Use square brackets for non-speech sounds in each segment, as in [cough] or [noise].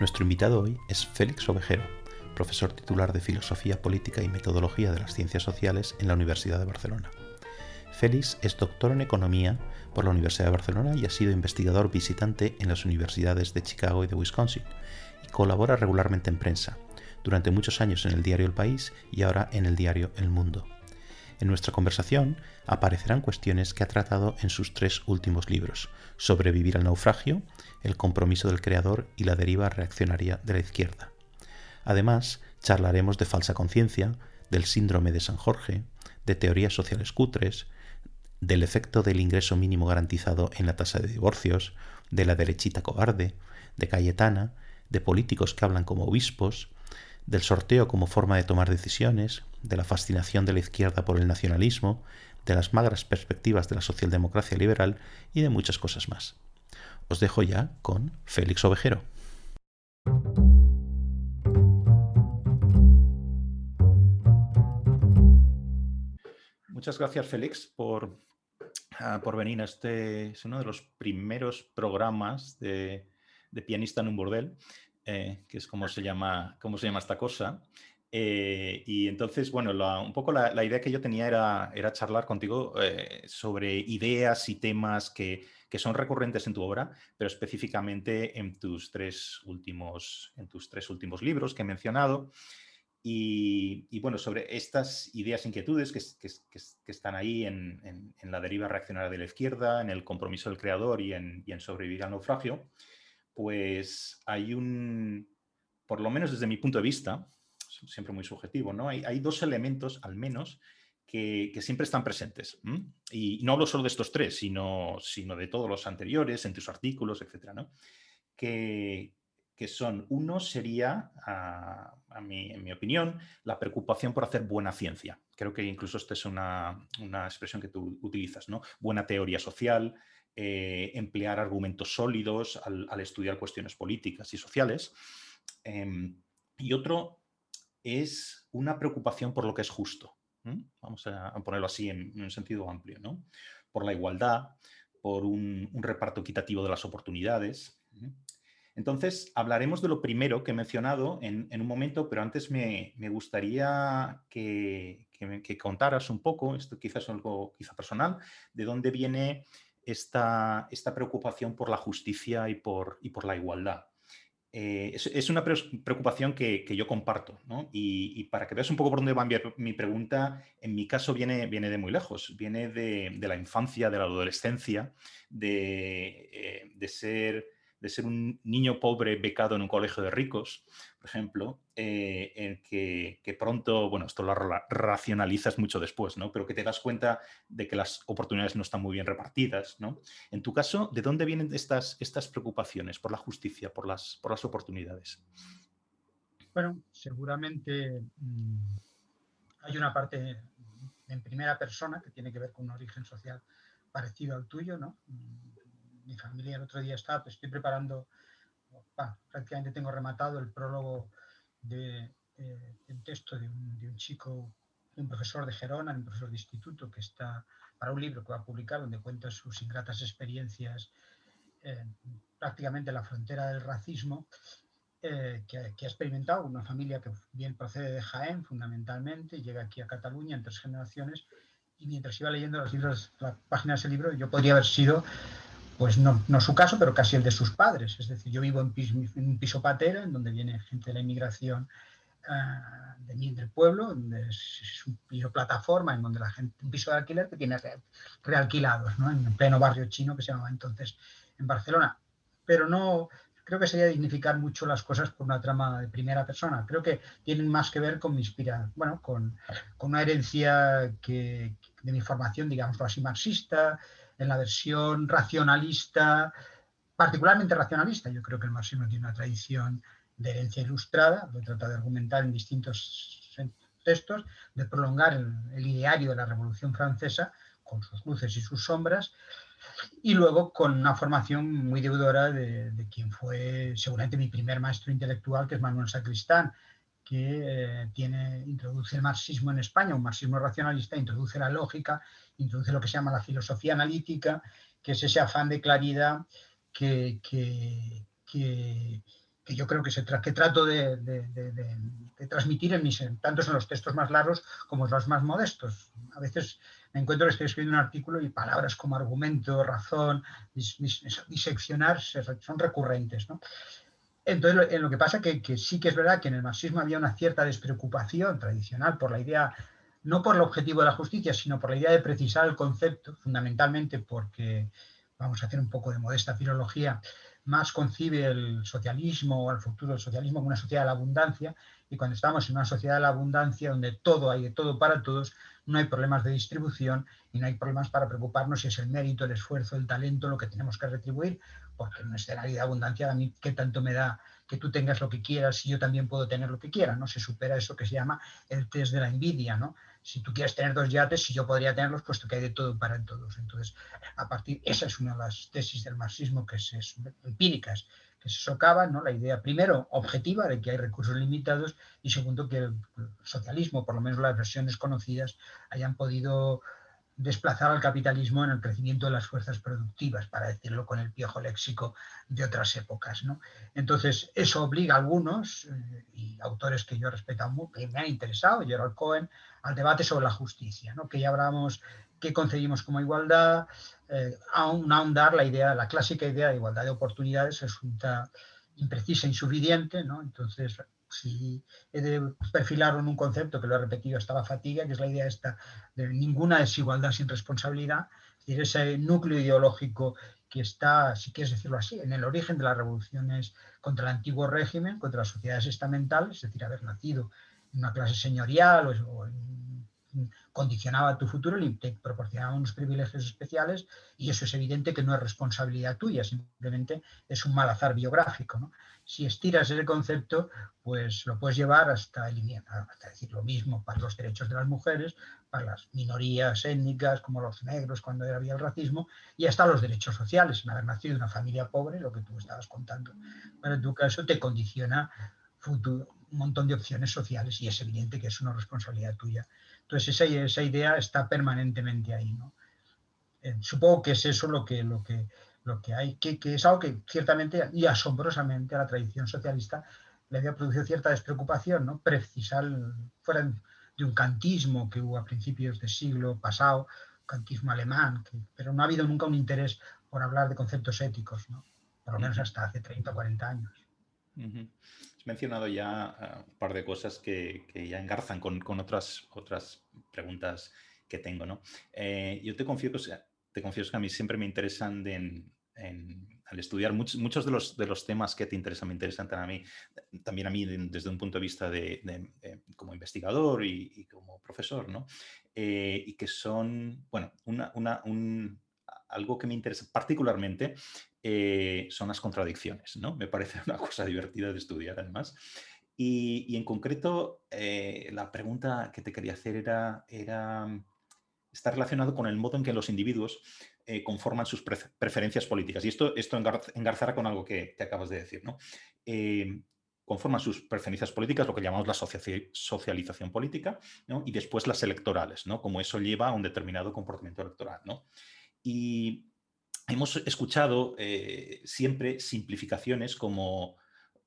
Nuestro invitado hoy es Félix Ovejero, profesor titular de Filosofía Política y Metodología de las Ciencias Sociales en la Universidad de Barcelona. Félix es doctor en Economía por la Universidad de Barcelona y ha sido investigador visitante en las universidades de Chicago y de Wisconsin, y colabora regularmente en prensa, durante muchos años en el diario El País y ahora en el diario El Mundo. En nuestra conversación aparecerán cuestiones que ha tratado en sus tres últimos libros, Sobrevivir al naufragio, El compromiso del creador y la deriva reaccionaria de la izquierda. Además, charlaremos de falsa conciencia, del síndrome de San Jorge, de teorías sociales cutres, del efecto del ingreso mínimo garantizado en la tasa de divorcios, de la derechita cobarde, de Cayetana, de políticos que hablan como obispos, del sorteo como forma de tomar decisiones, de la fascinación de la izquierda por el nacionalismo, de las magras perspectivas de la socialdemocracia liberal y de muchas cosas más. Os dejo ya con Félix Ovejero. Muchas gracias, Félix, por, ah, por venir. Este es uno de los primeros programas de, de pianista en un bordel eh, que es como se llama, cómo se llama esta cosa. Eh, y entonces, bueno, un poco la, idea que yo tenía era, era charlar contigo eh, sobre ideas y temas que, que, son recurrentes en tu obra, pero específicamente en tus tres últimos, en tus tres últimos libros que he mencionado. Y, bueno, sobre estas ideas, inquietudes que, que están ahí en, en, la deriva reaccionaria de la izquierda, en el compromiso del creador y en, y en sobrevivir al naufragio pues hay un, por lo menos desde mi punto de vista, siempre muy subjetivo, ¿no? Hay, dos elementos, al menos, que, siempre están presentes. Y no hablo solo de estos tres, sino, sino de todos los anteriores, en tus artículos, etcétera, ¿no? Que, son, uno sería, a, en mi opinión, la preocupación por hacer buena ciencia. Creo que incluso esta es una, una expresión que tú utilizas, ¿no? Buena teoría social, eh, emplear argumentos sólidos al, estudiar cuestiones políticas y sociales. Em, y otro es una preocupación por lo que es justo. Vamos a, ponerlo así en, un sentido amplio, ¿no? Por la igualdad, por un, reparto equitativo de las oportunidades. Entonces, hablaremos de lo primero que he mencionado en, un momento, pero antes me, gustaría que, que, contaras un poco, esto quizás es algo quizá personal, de dónde viene esta, esta preocupación por la justicia y por, y por la igualdad. Eh, es, una preocupación que, yo comparto, y, para que veas un poco por dónde va mi, pregunta, en mi caso viene, viene de muy lejos, viene de, la infancia, de la adolescencia, de, eh, de ser de ser un niño pobre becado en un colegio de ricos, por ejemplo, eh, en que, pronto, bueno, esto lo racionalizas mucho después, ¿no? Pero que te das cuenta de que las oportunidades no están muy bien repartidas, ¿no? En tu caso, ¿de dónde vienen estas, estas preocupaciones por la justicia, por las, por las oportunidades? Bueno, seguramente mm, hay una parte en primera persona que tiene que ver con un origen social parecido al tuyo, ¿no? mi familia el otro día está, pues estoy preparando, prácticamente tengo rematado el prólogo de, eh, un texto de un, chico, un profesor de Gerona, un profesor de instituto, que está para un libro que va a publicar donde cuenta sus ingratas experiencias prácticamente en la frontera del racismo, eh, que, ha experimentado una familia que bien procede de Jaén fundamentalmente, llega aquí a Cataluña en tres generaciones, y mientras iba leyendo los libros, las páginas del libro, yo podría haber sido pues no, no su caso, pero casi el de sus padres. Es decir, yo vivo en, un piso patera, en donde viene gente de la inmigración uh, de mí, del pueblo, donde es, un piso plataforma, en donde la gente, un piso de alquiler que tiene realquilados, ¿no? en pleno barrio chino que se llamaba entonces en Barcelona. Pero no, creo que sería dignificar mucho las cosas por una trama de primera persona. Creo que tienen más que ver con mi inspiración, bueno, con, con, una herencia que, de mi formación, digamos así, marxista, en la versión racionalista, particularmente racionalista. Yo creo que el marxismo tiene una tradición de herencia ilustrada, lo trata de argumentar en distintos textos, de prolongar el, ideario de la Revolución Francesa con sus luces y sus sombras, y luego con una formación muy deudora de, quien fue seguramente mi primer maestro intelectual, que es Manuel Sacristán, que eh, introduce el marxismo en España, un marxismo racionalista, introduce la lógica, introduce lo que se llama la filosofía analítica, que es ese afán de claridad que, que, yo creo que, se que trato de, transmitir en mis, tanto en los textos más largos como en los más modestos. A veces me encuentro que estoy escribiendo un artículo y palabras como argumento, razón, diseccionar son recurrentes. Entonces, en lo que pasa que, que sí que es verdad que en el marxismo había una cierta despreocupación tradicional por la idea, no por el objetivo de la justicia, sino por la idea de precisar el concepto, fundamentalmente porque, vamos a hacer un poco de modesta filología, más concibe el socialismo o el futuro del socialismo como una sociedad de la abundancia. Y cuando estamos en una sociedad de la abundancia donde todo hay de todo para todos, no hay problemas de distribución y no hay problemas para preocuparnos si es el mérito, el esfuerzo, el talento lo que tenemos que retribuir, porque en un escenario de abundancia a mí qué tanto me da que tú tengas lo que quieras y yo también puedo tener lo que quiera, ¿no? Se supera eso que se llama el test de la envidia, ¿no? si tú quieres tener dos yates, si yo podría tenerlos, puesto que hay de todo para todos. Entonces, a partir, esa es una de las tesis del marxismo que es, empíricas, que se socavan, ¿no? La idea, primero, objetiva de que hay recursos limitados y segundo, que el socialismo, por lo menos las versiones conocidas, hayan podido desplazar al capitalismo en el crecimiento de las fuerzas productivas, para decirlo con el viejo léxico de otras épocas. ¿no? Entonces, eso obliga a algunos, eh, y autores que yo respeto mucho, que me han interesado, Gerald Cohen, al debate sobre la justicia, ¿no? que ya hablamos qué concebimos como igualdad, eh, aún ahondar la idea, la clásica idea de igualdad de oportunidades resulta imprecisa, insuficiente, ¿no? entonces si en un concepto que lo he repetido hasta la fatiga, que es la idea esta de ninguna desigualdad sin responsabilidad, es decir, ese núcleo ideológico que está, si quieres decirlo así, en el origen de las revoluciones contra el antiguo régimen, contra las sociedades estamentales, es decir, haber nacido en una clase señorial o, condicionaba tu futuro te proporcionaba unos privilegios especiales y eso es evidente que no es responsabilidad tuya, simplemente es un mal azar biográfico. si estiras ese concepto, pues lo puedes llevar hasta eliminar, hasta decir lo mismo para los derechos de las mujeres, para las minorías étnicas como los negros cuando había el racismo, y hasta los derechos sociales, en haber nacido en una familia pobre, lo que tú estabas contando. Pero en tu caso te condiciona un montón de opciones sociales y es evidente que es una responsabilidad tuya. Entonces esa, esa idea está permanentemente ahí. ¿no? Eh, supongo que es eso lo que, lo que lo que hay, que, es algo que ciertamente y asombrosamente a la tradición socialista le había producido cierta despreocupación, ¿no? Precisar, fuera de un cantismo que hubo a principios del siglo pasado, cantismo alemán, pero no ha habido nunca un interés por hablar de conceptos éticos, ¿no? por lo menos hasta hace 30 o 40 años. Has mencionado ya eh, un par de cosas que, ya engarzan con, otras, otras preguntas que tengo. ¿no? Eh, yo te confío que te confieso que a mí siempre me interesan al estudiar muchos, de, los, de los temas que te interesan, me interesan también a mí, también a mí desde un punto de vista de, como investigador y, como profesor, ¿no? Eh, y que son, bueno, algo que me interesa particularmente eh, son las contradicciones, ¿no? Me parece [laughs] una cosa divertida de estudiar además. Y, en concreto, eh, la pregunta que te quería hacer era, era está relacionado con el modo en que los individuos eh, conforman sus preferencias políticas. Y esto, esto engarzará con algo que, te acabas de decir. ¿no? Eh, conforman sus preferencias políticas, lo que llamamos la socialización política, y después las electorales, ¿no? como eso lleva a un determinado comportamiento electoral. ¿no? Y hemos escuchado eh, siempre simplificaciones como,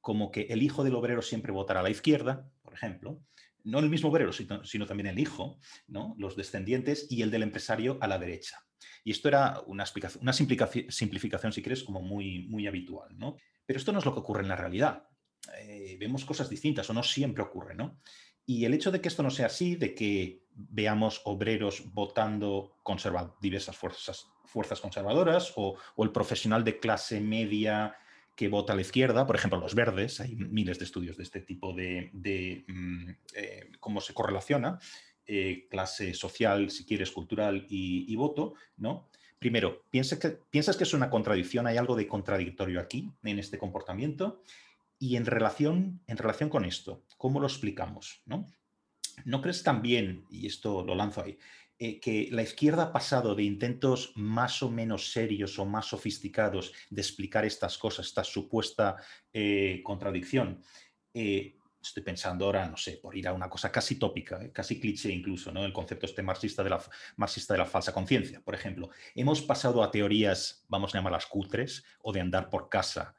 como que el hijo del obrero siempre votará a la izquierda, por ejemplo, no el mismo obrero, sino, también el hijo, ¿no? los descendientes y el del empresario a la derecha. Y esto era una, una simplificación, si quieres, como muy, muy habitual. ¿no? Pero esto no es lo que ocurre en la realidad. Eh, vemos cosas distintas o no siempre ocurre. ¿no? Y el hecho de que esto no sea así, de que veamos obreros votando diversas fuerzas, fuerzas conservadoras o, el profesional de clase media que vota a la izquierda, por ejemplo, los verdes, hay miles de estudios de este tipo de, mm, eh, cómo se correlaciona eh, clase social, si quieres, cultural y, voto, ¿no? Primero, ¿piensas que, ¿piensas que es una contradicción? ¿Hay algo de contradictorio aquí, en este comportamiento? Y en relación, en relación con esto, ¿cómo lo explicamos? ¿no? ¿No crees también, y esto lo lanzo ahí, eh, que la izquierda ha pasado de intentos más o menos serios o más sofisticados de explicar estas cosas, esta supuesta eh, contradicción. Eh, estoy pensando ahora, no sé, por ir a una cosa casi tópica, casi cliché incluso, ¿no? El concepto este marxista de la, marxista de la falsa conciencia, por ejemplo. Hemos pasado a teorías, vamos a llamarlas cutres, o de andar por casa,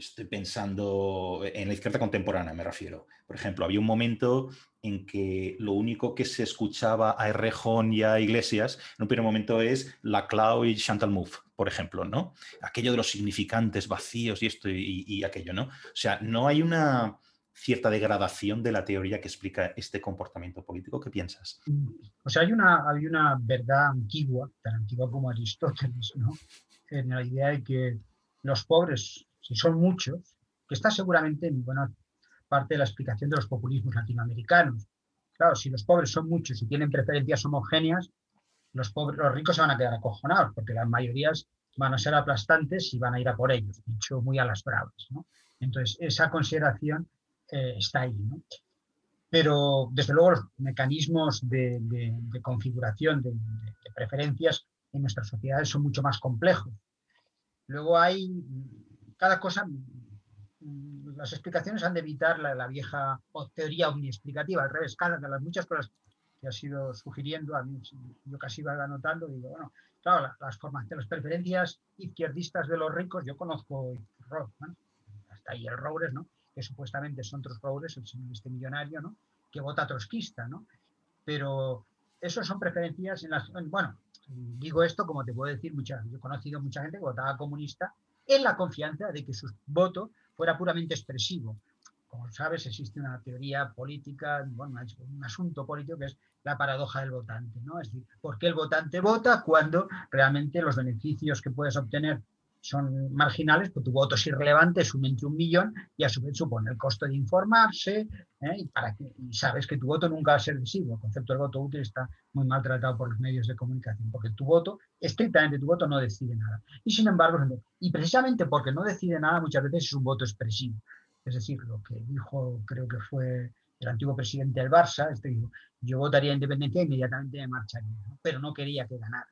estoy pensando en la izquierda contemporánea, me refiero. Por ejemplo, había un momento en que lo único que se escuchaba a Errejón y a Iglesias en un primer momento es la Clau y Chantal Mouffe, por ejemplo, ¿no? Aquello de los significantes vacíos y esto y, aquello, ¿no? O sea, no hay una cierta degradación de la teoría que explica este comportamiento político. ¿Qué piensas? O sea, hay una, hay una verdad antigua, tan antigua como Aristóteles, ¿no? En la idea de que los pobres, si son muchos, que está seguramente en buena parte de la explicación de los populismos latinoamericanos. Claro, si los pobres son muchos y tienen preferencias homogéneas, los, pobres, los ricos se van a quedar acojonados, porque las mayorías van a ser aplastantes y van a ir a por ellos, dicho muy a las bravas. Entonces, esa consideración eh, está ahí. Pero, desde luego, los mecanismos de, configuración de, preferencias en nuestras sociedades son mucho más complejos. Luego hay, cada cosa, las explicaciones han de evitar la, vieja teoría omniexplicativa, al revés, cada de las muchas cosas que ha sido sugiriendo, a mí yo casi iba anotando, digo, bueno, claro, las, formaciones, las preferencias izquierdistas de los ricos, yo conozco hasta ahí el Roures, ¿no? que supuestamente son otros Roures, el señor este millonario, ¿no? que vota trotskista, ¿no? pero eso son preferencias en las, bueno, digo esto como te puedo decir, mucha, yo he conocido mucha gente que votaba comunista en la confianza de que su voto fuera puramente expresivo. Como sabes, existe una teoría política, bueno, un asunto político que es la paradoja del votante, ¿no? Es decir, ¿por qué el votante vota cuando realmente los beneficios que puedes obtener son marginales, pues tu voto es irrelevante, es un 21 millón y a su vez supone el costo de informarse ¿eh? y, sabes que tu voto nunca va a ser decisivo. El concepto del voto útil está muy maltratado por los medios de comunicación, porque tu voto, estrictamente tu voto, no decide nada. Y sin embargo, y precisamente porque no decide nada, muchas veces es un voto expresivo. Es decir, lo que dijo, creo que fue el antiguo presidente del Barça, este dijo, yo votaría independencia e inmediatamente me marcharía, pero no quería que ganara.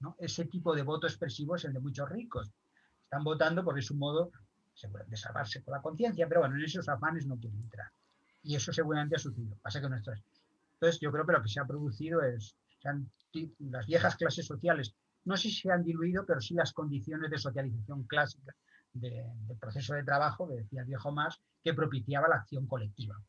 ¿no? Ese tipo de voto expresivo es el de muchos ricos, están votando porque es un modo de salvarse por la conciencia, pero bueno, en esos afanes no quieren entrar. Y eso seguramente ha sucedido. Pasa que nuestras... Entonces yo creo que lo que se ha producido es, las viejas clases sociales, no sé si se han diluido, pero sí las condiciones de socialización clásica del proceso de trabajo, que decía el viejo más, que propiciaba la acción colectiva.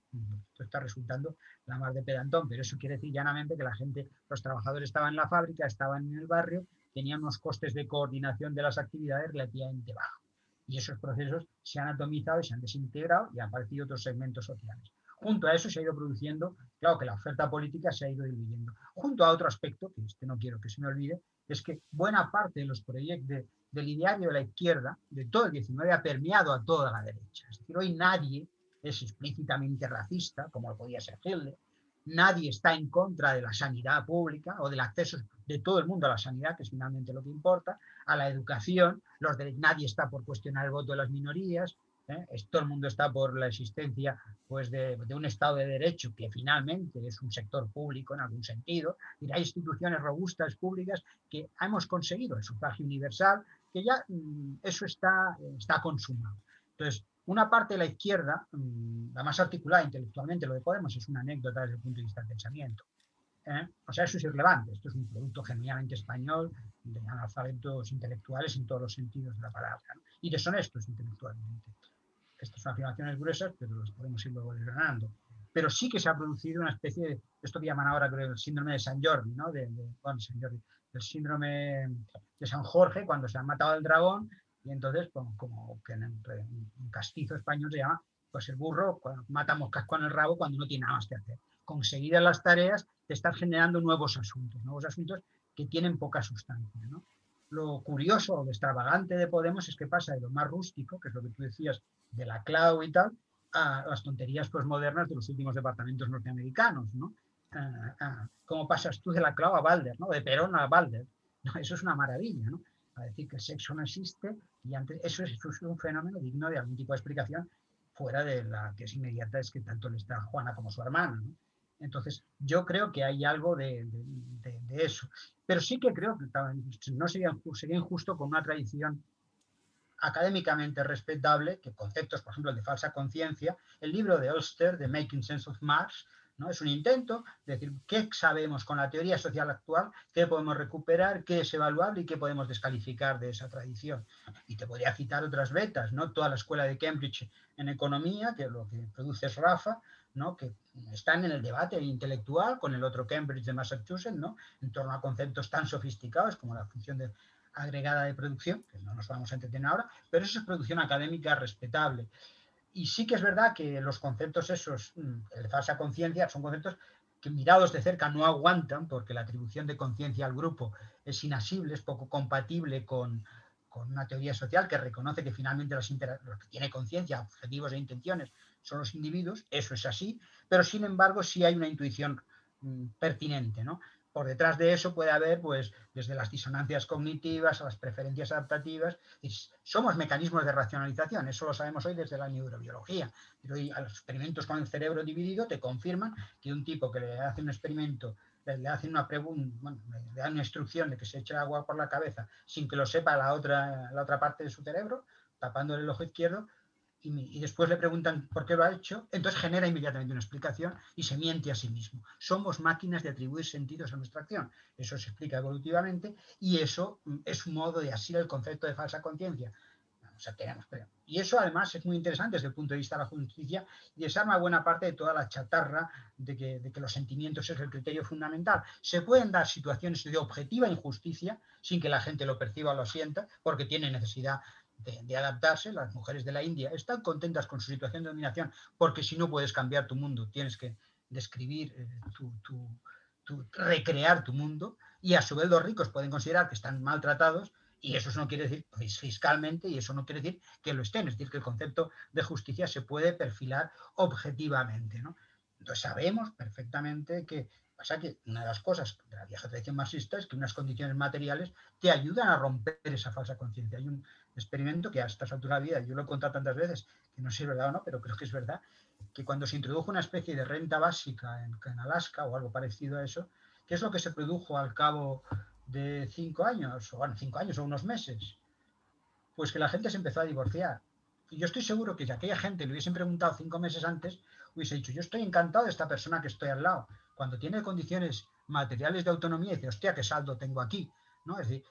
Esto está resultando la más de pedantón, pero eso quiere decir llanamente que la gente, los trabajadores estaban en la fábrica, estaban en el barrio tenían unos costes de coordinación de las actividades relativamente bajos. Y esos procesos se han atomizado y se han desintegrado y han aparecido otros segmentos sociales. Junto a eso se ha ido produciendo, claro que la oferta política se ha ido dividiendo. Junto a otro aspecto, que este no quiero que se me olvide, es que buena parte de los proyectos del ideario de la izquierda, de todo el 19, ha permeado a toda la derecha. Es decir, hoy nadie es explícitamente racista, como lo podía ser Hitler, nadie está en contra de la sanidad pública o del acceso de todo el mundo a la sanidad, que es finalmente lo que importa, a la educación, los de, nadie está por cuestionar el voto de las minorías, ¿eh? todo el mundo está por la existencia pues, de, un Estado de Derecho que finalmente es un sector público en algún sentido, hay instituciones robustas públicas que hemos conseguido el sufragio universal, que ya mm, eso está, está consumado. Entonces, una parte de la izquierda, mm, la más articulada intelectualmente, lo de Podemos, es una anécdota desde el punto de vista del pensamiento. ¿eh? O sea, eso es irrelevante. Esto es un producto genuinamente español de analfabetos intelectuales en todos los sentidos de la palabra. Y deshonestos intelectualmente. Estas son afirmaciones gruesas, pero las podemos ir luego desgranando. Pero sí que se ha producido una especie de, esto que llaman ahora creo, el síndrome de San Jordi, ¿no? De, bueno, San Jordi, el síndrome de San Jorge, cuando se ha matado al dragón y entonces, pues, como que en, un castizo español se llama, pues el burro mata moscas con el rabo cuando no tiene nada más que hacer. Conseguidas las tareas, te estás generando nuevos asuntos, nuevos asuntos que tienen poca sustancia. Lo curioso o extravagante de Podemos es que pasa de lo más rústico, que es lo que tú decías, de la clau y tal, a las tonterías pues, modernas de los últimos departamentos norteamericanos. ¿no? ¿Cómo pasas tú de la clau a Balder, ¿no? de Perón a Balder? eso es una maravilla. ¿no? A decir que el sexo no existe y antes, eso, es, un fenómeno digno de algún tipo de explicación fuera de la que es inmediata, es que tanto le está Juana como su hermana. Entonces, yo creo que hay algo de, eso. Pero sí que creo que no sería, sería injusto con una tradición académicamente respetable, que conceptos, por ejemplo, el de falsa conciencia, el libro de Ulster, de Making Sense of Mars, ¿no? Es un intento de decir qué sabemos con la teoría social actual, qué podemos recuperar, qué es evaluable y qué podemos descalificar de esa tradición. Y te podría citar otras betas, ¿no? Toda la escuela de Cambridge en economía, que lo que produce es Rafa, ¿no? que están en el debate intelectual con el otro Cambridge de Massachusetts, ¿no? en torno a conceptos tan sofisticados como la función de, agregada de producción, que no nos vamos a entretener ahora, pero eso es producción académica respetable. Y sí que es verdad que los conceptos esos, mm, el falsa conciencia, son conceptos que mirados de cerca no aguantan, porque la atribución de conciencia al grupo es inasible, es poco compatible con, con una teoría social que reconoce que finalmente los, que tiene conciencia, objetivos e intenciones son los individuos, eso es así, pero sin embargo sí hay una intuición mm, pertinente, ¿no? Por detrás de eso puede haber, pues, desde las disonancias cognitivas a las preferencias adaptativas. somos mecanismos de racionalización, eso lo sabemos hoy desde la neurobiología. Pero hoy los experimentos con el cerebro dividido te confirman que un tipo que le hace un experimento, le, hace una pregunta, bueno, le da una instrucción de que se eche agua por la cabeza sin que lo sepa la otra, la otra parte de su cerebro, tapándole el ojo izquierdo, y, después le preguntan por qué lo ha hecho, entonces genera inmediatamente una explicación y se miente a sí mismo. Somos máquinas de atribuir sentidos a nuestra acción. Eso se explica evolutivamente y eso mm, es un modo de asir el concepto de falsa conciencia. y eso además es muy interesante desde el punto de vista de la justicia y desarma buena parte de toda la chatarra de que, de que los sentimientos es el criterio fundamental. Se pueden dar situaciones de objetiva injusticia sin que la gente lo perciba o lo sienta porque tiene necesidad de, adaptarse, las mujeres de la India están contentas con su situación de dominación, porque si no puedes cambiar tu mundo, tienes que describir, eh, tu, recrear tu mundo, y a su vez los ricos pueden considerar que están maltratados, y eso no quiere decir pues, fiscalmente, y eso no quiere decir que lo estén, es decir, que el concepto de justicia se puede perfilar objetivamente. ¿no? Entonces sabemos perfectamente que Pasa que una de las cosas de la vieja tradición marxista es que unas condiciones materiales te ayudan a romper esa falsa conciencia. Hay un experimento que a estas alturas de vida, yo lo he contado tantas veces, que no sé si es verdad o no, pero creo que es verdad, que cuando se introdujo una especie de renta básica en, en Alaska o algo parecido a eso, ¿qué es lo que se produjo al cabo de cinco años, o bueno, cinco años o unos meses? Pues que la gente se empezó a divorciar. Y yo estoy seguro que si aquella gente le hubiesen preguntado cinco meses antes, hubiese dicho, yo estoy encantado de esta persona que estoy al lado cuando tiene condiciones materiales de autonomía, dice, hostia, qué saldo tengo aquí. ¿No? Es decir,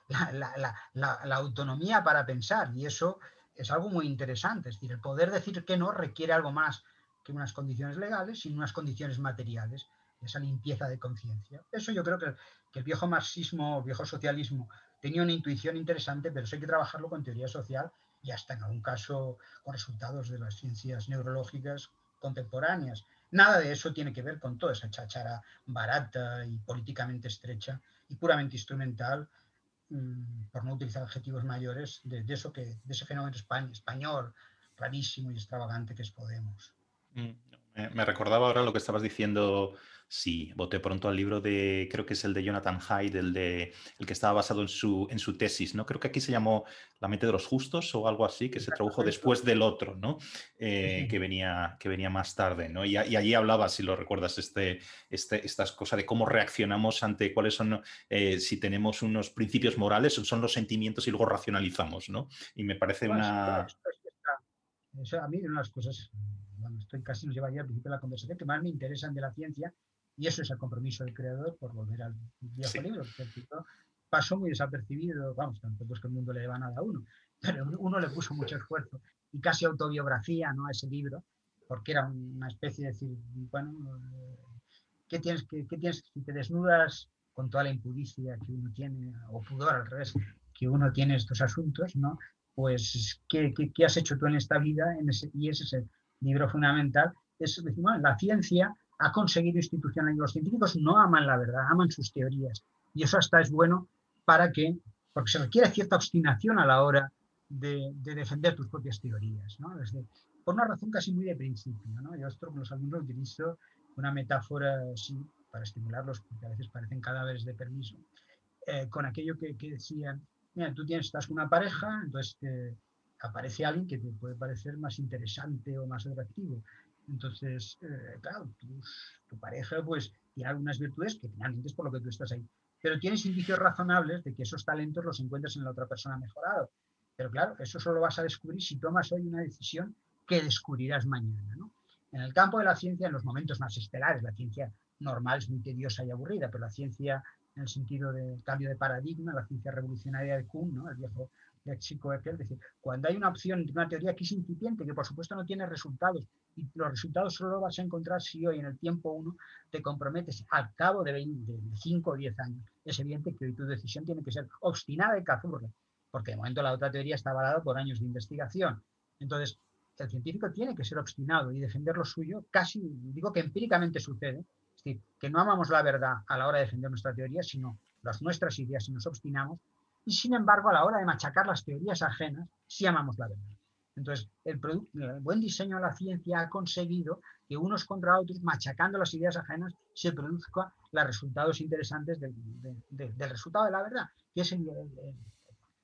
la, autonomía para pensar, y eso es algo muy interesante. Es decir, el poder decir que no requiere algo más que unas condiciones legales, sino unas condiciones materiales, esa limpieza de conciencia. Eso yo creo que, que, el viejo marxismo, el viejo socialismo, tenía una intuición interesante, pero eso hay que trabajarlo con teoría social y hasta en algún caso con resultados de las ciencias neurológicas contemporáneas. Nada de eso tiene que ver con toda esa chachara barata y políticamente estrecha y puramente instrumental, mm, por no utilizar adjetivos mayores, de, eso que, de ese fenómeno español rarísimo y extravagante que es Podemos. Mm, me recordaba ahora lo que estabas diciendo Sí, voté pronto al libro de, creo que es el de Jonathan Hyde, el, de, el que estaba basado en su, en su tesis, ¿no? Creo que aquí se llamó La mente de los justos o algo así, que se tradujo después del otro, ¿no? Eh, que, venía, que venía más tarde, ¿no? Y, allí hablaba, si lo recuerdas, este, este, estas cosas de cómo reaccionamos ante cuáles son, eh, si tenemos unos principios morales, son los sentimientos y luego racionalizamos, ¿no? Y me parece una... Eso a mí una de las cosas, bueno, estoy casi nos llevaría al principio de la conversación, que más me interesan de la ciencia y eso es el compromiso del creador, por volver al viejo libro, que pasó muy desapercibido, vamos, tampoco es que el mundo le deba nada a uno, pero uno le puso mucho esfuerzo y casi autobiografía ¿no? a ese libro, porque era una especie de decir, bueno, ¿qué tienes, qué, tienes si te desnudas con toda la impudicia que uno tiene, o pudor al revés, que uno tiene estos asuntos, ¿no? Pues, ¿qué, qué, has hecho tú en esta vida? En ese, y ese es el libro fundamental. Es decir, bueno, la ciencia ha conseguido institucionalizar. Los científicos no aman la verdad, aman sus teorías. Y eso hasta es bueno para que, porque se requiere cierta obstinación a la hora de, defender tus propias teorías. ¿no? por una razón casi muy de principio. ¿no? Yo esto con los alumnos utilizo una metáfora así para estimularlos, porque a veces parecen cadáveres de permiso, eh, con aquello que, decían, mira, tú tienes, estás con una pareja, entonces aparece alguien que te puede parecer más interesante o más atractivo. Entonces, eh, claro, tu, pareja pues tiene algunas virtudes que finalmente es por lo que tú estás ahí. Pero tienes indicios razonables de que esos talentos los encuentras en la otra persona mejorado. Pero claro, eso solo vas a descubrir si tomas hoy una decisión que descubrirás mañana. ¿no? En el campo de la ciencia, en los momentos más estelares, la ciencia normal es muy tediosa y aburrida, pero la ciencia en el sentido de cambio de paradigma, la ciencia revolucionaria de Kuhn, ¿no? el viejo léxico aquel, es decir, cuando hay una opción, una teoría que es incipiente, que por supuesto no tiene resultados, y los resultados solo los vas a encontrar si hoy en el tiempo uno te comprometes al cabo de, 5 o 10 años. Es evidente que hoy tu decisión tiene que ser obstinada y cazurra, porque de momento la otra teoría está avalada por años de investigación. Entonces, el científico tiene que ser obstinado y defender lo suyo, casi, digo que empíricamente sucede, es decir, que no amamos la verdad a la hora de defender nuestra teoría, sino las nuestras ideas y nos obstinamos, y sin embargo a la hora de machacar las teorías ajenas, sí amamos la verdad. Entonces, el, buen diseño de la ciencia ha conseguido que unos contra otros, machacando las ideas ajenas, se produzcan los resultados interesantes del, resultado de la verdad, que es el,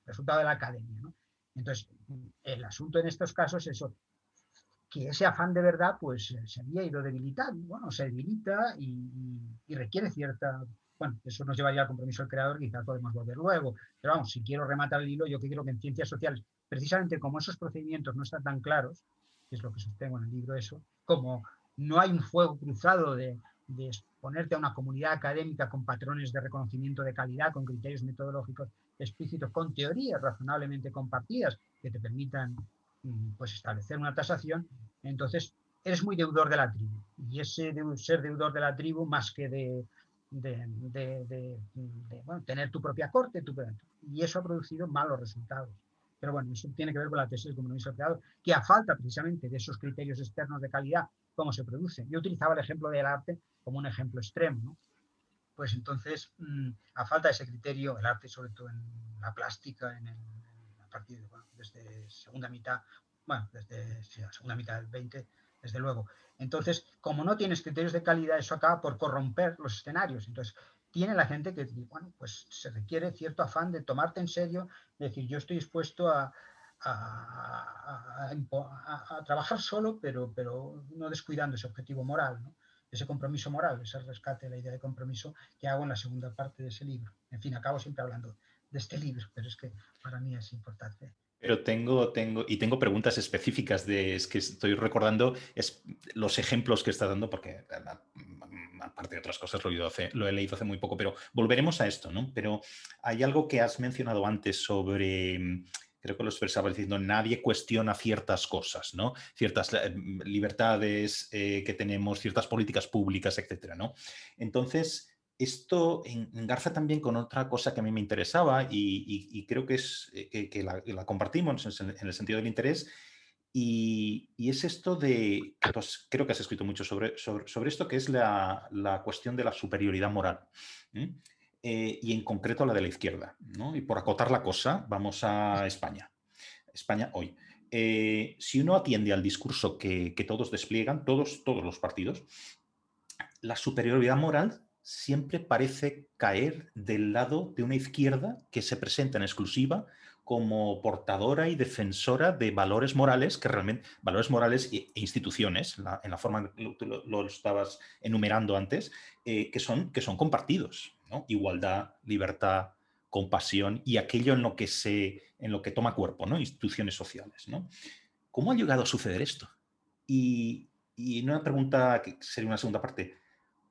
resultado de la academia. Entonces, el asunto en estos casos es eso, que ese afán de verdad pues se había ido debilitando, bueno, se debilita y requiere cierta bueno, eso nos llevaría al compromiso del creador, quizás podemos volver luego. Pero vamos, si quiero rematar el hilo, yo creo que en ciencias sociales, precisamente como esos procedimientos no están tan claros, que es lo que sostengo en el libro eso, como no hay un fuego cruzado de, de exponerte a una comunidad académica con patrones de reconocimiento de calidad, con criterios metodológicos explícitos, con teorías razonablemente compartidas que te permitan mm, pues, establecer una tasación, entonces eres muy deudor de la tribu. Y ese de, ser deudor de la tribu, más que de de, tener tu propia corte, y eso ha producido malos resultados. Pero bueno, eso tiene que ver con la tesis del compromiso creador, que a falta precisamente de esos criterios externos de calidad, cómo se produce. Yo utilizaba el ejemplo del arte como un ejemplo extremo, Pues entonces, mm, a falta de ese criterio, el arte, sobre todo en la plástica, en a partir de, desde segunda mitad, bueno, desde la segunda mitad del 20, desde luego. Entonces, como no tienes criterios de calidad, eso acaba por corromper los escenarios. Entonces, tiene la gente que, bueno, pues se requiere cierto afán de tomarte en serio, decir, yo estoy dispuesto a, trabajar solo, pero, pero no descuidando ese objetivo moral, ese compromiso moral, ese rescate la idea de compromiso que hago en la segunda parte de ese libro. En fin, acabo siempre hablando de este libro, pero es que para mí es importante. Pero tengo, tengo, y tengo preguntas específicas de, es que estoy recordando los ejemplos que está dando, porque aparte de otras cosas lo he, hace, leído hace muy poco, pero volveremos a esto, ¿no? Pero hay algo que has mencionado antes sobre, creo que lo expresaba diciendo, nadie cuestiona ciertas cosas, ¿no? Ciertas eh, libertades eh, que tenemos, ciertas políticas públicas, etcétera, ¿no? Entonces, esto engarza también con otra cosa que a mí me interesaba y, creo que, es, eh, que, la, compartimos en, el sentido del interés. Y, es esto de, pues, creo que has escrito mucho sobre, sobre, esto, que es la, cuestión de la superioridad moral. Eh, y en concreto la de la izquierda. Y por acotar la cosa, vamos a España. España hoy. Eh, si uno atiende al discurso que, que, todos despliegan, todos, todos los partidos, la superioridad moral siempre parece caer del lado de una izquierda que se presenta en exclusiva como portadora y defensora de valores morales, que realmente, valores morales e instituciones, en la forma que tú lo, estabas enumerando antes, eh, que, son, que son compartidos. Igualdad, libertad, compasión y aquello en lo que, se, en lo que toma cuerpo, ¿no? instituciones sociales. ¿no? ¿Cómo ha llegado a suceder esto? Y, y una pregunta que sería una segunda parte,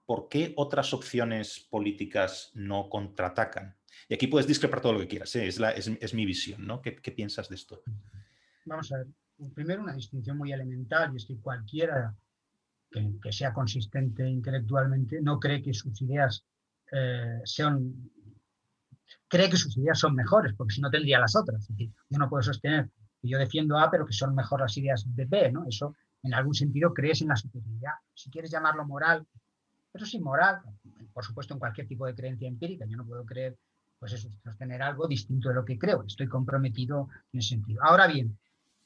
¿por qué otras opciones políticas no contraatacan? Y aquí puedes discrepar todo lo que quieras, ¿eh? es, mi visión, ¿no? ¿Qué, piensas de esto? Vamos a ver, primero una distinción muy elemental, y es que cualquiera que, sea consistente intelectualmente no cree que sus ideas eh, sean cree que sus ideas son mejores, porque si no tendría las otras. Es decir, yo no puedo sostener que yo defiendo A, pero que son mejor las ideas de B, ¿no? Eso, en algún sentido, crees en la superioridad. Si quieres llamarlo moral eso es inmoral, por supuesto, en cualquier tipo de creencia empírica. Yo no puedo creer, pues eso, sostener algo distinto de lo que creo. Estoy comprometido en ese sentido. Ahora bien,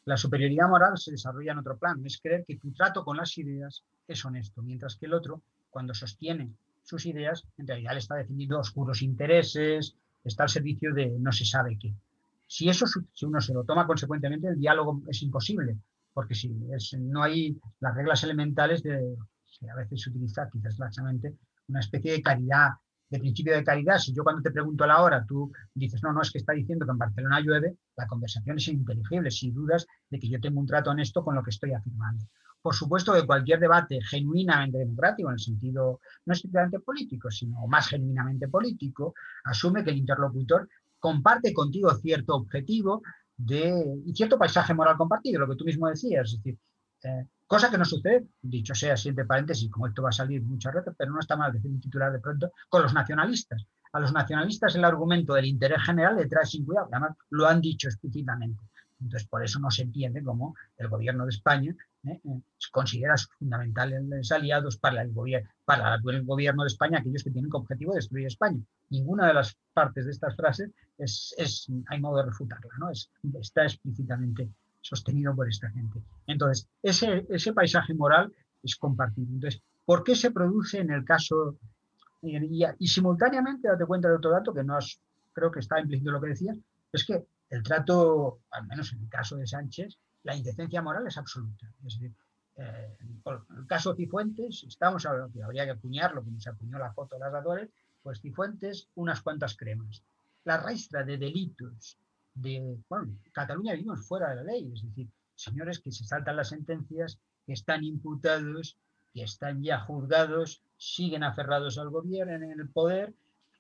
la superioridad moral se desarrolla en otro plano. Es creer que tu trato con las ideas es honesto, mientras que el otro, cuando sostiene sus ideas, en realidad le está defendiendo oscuros intereses, está al servicio de no se sabe qué. Si eso si uno se lo toma consecuentemente, el diálogo es imposible, porque si no hay las reglas elementales de que a veces se utiliza quizás laxamente, una especie de caridad, de principio de caridad. Si yo cuando te pregunto la hora, tú dices, no, no, es que está diciendo que en Barcelona llueve, la conversación es ininteligible, si dudas de que yo tengo un trato honesto con lo que estoy afirmando. por supuesto que cualquier debate genuinamente democrático, en el sentido no estrictamente político, sino más genuinamente político, asume que el interlocutor comparte contigo cierto objetivo de, y cierto paisaje moral compartido, lo que tú mismo decías. Es decir, cosa que no sucede, dicho sea así entre paréntesis, como esto va a salir muchas veces, pero no está mal decir un titular de pronto, con los nacionalistas. A los nacionalistas el argumento del interés general le trae sin cuidado, además lo han dicho explícitamente. Entonces, por eso no se entiende cómo el gobierno de España ¿eh? Eh, considera fundamentales aliados para el, gobierno, para el gobierno de España aquellos que tienen como objetivo destruir España. Ninguna de las partes de estas frases es, es hay modo de refutarla, ¿no? Es, está explícitamente sostenido por esta gente. Entonces, ese, ese paisaje moral es compartido. Entonces, ¿por qué se produce en el caso y, simultáneamente, date cuenta de otro dato que no creo que está implícito lo que decías, es que el trato, al menos en el caso de Sánchez, la indecencia moral es absoluta. Es decir, eh, en el caso Cifuentes, estamos a que habría que acuñarlo, como se apuñó la foto de las Adores, pues Cifuentes, unas cuantas cremas. La raíz de delitos de, bueno, Cataluña vivimos fuera de la ley, es decir, señores que se saltan las sentencias, que están imputados, que están ya juzgados, siguen aferrados al gobierno, en el poder,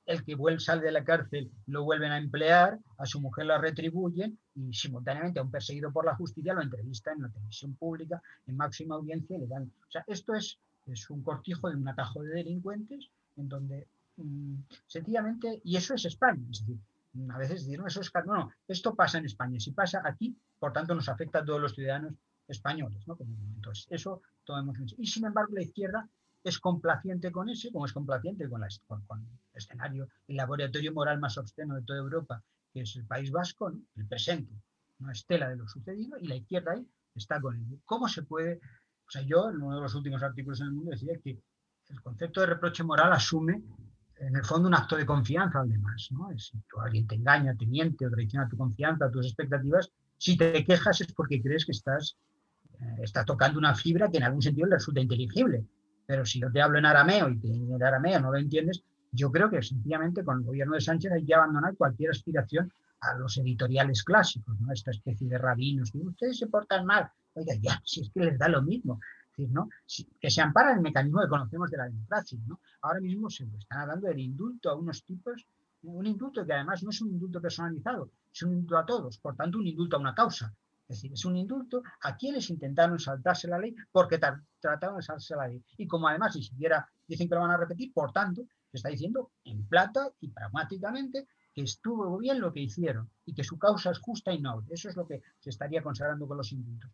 el que sale de la cárcel lo vuelven a emplear, a su mujer la retribuyen y simultáneamente a un perseguido por la justicia lo entrevistan en la televisión pública, en máxima audiencia y le dan... O sea, esto es, es un cortijo de un atajo de delincuentes en donde mm, sencillamente, y eso es España, es decir, a veces decir, no, eso es... No, no, esto pasa en España, si pasa aquí, por tanto nos afecta a todos los ciudadanos españoles, ¿no? Entonces, eso tomemos Y sin embargo, la izquierda es complaciente con eso, como es complaciente con, la, el escenario, el laboratorio moral más obsceno de toda Europa, que es el País Vasco, el presente, una estela de lo sucedido, y la izquierda ahí está con él. ¿Cómo se puede? O sea, yo en uno de los últimos artículos en el mundo decía que el concepto de reproche moral asume en el fondo un acto de confianza al demás. ¿no? Si tú, alguien te engaña, te miente o traiciona tu confianza, tus expectativas, si te quejas es porque crees que estás, eh, está tocando una fibra que en algún sentido le resulta inteligible. Pero si yo te hablo en arameo y te, en arameo no lo entiendes, yo creo que sencillamente con el gobierno de Sánchez hay que abandonar cualquier aspiración a los editoriales clásicos, ¿no? esta especie de rabinos, ustedes se portan mal. Oiga, ya, si es que les da lo mismo. Decir, ¿no? que se ampara el mecanismo que conocemos de la democracia. ¿no? Ahora mismo se están hablando del indulto a unos tipos, un indulto que además no es un indulto personalizado, es un indulto a todos, por tanto un indulto a una causa. Es decir, es un indulto a quienes intentaron saltarse la ley porque trataron de saltarse la ley. Y como además ni siquiera dicen que lo van a repetir, por tanto, se está diciendo en plata y pragmáticamente que estuvo bien lo que hicieron y que su causa es justa y noble. Eso es lo que se estaría consagrando con los indultos.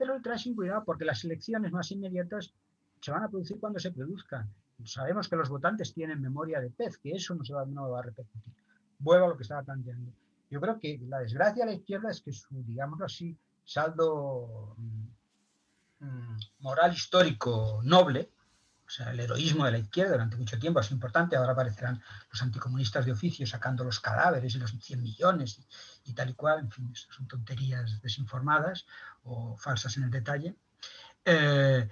Pero trae sin cuidado porque las elecciones más inmediatas se van a producir cuando se produzcan. Sabemos que los votantes tienen memoria de pez, que eso no se va, no va a repetir. Vuelvo a lo que estaba planteando. Yo creo que la desgracia de la izquierda es que su, digámoslo así, saldo mm, mm, moral histórico noble, o sea, el heroísmo de la izquierda durante mucho tiempo ha sido importante, ahora aparecerán los anticomunistas de oficio sacando los cadáveres y los 100 millones y, tal y cual, en fin, son tonterías desinformadas o falsas en el detalle. Eh,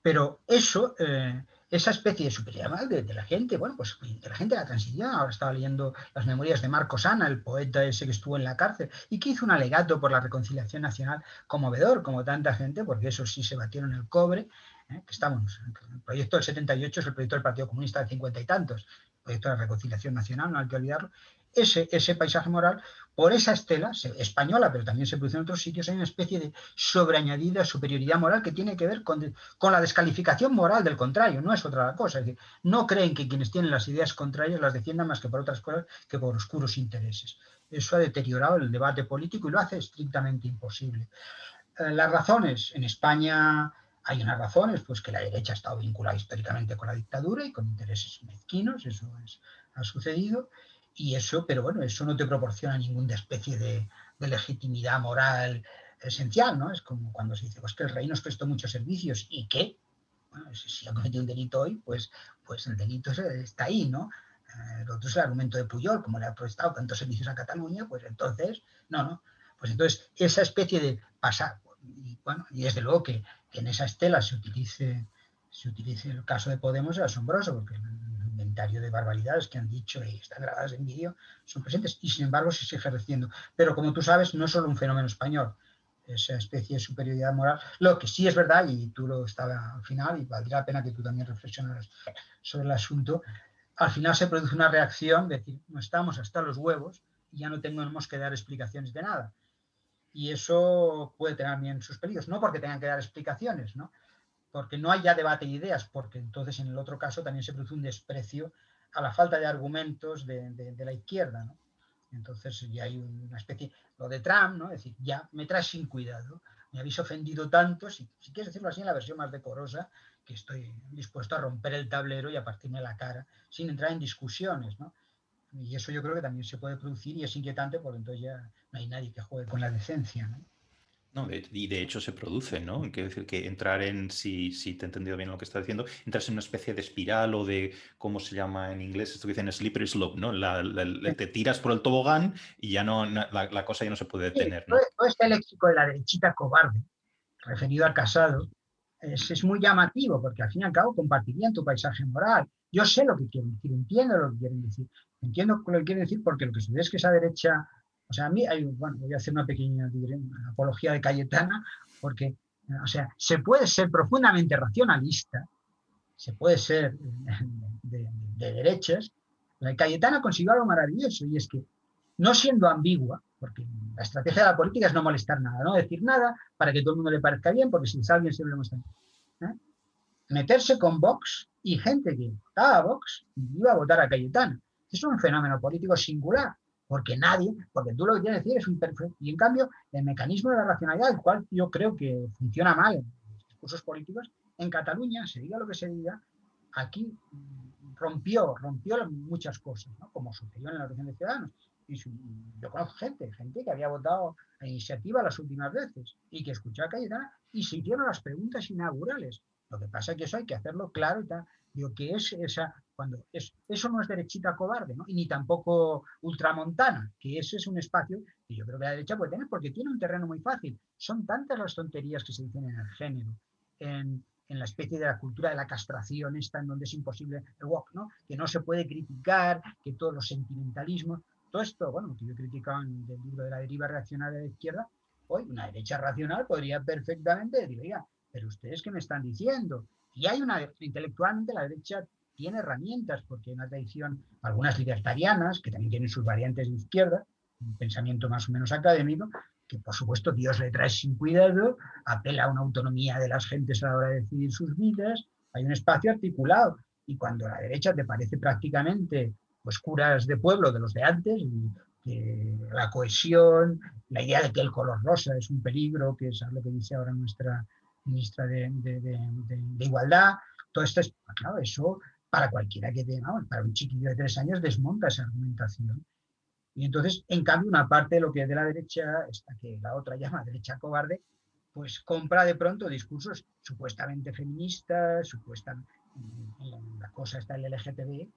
pero eso eh, esa especie de superioridad de, la gente, bueno, pues de la gente de la transición. Ahora estaba leyendo las memorias de Marco Sana, el poeta ese que estuvo en la cárcel y que hizo un alegato por la reconciliación nacional conmovedor, como tanta gente, porque eso sí se batieron el cobre. ¿Eh? que estamos, el proyecto del 78 es el proyecto del Partido Comunista de cincuenta y tantos, el proyecto de la reconciliación nacional, no hay que olvidarlo, ese, ese paisaje moral, por esa estela española, pero también se produce en otros sitios, hay una especie de sobreañadida superioridad moral que tiene que ver con, con, la descalificación moral del contrario, no es otra cosa. No creen que quienes tienen las ideas contrarias las defiendan más que por otras cosas que por oscuros intereses. Eso ha deteriorado el debate político y lo hace estrictamente imposible. Eh, las razones en España hay unas razones, pues que la derecha ha estado vinculada históricamente con la dictadura y con intereses mezquinos, eso es, ha sucedido. Y eso, pero bueno, eso no te proporciona ninguna especie de, legitimidad moral esencial, ¿no? Es como cuando se dice, pues que el rey nos prestó muchos servicios y qué. Bueno, si ha cometido un delito hoy, pues, pues el delito está ahí, ¿no? Eh, el otro es el argumento de Puyol, como le ha prestado tantos servicios a Cataluña, pues entonces, no, no. Pues entonces, esa especie de pasar, y bueno, y desde luego que, en esa estela se utilice, se utilice el caso de Podemos es asombroso, porque inventario de barbaridades que han dicho y están grabadas en vídeo son presentes y sin embargo se sigue ejerciendo. Pero como tú sabes, no es solo un fenómeno español. esa especie de superioridad moral. Lo que sí es verdad, y tú lo estabas al final, y valdría la pena que tú también reflexionaras sobre el asunto, al final se produce una reacción de decir, no estamos hasta los huevos y ya no tenemos que dar explicaciones de nada. Y eso puede tener bien sus peligros, no porque tengan que dar explicaciones, ¿no? porque no hay ya debate de ideas, porque entonces en el otro caso también se produce un desprecio a la falta de argumentos de, de la izquierda. ¿no? Entonces ya hay una especie, lo de Trump, ¿no? Es decir, ya me traes sin cuidado, me habéis ofendido tanto, si, quieres decirlo así en la versión más decorosa, que estoy dispuesto a romper el tablero y a partirme la cara, sin entrar en discusiones. Y eso yo creo que también se puede producir y es inquietante porque entonces ya no hay nadie que juegue con la decencia, ¿no? No, y de hecho se produce, ¿no? Quiero decir que entrar en, si, si te he entendido bien lo que estás diciendo, entras en una especie de espiral o de, ¿cómo se llama en inglés? Esto que dicen slippery slope, ¿no? te tiras por el tobogán y ya no, la, cosa ya no se puede detener, ¿no? Todo este léxico de la derechita cobarde, referido al casado, es, es, muy llamativo porque al fin y al cabo compartirían tu paisaje moral. Yo sé lo que quieren decir, entiendo lo que quieren decir, entiendo lo que quieren decir porque lo que sucede es que esa derecha o sea, a mí hay, bueno, voy a hacer una pequeña apología de Cayetana, porque, o sea, se puede ser profundamente racionalista, se puede ser de, derechas. La Cayetana consiguió algo maravilloso y es que, no siendo ambigua, porque la estrategia de la política es no molestar nada, no decir nada para que todo el mundo le parezca bien, porque si alguien se lo muestra. ¿eh? Meterse con Vox y gente que votaba a Vox iba a votar a Cayetana. Es un fenómeno político singular porque nadie, porque tú lo que que decir es un perfecto. Y en cambio, el mecanismo de la racionalidad, el cual yo creo que funciona mal en los discursos políticos, en Cataluña, se diga lo que se diga, aquí rompió, rompió muchas cosas, como sucedió en la región de Ciudadanos. Y yo conozco gente, gente que había votado a iniciativa las últimas veces y que escuchó a Cayetana y se hicieron las preguntas inaugurales. Lo que pasa es que eso hay que hacerlo claro y tal. Digo, que es esa, cuando es, eso no es derechita cobarde, ¿no? Y ni tampoco ultramontana, que ese es un espacio que yo creo que la derecha puede tener porque tiene un terreno muy fácil. Son tantas las tonterías que se dicen en el género, en, en la especie de la cultura de la castración esta, en donde es imposible el walk, ¿no? Que no se puede criticar, que todos los sentimentalismos, todo esto, bueno, que yo criticaba en el libro de la deriva reaccionaria de la izquierda, hoy una derecha racional podría perfectamente decir, oiga, pero ustedes qué me están diciendo? Y hay una, intelectualmente la derecha tiene herramientas, porque hay una tradición, algunas libertarianas, que también tienen sus variantes de izquierda, un pensamiento más o menos académico, que por supuesto Dios le trae sin cuidado, apela a una autonomía de las gentes a la hora de decidir sus vidas, hay un espacio articulado. Y cuando la derecha te parece prácticamente pues curas de pueblo de los de antes, y la cohesión, la idea de que el color rosa es un peligro, que es lo que dice ahora nuestra ministra de, Igualdad, todo esto es, claro, eso para cualquiera que tenga, para un chiquillo de tres años desmonta esa argumentación. Y entonces, en cambio, una parte de lo que es de la derecha, esta que la otra [laughs] llama derecha cobarde, pues compra de pronto discursos supuestamente feministas, supuestamente, la cosa está el LGTB,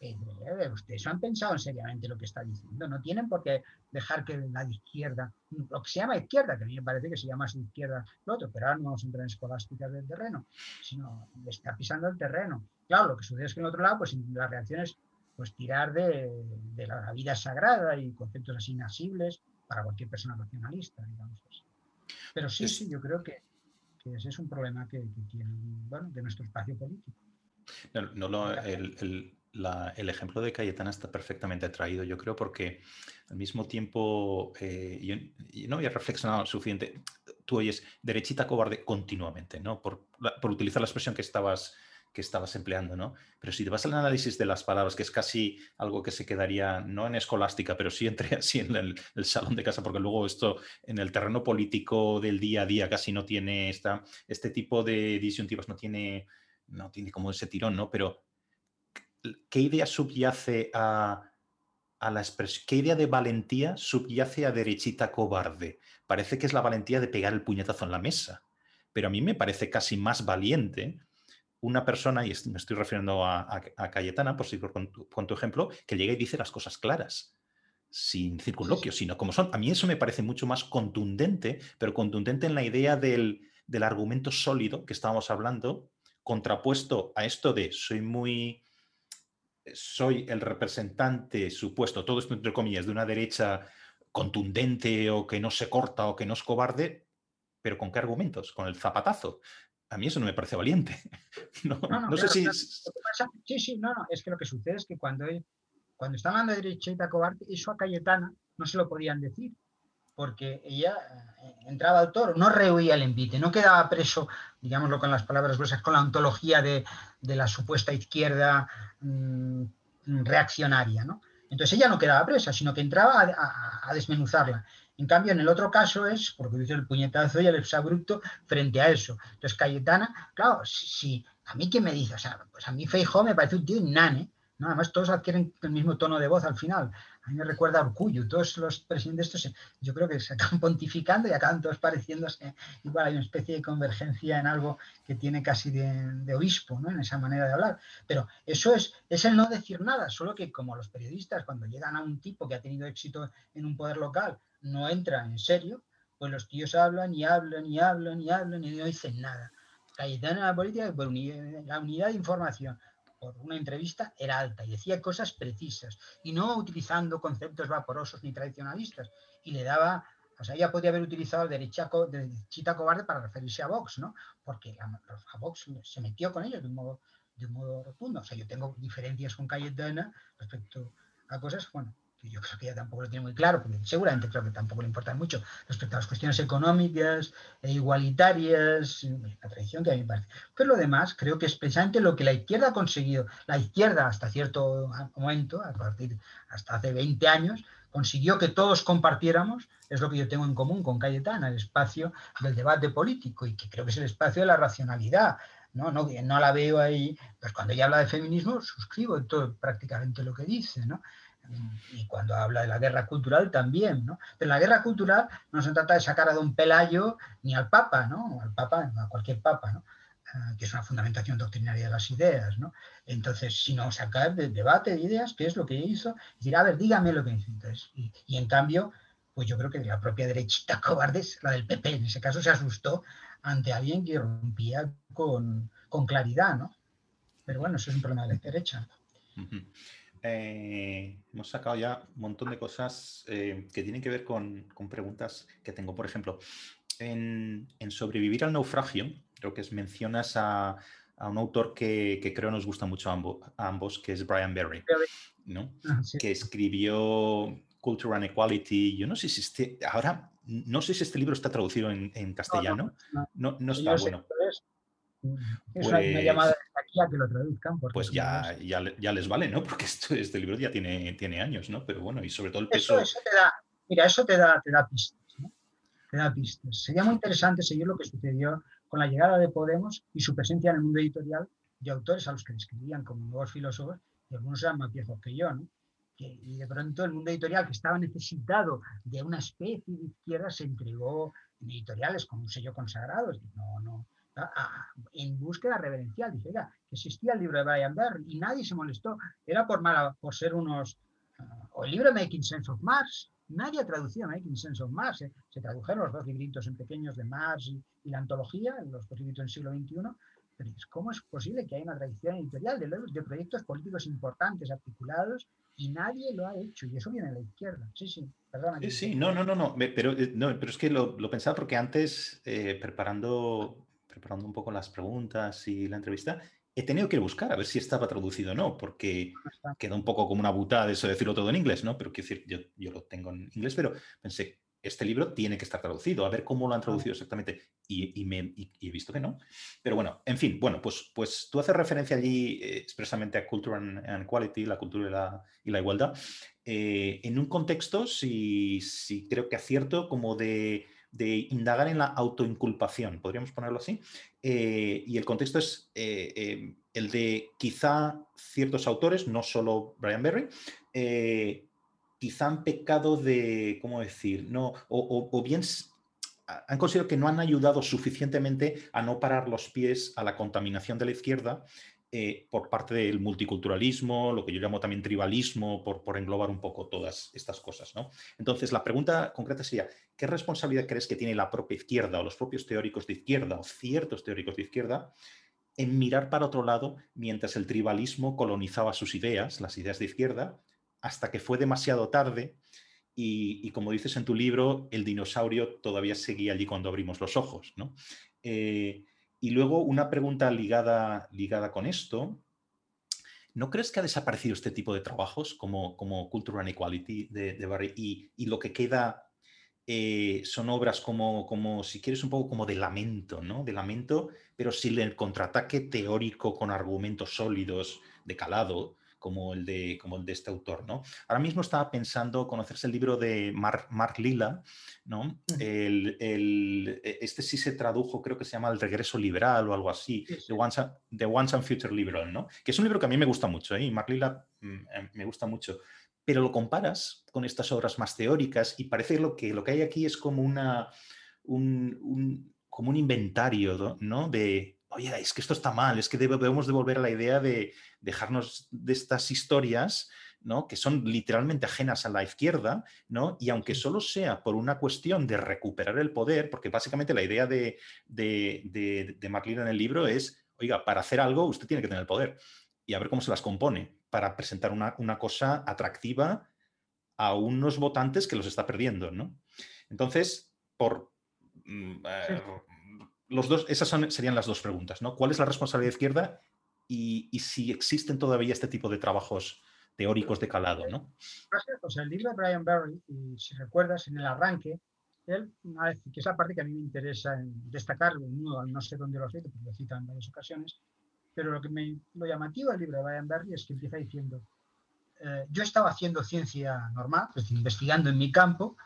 eh, ustedes han pensado seriamente lo que está diciendo. No tienen por qué dejar que la izquierda, lo que se llama izquierda, que a mí me parece que se llama así izquierda lo otro, pero ahora no vamos a entrar en escolásticas del terreno, sino le está pisando el terreno. Claro, lo que sucede es que en otro lado, pues la reacción es pues tirar de, la vida sagrada y conceptos así inasibles para cualquier persona nacionalista, digamos así. Pero sí, sí, yo creo que, ese es un problema que, tiene, bueno, de nuestro espacio político. No, no el, el ejemplo de Cayetana está perfectamente traído, yo creo, porque al mismo tiempo eh, yo, no había reflexionado suficiente. Tú oyes derechita cobarde continuamente, ¿no? Por, utilizar la expresión que estabas, que estabas empleando, ¿no? Pero si te vas al análisis de las palabras, que es casi algo que se quedaría, no en escolástica, pero sí entre [laughs] así en el, salón de casa, porque luego esto en el terreno político del día a día casi no tiene esta, este tipo de disyuntivas, no tiene, no tiene como ese tirón, ¿no? Pero ¿qué idea subyace a, la expresión? ¿Qué idea de valentía subyace a derechita cobarde? Parece que es la valentía de pegar el puñetazo en la mesa, pero a mí me parece casi más valiente una persona, y me estoy refiriendo a, Cayetana, por si con tu, ejemplo, que llega y dice las cosas claras, sin circunloquio, sino como son. A mí eso me parece mucho más contundente, pero contundente en la idea del, del argumento sólido que estábamos hablando, contrapuesto a esto de soy muy soy el representante supuesto, todo esto entre comillas, de una derecha contundente o que no se corta o que no es cobarde, pero ¿con qué argumentos? Con el zapatazo. A mí eso no me parece valiente. [laughs] No, sé si... sí, sí, no, no, es que lo que sucede es que cuando, cuando están hablando de derechita cobarde, eso a Cayetana no se lo podían decir, porque ella eh, entraba al toro, no rehuía el envite, no quedaba preso, digámoslo con las palabras gruesas, con la ontología de, la supuesta izquierda mm, reaccionaria, ¿no? Entonces ella no quedaba presa, sino que entraba a, desmenuzarla. En cambio, en el otro caso es, porque dice el puñetazo y el exabrupto frente a eso. Entonces, Cayetana, claro, si, a mí qué me dice, o sea, pues a mí Feijó me parece un tío inane, ¿no? Además, todos adquieren el mismo tono de voz al final. A mí me recuerda a Urcullo. Todos los presidentes estos, yo creo que se acaban [laughs] pontificando y acaban todos pareciéndose. Igual hay una especie de convergencia en algo que tiene casi de, obispo, ¿no? En esa manera de hablar. Pero eso es, es el no decir nada, solo que como los periodistas, cuando llegan a un tipo que ha tenido éxito en un poder local, no entran en serio, pues los tíos hablan y hablan y hablan y hablan y no dicen nada. Cayetana la política, la unidad de información una entrevista era alta y decía cosas precisas y no utilizando conceptos vaporosos ni tradicionalistas. Y le daba, o sea, ella podía haber utilizado el derechaco, derechita cobarde para referirse a Vox, ¿no? Porque a, Vox se metió con ellos de un modo de un modo rotundo. O sea, yo tengo diferencias con Cayetana respecto a cosas, bueno, yo creo que ella tampoco lo tiene muy claro, porque seguramente creo que tampoco le importa mucho respecto a las cuestiones económicas e igualitarias, la tradición que a mí me parece. Pero lo demás, creo que es precisamente lo que la izquierda ha conseguido. La izquierda, hasta cierto momento, a partir hasta hace 20 años, consiguió que todos compartiéramos, es lo que yo tengo en común con Cayetana, el espacio del debate político y que creo que es el espacio de la racionalidad. No, no, no la veo ahí, pues cuando ella habla de feminismo, suscribo todo prácticamente lo que dice, ¿no? Y cuando habla de la guerra cultural también, ¿no? Pero la guerra cultural no se trata de sacar a don Pelayo ni al Papa, ¿no? Al Papa, a cualquier Papa, ¿no? Ah, que es una fundamentación doctrinaria de las ideas, ¿no? Entonces, sino sacar del debate de ideas, qué es lo que hizo, decir, a ver, dígame lo que hizo. Entonces, y, y, en cambio, pues yo creo que la propia derechita cobarde, la del PP, en ese caso se asustó ante alguien que rompía con claridad, ¿no? Pero bueno, eso es un problema de la derecha. Eh, hemos sacado ya un montón de cosas eh, que tienen que ver con, preguntas que tengo. Por ejemplo, en, Sobrevivir al naufragio, creo que mencionas a, un autor que, creo nos gusta mucho a ambos, que es Brian Berry, ¿no? Ah, que escribió Culture and Equality. Yo no sé si este, ahora, no sé si este libro está traducido en, castellano. No, no, está bueno. Es una pues llamada a que lo traduzcan. Pues ya, ya, les vale, ¿no? [laughs] Porque esto, este libro ya tiene, tiene años, ¿no? Pero bueno, y sobre todo el peso. Eso, te da, mira, eso te da, te da pistas, ¿no? Te da pistas. Sería muy interesante seguir lo que sucedió con la llegada de Podemos y su presencia en el mundo editorial de autores a los que describían como nuevos filósofos, y algunos eran más viejos que yo, ¿no? y de pronto el mundo editorial que estaba necesitado de una especie de izquierda se entregó en editoriales con un sello consagrado. No, no, en búsqueda reverencial. Dice, que existía el libro de Brian Berry y nadie se molestó. Era por, mala, por ser unos... Ah, o el libro Making Sense of Mars. Nadie ha traducido Making Sense of Mars. ¿eh? Se tradujeron los dos libritos en pequeños de Mars y, la antología, los dos libritos en siglo XXI. Pero ¿cómo es posible que haya una tradición editorial de, de proyectos políticos importantes, articulados, y nadie lo ha hecho? Y eso viene de la izquierda. Sí, sí, perdona. Sí, sí, no, no, no, no. Pero, eh, no, pero es que lo, lo pensaba porque antes, eh, preparando preparando un poco las preguntas y la entrevista, he tenido que buscar a ver si estaba traducido o no, porque queda un poco como una butada eso de decirlo todo en inglés, ¿no? Pero quiero decir, yo, yo lo tengo en inglés, pero pensé, este libro tiene que estar traducido, a ver cómo lo han traducido exactamente. Y, y, me, he visto que no. Pero bueno, en fin, bueno, pues, pues tú haces referencia allí eh, expresamente a Culture and, Quality, la cultura y la, y la igualdad, eh, en un contexto, si, si creo que acierto, como de de indagar en la autoinculpación, podríamos ponerlo así. Eh, y el contexto es eh, eh, el de quizá ciertos autores, no solo Brian Berry, quizá han pecado de, ¿cómo decir? No, o bien han considerado que no han ayudado suficientemente a no parar los pies a la contaminación de la izquierda eh, por parte del multiculturalismo, lo que yo llamo también tribalismo, por, englobar un poco todas estas cosas. Entonces, la pregunta concreta sería, ¿qué responsabilidad crees que tiene la propia izquierda o los propios teóricos de izquierda o ciertos teóricos de izquierda en mirar para otro lado mientras el tribalismo colonizaba sus ideas, las ideas de izquierda, hasta que fue demasiado tarde y, como dices en tu libro, el dinosaurio todavía seguía allí cuando abrimos los ojos. Eh, y luego una pregunta ligada, ligada con esto. ¿No crees que ha desaparecido este tipo de trabajos como, como Cultural Inequality de, de Barry y, y, lo que queda eh, son obras como, como, si quieres, un poco como de lamento, ¿no? De lamento, pero sin el contraataque teórico con argumentos sólidos de calado, como el de, como el de este autor. ¿no? Ahora mismo estaba pensando conocerse el libro de Mark, Mark Lilla, ¿no? El, el, e, este sí se tradujo, creo que se llama El regreso liberal o algo así, The, Once, The Once and Future Liberal, ¿no? que es un libro que a mí me gusta mucho, ¿eh? y Mark Lilla mm, me gusta mucho. Pero lo comparas con estas obras más teóricas y parece lo que lo que hay aquí es como una, un, un como un inventario ¿no? de, oye, es que esto está mal, es que debemos devolver a la idea de dejarnos de estas historias, ¿no? que son literalmente ajenas a la izquierda, ¿no? y aunque solo sea por una cuestión de recuperar el poder, porque básicamente la idea de, de, de, en el libro es, oiga, para hacer algo usted tiene que tener el poder y a ver cómo se las compone para presentar una, una cosa atractiva a unos votantes que los está perdiendo. ¿no? Entonces, por... Mm, esas serían las dos preguntas, ¿no? ¿Cuál es la responsabilidad izquierda y, si existen todavía este tipo de trabajos teóricos de calado, ¿no? el libro de Brian Barry, si recuerdas, en el arranque, él, que es la parte que a mí me interesa destacar, no, no sé dónde lo cito, porque lo cita en varias ocasiones, pero lo que me, lo llamativo del libro de Brian Barry es que empieza diciendo, eh, yo estaba haciendo ciencia normal, es decir, investigando en mi campo,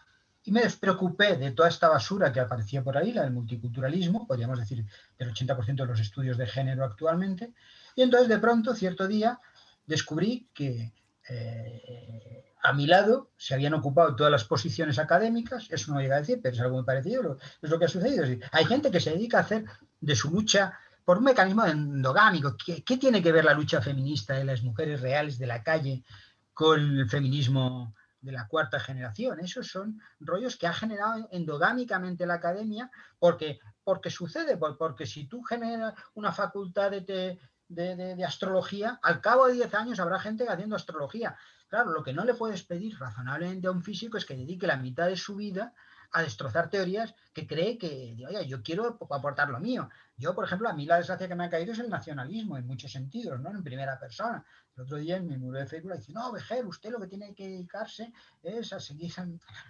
y me despreocupé de toda esta basura que aparecía por ahí, la del multiculturalismo, podríamos decir del 80% de los estudios de género actualmente, y entonces de pronto, cierto día, descubrí que eh, a mi lado se habían ocupado todas las posiciones académicas, eso no llega a decir, pero es algo muy parecido, es lo que ha sucedido. hay gente que se dedica a hacer de su lucha por un mecanismo endogámico. ¿Qué, ¿Qué, tiene que ver la lucha feminista de las mujeres reales de la calle con el feminismo de la cuarta generación. Esos son rollos que ha generado endogámicamente la academia porque, porque sucede, porque si tú generas una facultad de, de, astrología, al cabo de 10 años habrá gente haciendo astrología. Claro, lo que no le puedes pedir razonablemente a un físico es que dedique la mitad de su vida a destrozar teorías que cree que, oye, yo quiero aportar lo mío. Yo, por ejemplo, a mí la desgracia que me ha caído es el nacionalismo en muchos sentidos, ¿no? En primera persona. El otro día en mi muro de Facebook dice, no, Vejer, usted lo que tiene que dedicarse es a seguir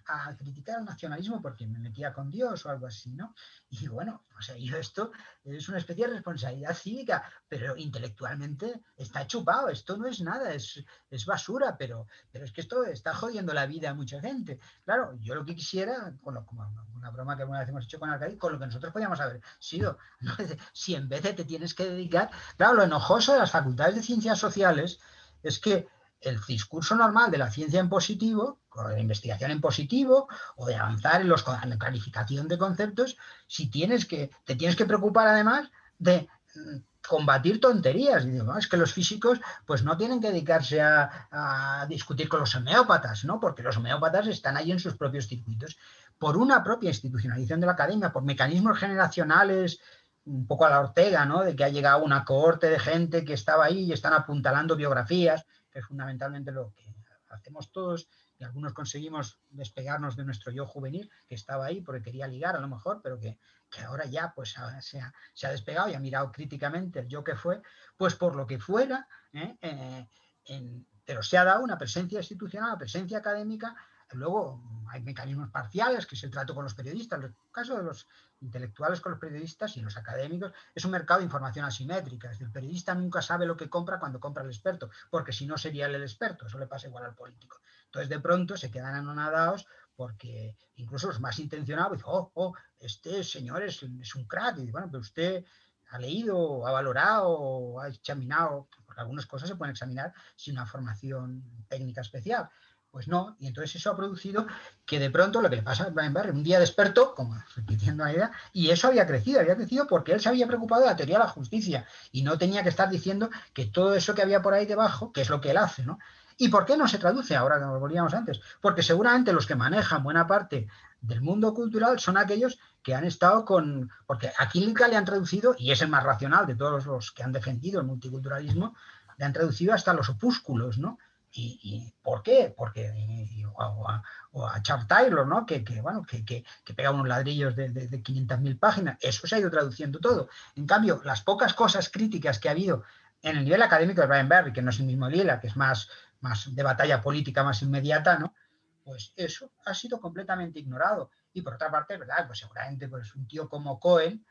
a, criticar el nacionalismo porque me metía con Dios o algo así, ¿no? Y bueno, o sea, yo esto es una especie de responsabilidad cívica, pero intelectualmente está chupado, esto no es nada, es, es basura, pero, pero es que esto está jodiendo la vida a mucha gente. Claro, yo lo que quisiera, con lo, como una broma que alguna vez hemos hecho con Alcaide, con lo que nosotros podíamos haber sido, [laughs] si en vez de te tienes que dedicar, claro, lo enojoso de las facultades de ciencias sociales, es que el discurso normal de la ciencia en positivo, o de la investigación en positivo, o de avanzar en, los, la clarificación de conceptos, si tienes que, te tienes que preocupar además de mm, combatir tonterías. Digo, es que los físicos pues no tienen que dedicarse a, a, discutir con los homeópatas, ¿no? Porque los homeópatas están ahí en sus propios circuitos. Por una propia institucionalización de la academia, por mecanismos generacionales un poco a la Ortega, ¿no? De que ha llegado una cohorte de gente que estaba ahí y están apuntalando biografías, que es fundamentalmente lo que hacemos todos, y algunos conseguimos despegarnos de nuestro yo juvenil, que estaba ahí porque quería ligar a lo mejor, pero que, ahora ya pues se ha, se ha, despegado y ha mirado críticamente el yo que fue, pues por lo que fuera, ¿eh? Eh, pero se ha dado una presencia institucional, una presencia académica Luego hay mecanismos parciales, que es el trato con los periodistas. el caso de los intelectuales con los periodistas y los académicos es un mercado de información asimétrica. Es el periodista nunca sabe lo que compra cuando compra el experto, porque si no sería él el experto. Eso le pasa igual al político. Entonces, de pronto se quedan anonadados porque incluso los más intencionados dicen, oh, oh, este señor es, es un crack. Y bueno, pero usted ha leído, ha valorado, ha examinado, porque algunas cosas se pueden examinar sin una formación técnica especial. Pues no, y entonces eso ha producido que de pronto lo que le pasa a Barry, un día despertó, como [laughs] repitiendo la idea, y eso había crecido, había crecido porque él se había preocupado de la teoría de la justicia y no tenía que estar diciendo que todo eso que había por ahí debajo, que es lo que él hace, ¿no? ¿Y por qué no se traduce ahora, como volvíamos antes? Porque seguramente los que manejan buena parte del mundo cultural son aquellos que han estado con. Porque Química le han traducido, y es el más racional de todos los que han defendido el multiculturalismo, le han traducido hasta los opúsculos, ¿no? ¿Y, por qué? Porque o, a, Charles Taylor, ¿no? Que, bueno, que, que, pega unos ladrillos de, de, de 500.000 páginas. Eso se ha ido traduciendo todo. En cambio, las pocas cosas críticas que ha habido en el nivel académico de Brian Berry, que no es el mismo Lila, que es más, más de batalla política más inmediata, ¿no? Pues eso ha sido completamente ignorado. Y por otra parte, ¿verdad? Pues seguramente pues, un tío como Cohen,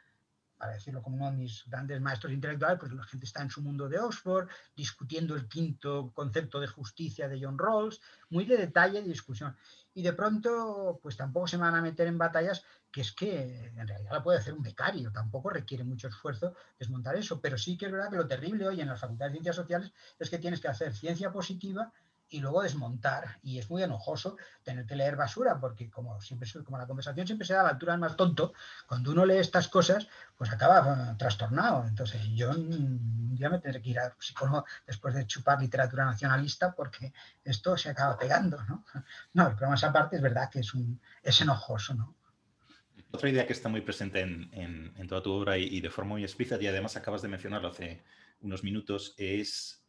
para decirlo como uno de mis grandes maestros intelectuales, pues la gente está en su mundo de Oxford, discutiendo el quinto concepto de justicia de John Rawls, muy de detalle de discusión. Y de pronto, pues tampoco se van a meter en batallas que es que en realidad la puede hacer un becario, tampoco requiere mucho esfuerzo desmontar eso, pero sí que es verdad que lo terrible hoy en las facultades de ciencias sociales es que tienes que hacer ciencia positiva y luego desmontar. Y es muy enojoso tener que leer basura, porque como siempre como la conversación siempre se da a la altura del más tonto, cuando uno lee estas cosas, pues acaba trastornado. Entonces yo un día me tendré que ir a psicólogo después de chupar literatura nacionalista, porque esto se acaba pegando, ¿no? [laughs] No, pero más aparte es verdad que es un es enojoso, ¿no? Otra idea que está muy presente en, toda tu obra y, de forma muy explícita, y además acabas de mencionarlo hace unos minutos, es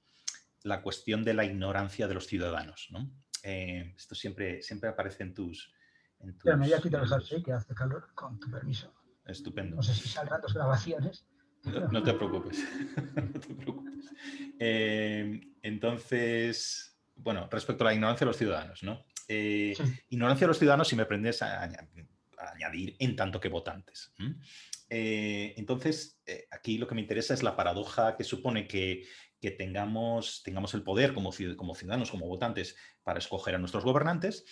la cuestión de la ignorancia de los ciudadanos. ¿no? Eh, esto siempre, siempre aparece en tus... En tus Pero me voy a quitar los que hace calor, con tu permiso. Estupendo. No sé si saldrán tus grabaciones. No, te preocupes. [laughs] no te preocupes. Eh, entonces, bueno, respecto a la ignorancia de los ciudadanos, ¿no? Eh, ignorancia de los ciudadanos, si me aprendes a, añadir en tanto que votantes. entonces, aquí lo que me interesa es la paradoja que supone que que tengamos, tengamos el poder como, ciudadanos, como votantes, para escoger a nuestros gobernantes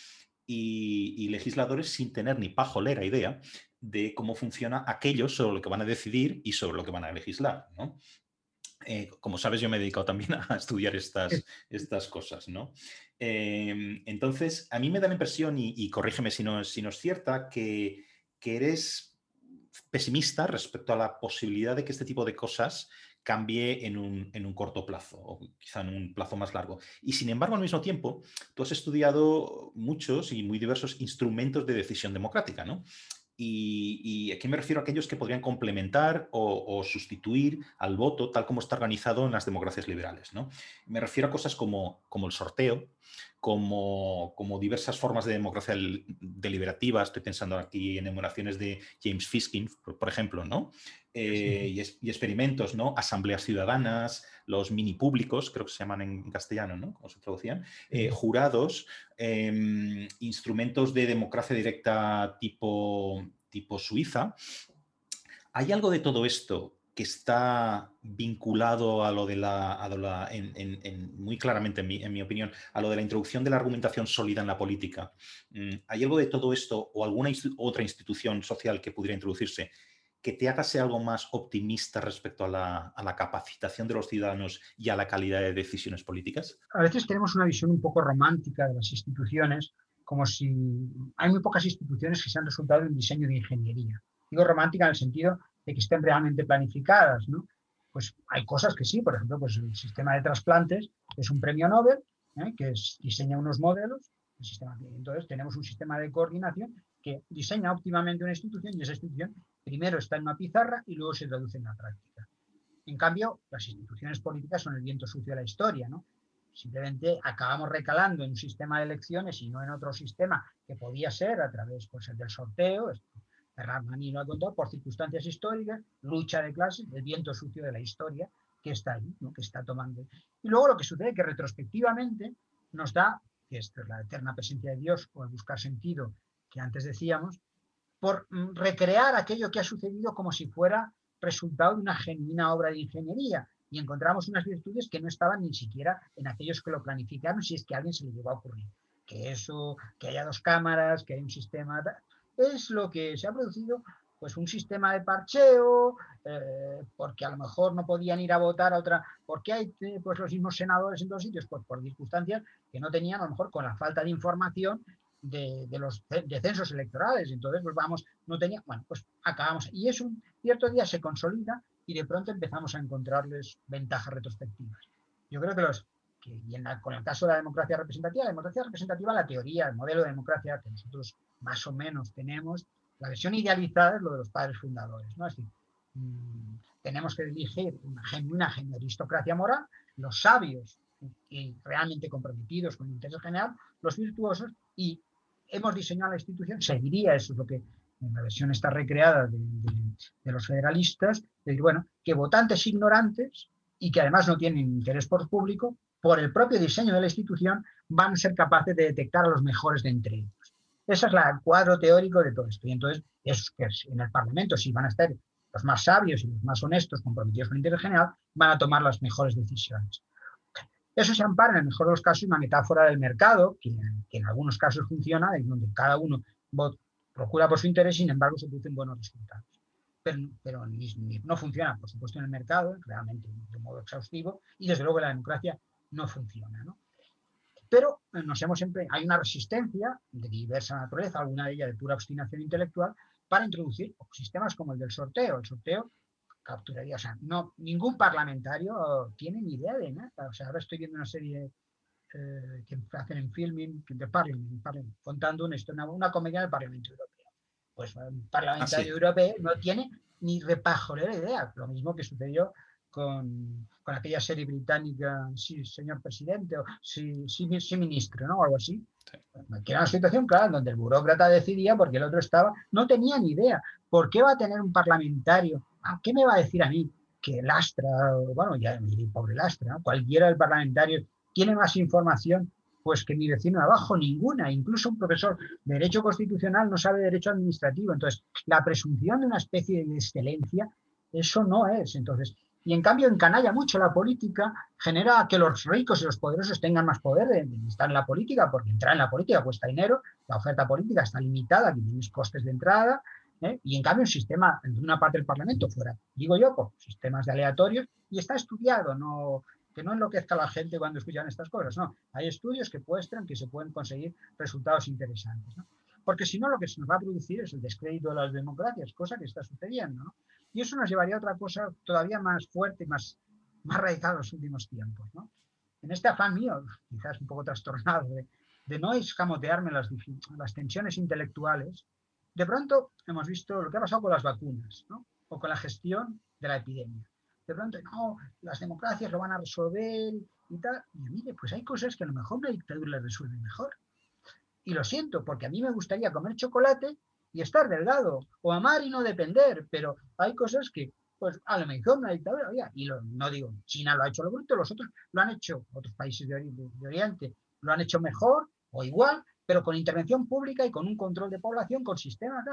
y, legisladores sin tener ni pajolera idea de cómo funciona aquellos sobre lo que van a decidir y sobre lo que van a legislar. Eh, como sabes, yo me he dedicado también a estudiar estas, estas cosas. ¿no? Em, entonces, a mí me da la impresión, y, corrígeme si no, si no es cierta, que, que eres pesimista respecto a la posibilidad de que este tipo de cosas cambie en un, corto plazo o quizá en un plazo más largo. Y sin embargo, al mismo tiempo, tú has estudiado muchos y muy diversos instrumentos de decisión democrática, ¿no? Y, aquí me refiero a aquellos que podrían complementar o, sustituir al voto tal como está organizado en las democracias liberales. ¿no? Me refiero a cosas como, como el sorteo, como, como, diversas formas de democracia deliberativa. Estoy pensando aquí en emulaciones de James Fiskin, por, ejemplo, ¿no? Eh, y, experimentos, ¿no? Asambleas ciudadanas, los mini públicos, creo que se llaman en castellano, ¿no? Como se traducían, eh, jurados, em, instrumentos de democracia directa tipo, tipo Suiza. ¿Hay algo de todo esto que está vinculado a lo de la, muy claramente en mi, opinión, a lo de la introducción de la argumentación sólida en la política. Mm, ¿Hay algo de todo esto o alguna otra institución social que pudiera introducirse que te haga ser algo más optimista respecto a la, capacitación de los ciudadanos y a la calidad de decisiones políticas? A veces tenemos una visión un poco romántica de las instituciones, como si hay muy pocas instituciones que se han resultado en diseño de ingeniería. Digo romántica en el sentido de que estén realmente planificadas, ¿no? Pues hay cosas que sí, por ejemplo, pues el sistema de trasplantes es un premio Nobel ¿eh? que diseña unos modelos, entonces tenemos un sistema de coordinación que diseña óptimamente una institución y esa institución primero está en una pizarra y luego se traduce en la práctica. En cambio, las instituciones políticas son el viento sucio de la historia, ¿no? Simplemente acabamos recalando en un sistema de elecciones y no en otro sistema que podía ser a través pues, del sorteo, Ferrari lo ha contado, por circunstancias históricas, lucha de clases, el viento sucio de la historia que está ahí, ¿no? que está tomando. Y luego lo que sucede es que retrospectivamente nos da, que es la eterna presencia de Dios o el buscar sentido que antes decíamos, por mm, recrear aquello que ha sucedido como si fuera resultado de una genuina obra de ingeniería. Y encontramos unas virtudes que no estaban ni siquiera en aquellos que lo planificaron, si es que a alguien se le llegó a ocurrir. Que eso, que haya dos cámaras, que haya un sistema, es lo que se ha producido, pues un sistema de parcheo, eh, porque a lo mejor no podían ir a votar a otra, porque hay eh, pues los mismos senadores en dos sitios, pues por circunstancias que no tenían a lo mejor con la falta de información de, los descensos electorales. Entonces, pues vamos, no tenía, bueno, pues acabamos. Y es un cierto día se consolida y de pronto empezamos a encontrarles ventajas retrospectivas. Yo creo que los, y con el caso de la democracia representativa, la democracia representativa, la teoría, el modelo de democracia que nosotros más o menos tenemos, la versión idealizada es lo de los padres fundadores, ¿no? Es decir, mm, tenemos que elegir una genuina aristocracia moral, los sabios y realmente comprometidos con el interés general, los virtuosos, y hemos diseñado la institución, seguiría, eso es lo que en la versión está recreada de, los federalistas, de decir, bueno, que votantes ignorantes y que además no tienen interés por público, por el propio diseño de la institución, van a ser capaces de detectar a los mejores de entre ellos. Ese es el cuadro teórico de todo esto. Y entonces, es que en el Parlamento, si van a estar los más sabios y los más honestos, comprometidos con el interés general, van a tomar las mejores decisiones. Eso se ampara, en el mejor de los casos, una metáfora del mercado, que, en algunos casos funciona, en donde cada uno procura por su interés, sin embargo, se producen buenos resultados. Pero, no funciona, por supuesto, en el mercado, realmente de modo exhaustivo, y desde luego la democracia no funciona. Pero eh, nos hemos hay una resistencia de diversa naturaleza, alguna de ellas de pura obstinación intelectual, para introducir sistemas como el del sorteo. El sorteo capturaría, o sea, no, ningún parlamentario tiene ni idea de nada. O sea, ahora estoy viendo una serie eh, que hacen en filming de Parliament, contando una, historia, una comedia del Parlamento Europeo. Pues un parlamentario ah, europeo no tiene ni repajolera idea. Lo mismo que sucedió con, con, aquella serie británica, sí, señor presidente, o sí, sí, sí ministro, ¿no? O algo así. Que era una situación, claro, donde el burócrata decidía porque el otro estaba, no tenía ni idea. ¿Por qué va a tener un parlamentario? ¿A qué me va a decir a mí? Que Lastra, bueno, ya mi pobre Lastra, ¿no? cualquiera del parlamentario tiene más información pues que mi vecino de abajo, ninguna. Incluso un profesor de Derecho Constitucional no sabe Derecho Administrativo. Entonces, la presunción de una especie de excelencia, eso no es. Entonces, y en cambio encanalla mucho la política, genera que los ricos y los poderosos tengan más poder de, estar en la política, porque entrar en la política cuesta dinero, la oferta política está limitada, que tienes costes de entrada, ¿eh? y en cambio un sistema, en una parte del Parlamento fuera, digo yo, por sistemas de aleatorios, y está estudiado, no, que no enloquezca a la gente cuando escuchan estas cosas, no, hay estudios que muestran que se pueden conseguir resultados interesantes, porque si no lo que se nos va a producir es el descrédito de las democracias, cosa que está sucediendo, ¿no? Y eso nos llevaría a otra cosa todavía más fuerte más, más radical en los últimos tiempos. En este afán mío, quizás un poco trastornado, de, no escamotearme las, las tensiones intelectuales, de pronto hemos visto lo que ha pasado con las vacunas o con la gestión de la epidemia. De pronto, no, las democracias lo van a resolver y tal. Y mire, pues hay cosas que a lo mejor una dictadura le resuelve mejor. Y lo siento, porque a mí me gustaría comer chocolate y estar delgado, o amar y no depender, pero hay cosas que, pues a lo mejor una dictadura, y no digo, China lo ha hecho lo bruto, los otros lo han hecho, otros países de, Oriente lo han hecho mejor o igual, pero con intervención pública y con un control de población, con sistemas,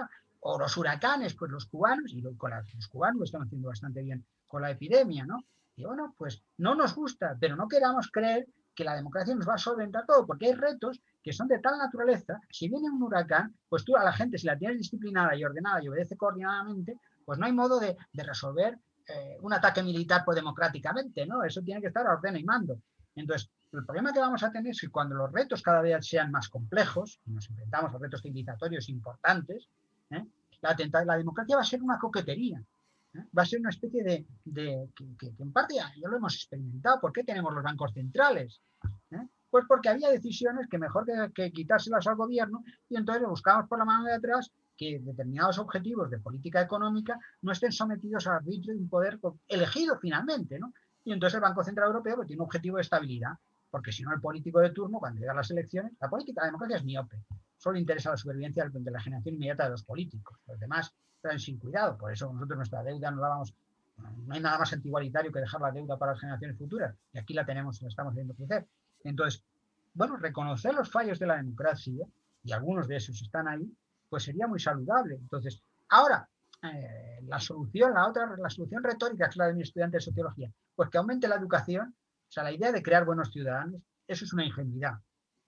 o los huracanes, pues los cubanos, y con los cubanos lo están haciendo bastante bien con la epidemia, ¿no? Y bueno, pues no nos gusta, pero no queramos creer que la democracia nos va a solventar todo, porque hay retos que son de tal naturaleza, si viene un huracán, pues tú a la gente, si la tienes disciplinada y ordenada y obedece coordinadamente, pues no hay modo de, resolver eh, un ataque militar pues, democráticamente, ¿no? Eso tiene que estar a orden y mando. Entonces, el problema que vamos a tener es que cuando los retos cada vez sean más complejos, y nos enfrentamos a retos civilizatorios importantes, ¿eh? la, la democracia va a ser una coquetería, ¿eh? va a ser una especie de, que, en parte ya, lo hemos experimentado. ¿Por qué tenemos los bancos centrales? ¿Eh? Pues porque había decisiones que mejor que, quitárselas al gobierno y entonces buscamos por la mano de atrás que determinados objetivos de política económica no estén sometidos al arbitrio de un poder elegido finalmente, ¿no? Y entonces el Banco Central Europeo pues, tiene un objetivo de estabilidad, porque si no el político de turno, cuando llegan las elecciones, la política, la democracia es miope, solo interesa la supervivencia de la generación inmediata de los políticos, los demás están sin cuidado. Por eso nosotros nuestra deuda no la vamos, no hay nada más antigualitario que dejar la deuda para las generaciones futuras. Y aquí la tenemos, la estamos viendo crecer. Entonces, bueno, reconocer los fallos de la democracia, y algunos de esos están ahí, pues sería muy saludable. Entonces, ahora, eh, la solución, la otra, la solución retórica, es la de mi estudiante de sociología, pues que aumente la educación, o sea, la idea de crear buenos ciudadanos, eso es una ingenuidad.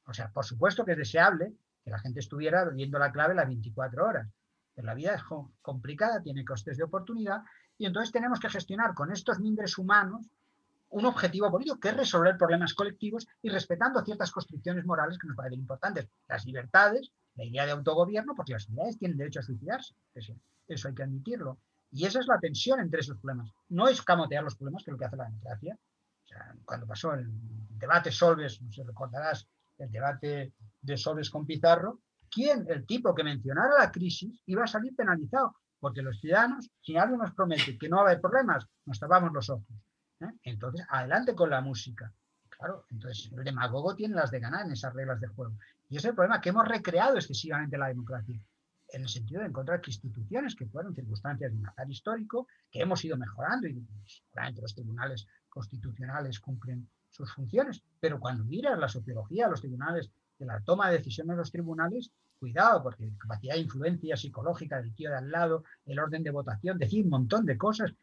O sea, por supuesto que es deseable que la gente estuviera viendo la clave las 24 horas, la vida es complicada, tiene costes de oportunidad y entonces tenemos que gestionar con estos mimbres humanos un objetivo político que es resolver problemas colectivos y respetando ciertas construcciones morales que nos parecen importantes. Las libertades, la idea de autogobierno, porque las ciudades tienen derecho a suicidarse. Eso, hay que admitirlo. Y esa es la tensión entre esos problemas. No es camotear los problemas, que es lo que hace la democracia. cuando pasó el debate Solves, no sé, recordarás el debate de Solves con Pizarro, quién, el tipo que mencionara la crisis, iba a salir penalizado, porque los ciudadanos, si alguien nos promete que no va a haber problemas, nos tapamos los ojos. ¿Eh? Entonces, adelante con la música. Claro, entonces el demagogo tiene las de ganar en esas reglas de juego. Y ese es el problema, que hemos recreado excesivamente la democracia, en el sentido de encontrar que instituciones que fueron circunstancias de un azar histórico, que hemos ido mejorando, y seguramente los tribunales constitucionales cumplen sus funciones, pero cuando miras la sociología de los tribunales, de la toma de decisiones de los tribunales, cuidado, porque capacidad de influencia psicológica del tío de al lado, el orden de votación, decir un montón de cosas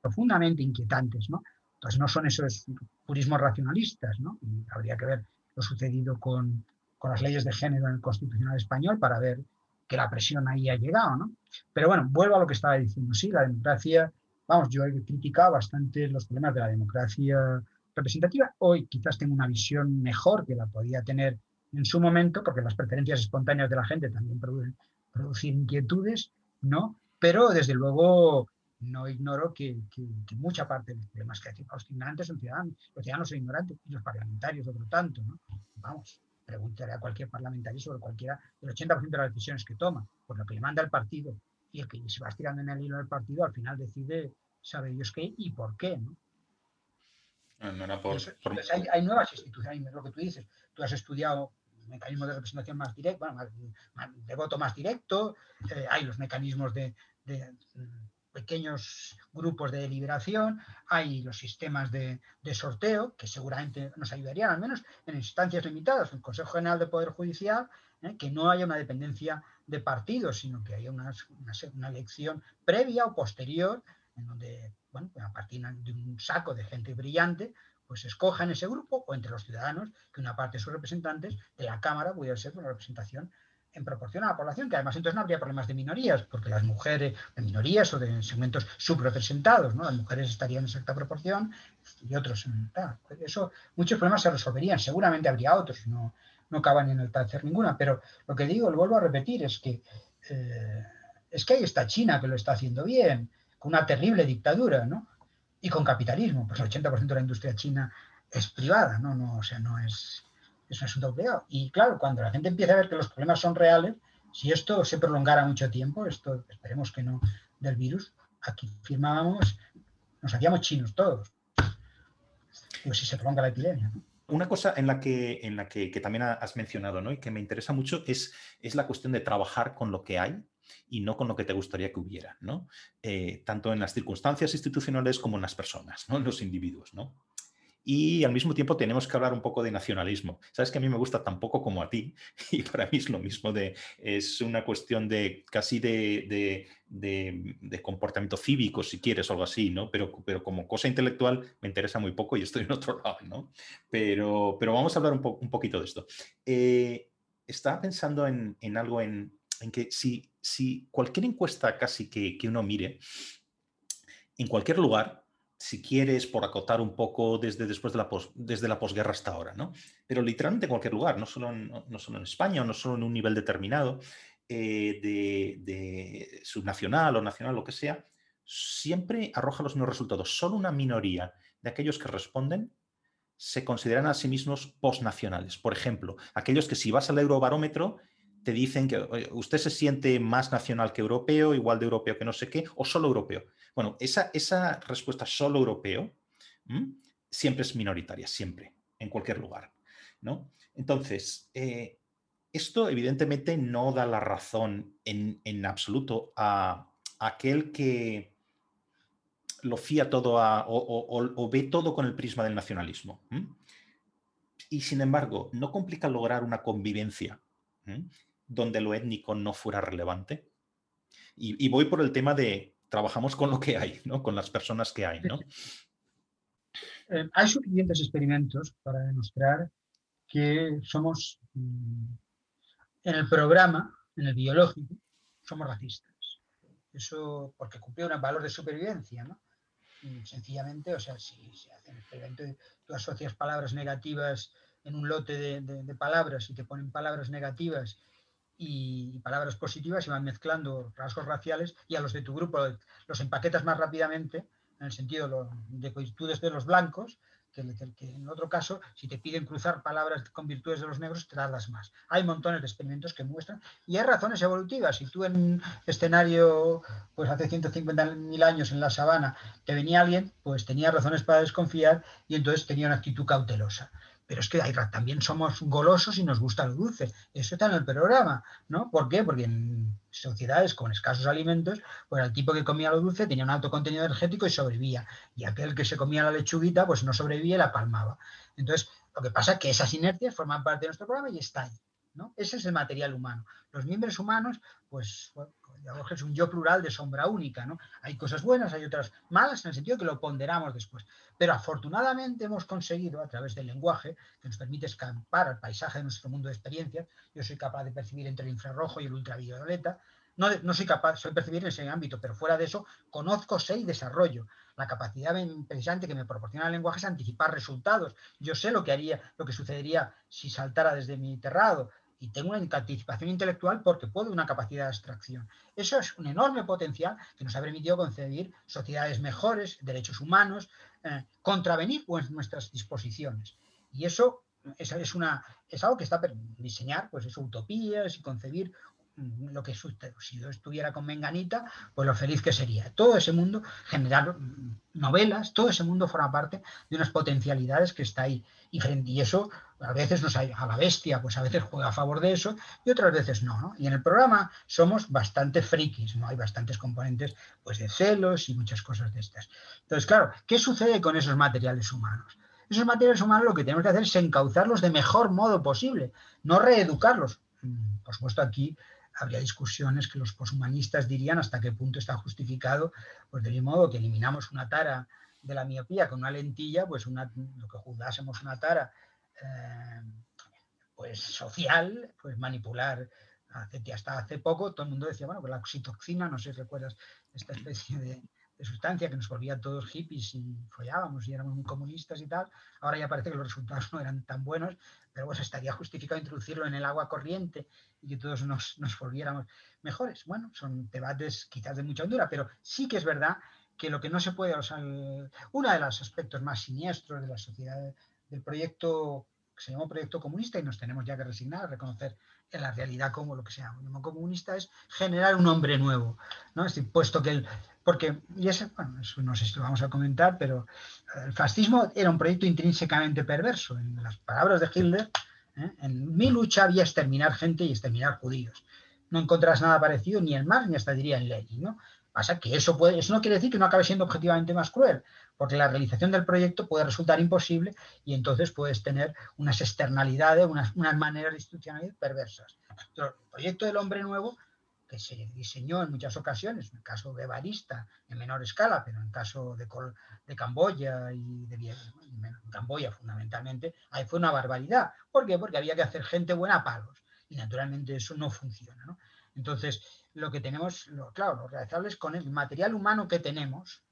profundamente inquietantes, ¿no? Entonces no son esos purismos racionalistas, ¿no? Habría que ver lo sucedido con, con las leyes de género en el Constitucional español para ver que la presión ahí ha llegado, ¿no? Pero bueno, vuelvo a lo que estaba diciendo. Sí, la democracia, vamos, yo he criticado bastante los problemas de la democracia representativa. Hoy quizás tengo una visión mejor que la podía tener en su momento, porque las preferencias espontáneas de la gente también producen inquietudes, ¿no? Pero desde luego no ignoro que, mucha parte de los problemas que hay los ignorantes son ciudadanos, los ciudadanos son ignorantes y los parlamentarios otro tanto, ¿no? Vamos, preguntaré a cualquier parlamentario sobre cualquiera del 80% de las decisiones que toma, por lo que le manda el partido y el que se va estirando en el hilo del partido al final decide, sabe Dios qué y por qué, ¿no? hay, nuevas instituciones, lo que tú dices, tú has estudiado mecanismos de representación más directo, de voto más directo, eh, hay los mecanismos de pequeños grupos de deliberación, hay los sistemas de, sorteo, que seguramente nos ayudarían, al menos en instancias limitadas, el Consejo General de Poder Judicial, ¿eh? que no haya una dependencia de partidos, sino que haya una, una, elección previa o posterior, en donde, bueno, a partir de un saco de gente brillante, pues escojan ese grupo o entre los ciudadanos, que una parte de sus representantes de la Cámara pudiera ser una representación en proporción a la población, que además entonces no habría problemas de minorías, porque las mujeres, de minorías o de segmentos subrepresentados, ¿no? Las mujeres estarían en exacta proporción y otros en Eso, muchos problemas se resolverían, seguramente habría otros, no, no caban en el hacer ninguna, pero lo que digo, lo vuelvo a repetir, es que eh, es que ahí está China que lo está haciendo bien, con una terrible dictadura, ¿no? Y con capitalismo, pues el 80% de la industria china es privada, ¿no? no o sea, no es es un asunto Y claro, cuando la gente empieza a ver que los problemas son reales, si esto se prolongara mucho tiempo, esto esperemos que no del virus, aquí firmábamos, nos hacíamos chinos todos. Pues si se prolonga la epidemia. Una cosa en la que, en la que, también has mencionado ¿no? y que me interesa mucho es, es la cuestión de trabajar con lo que hay y no con lo que te gustaría que hubiera, ¿no? Eh, tanto en las circunstancias institucionales como en las personas, ¿no? en los individuos. ¿no? Y al mismo tiempo tenemos que hablar un poco de nacionalismo. Sabes que a mí me gusta tan poco como a ti [laughs] y para mí es lo mismo de, es una cuestión de casi de, de, comportamiento cívico, si quieres, algo así, ¿no? Pero, pero como cosa intelectual me interesa muy poco y estoy en otro lado, ¿no? Pero, pero vamos a hablar un, un poquito de esto. Eh, estaba pensando en, en algo en, en, que si, si cualquier encuesta casi que, que uno mire, en cualquier lugar, si quieres, por acotar un poco desde después de la, desde la posguerra hasta ahora, ¿no? Pero literalmente en cualquier lugar, no solo en, no solo en España no solo en un nivel determinado eh, de, subnacional o nacional, lo que sea, siempre arroja los mismos resultados. Solo una minoría de aquellos que responden se consideran a sí mismos postnacionales. Por ejemplo, aquellos que si vas al eurobarómetro te dicen que usted se siente más nacional que europeo, igual de europeo que no sé qué, o solo europeo. Bueno, esa, esa respuesta solo europeo siempre es minoritaria, siempre, en cualquier lugar. ¿no? Entonces, eh, esto evidentemente no da la razón en, absoluto a, aquel que lo fía todo o, ve todo con el prisma del nacionalismo. Y sin embargo, no complica lograr una convivencia donde lo étnico no fuera relevante. y, voy por el tema de trabajamos con lo que hay, ¿no? Con las personas que hay, ¿no? Eh, hay suficientes experimentos para demostrar que somos, mm, en el programa, en el biológico, somos racistas. Eso porque cumple un valor de supervivencia, ¿no? sencillamente, o sea, si se hace un experimento y tú asocias palabras negativas en un lote de, de palabras y te ponen palabras negativas y palabras positivas y van mezclando rasgos raciales y a los de tu grupo los empaquetas más rápidamente, en el sentido de virtudes de los blancos, que, en otro caso, si te piden cruzar palabras con virtudes de los negros, te tardas más. Hay montones de experimentos que muestran y hay razones evolutivas. Si tú en un escenario, pues hace 150.000 años en la sabana, te venía alguien, pues tenía razones para desconfiar y entonces tenía una actitud cautelosa pero es que también somos golosos y nos gusta lo dulce. Eso está en el programa, ¿no? ¿Por qué? Porque en sociedades con escasos alimentos, pues el tipo que comía lo dulce tenía un alto contenido energético y sobrevivía. Y aquel que se comía la lechuguita, pues no sobrevivía y la palmaba. Entonces, lo que pasa es que esas inercias forman parte de nuestro programa y está ahí. Ese es el material humano. Los miembros humanos, pues, es un yo plural de sombra única, ¿no? Hay cosas buenas, hay otras malas, en el sentido que lo ponderamos después. Pero afortunadamente hemos conseguido, a través del lenguaje, que nos permite escampar al paisaje de nuestro mundo de experiencias, yo soy capaz de percibir entre el infrarrojo y el ultravioleta, no, no, soy capaz, soy percibir en ese ámbito, pero fuera de eso, conozco, sé y desarrollo. La capacidad interesante que me proporciona el lenguaje es anticipar resultados. Yo sé lo que haría, lo que sucedería si saltara desde mi terrado y tengo una anticipación intelectual porque puedo una capacidad de abstracción. Eso es un enorme potencial que nos ha permitido concebir sociedades mejores, derechos humanos, eh, contravenir pues, nuestras disposiciones. Y eso es, una, es algo que está diseñar, pues es utopías y concebir Mm, lo que si yo estuviera con Menganita, pues lo feliz que sería. Todo ese mundo, generar mm, novelas, todo ese mundo forma parte de unas potencialidades que está ahí. Y, frente, y eso a veces nos a la bestia, pues a veces juega a favor de eso y otras veces no, no, Y en el programa somos bastante frikis, ¿no? Hay bastantes componentes pues de celos y muchas cosas de estas. Entonces, claro, ¿qué sucede con esos materiales humanos? Esos materiales humanos lo que tenemos que hacer es encauzarlos de mejor modo posible, no reeducarlos. Mm, por supuesto, aquí habría discusiones que los poshumanistas dirían hasta qué punto está justificado, pues del mismo modo que eliminamos una tara de la miopía con una lentilla, pues una, lo que juzgásemos una tara eh, pues social, pues manipular. hasta hace poco todo el mundo decía, bueno, pues la oxitoxina, no sé si recuerdas esta especie de, sustancia que nos volvía todos hippies y follábamos y éramos muy comunistas y tal. Ahora ya parece que los resultados no eran tan buenos, pero bueno, estaría justificado introducirlo en el agua corriente y que todos nos, nos volviéramos mejores. Bueno, son debates quizás de mucha hondura, pero sí que es verdad que lo que no se puede, o sea, uno de los aspectos más siniestros de la sociedad, del proyecto que se llamó proyecto comunista y nos tenemos ya que resignar a reconocer en la realidad como lo que sea un comunista es generar un hombre nuevo, ¿no? Es decir, puesto que el, porque, y ese, bueno, eso no sé si lo vamos a comentar, pero el fascismo era un proyecto intrínsecamente perverso. En las palabras de Hitler, ¿eh? en mi lucha había exterminar gente y exterminar judíos. No encontrarás nada parecido ni en Marx ni hasta diría en Lenin, ¿no? Pasa que eso, puede, eso no quiere decir que no acabe siendo objetivamente más cruel, porque la realización del proyecto puede resultar imposible y entonces puedes tener unas externalidades, unas, unas maneras institucionales perversas. el proyecto del hombre nuevo que se diseñó en muchas ocasiones, en el caso de Barista en menor escala, pero en el caso de, de Camboya y de Camboya fundamentalmente, ahí fue una barbaridad. ¿Por qué? Porque había que hacer gente buena a palos y naturalmente eso no funciona. ¿no? Entonces, lo que tenemos, lo, claro, lo realizable es con el material humano que tenemos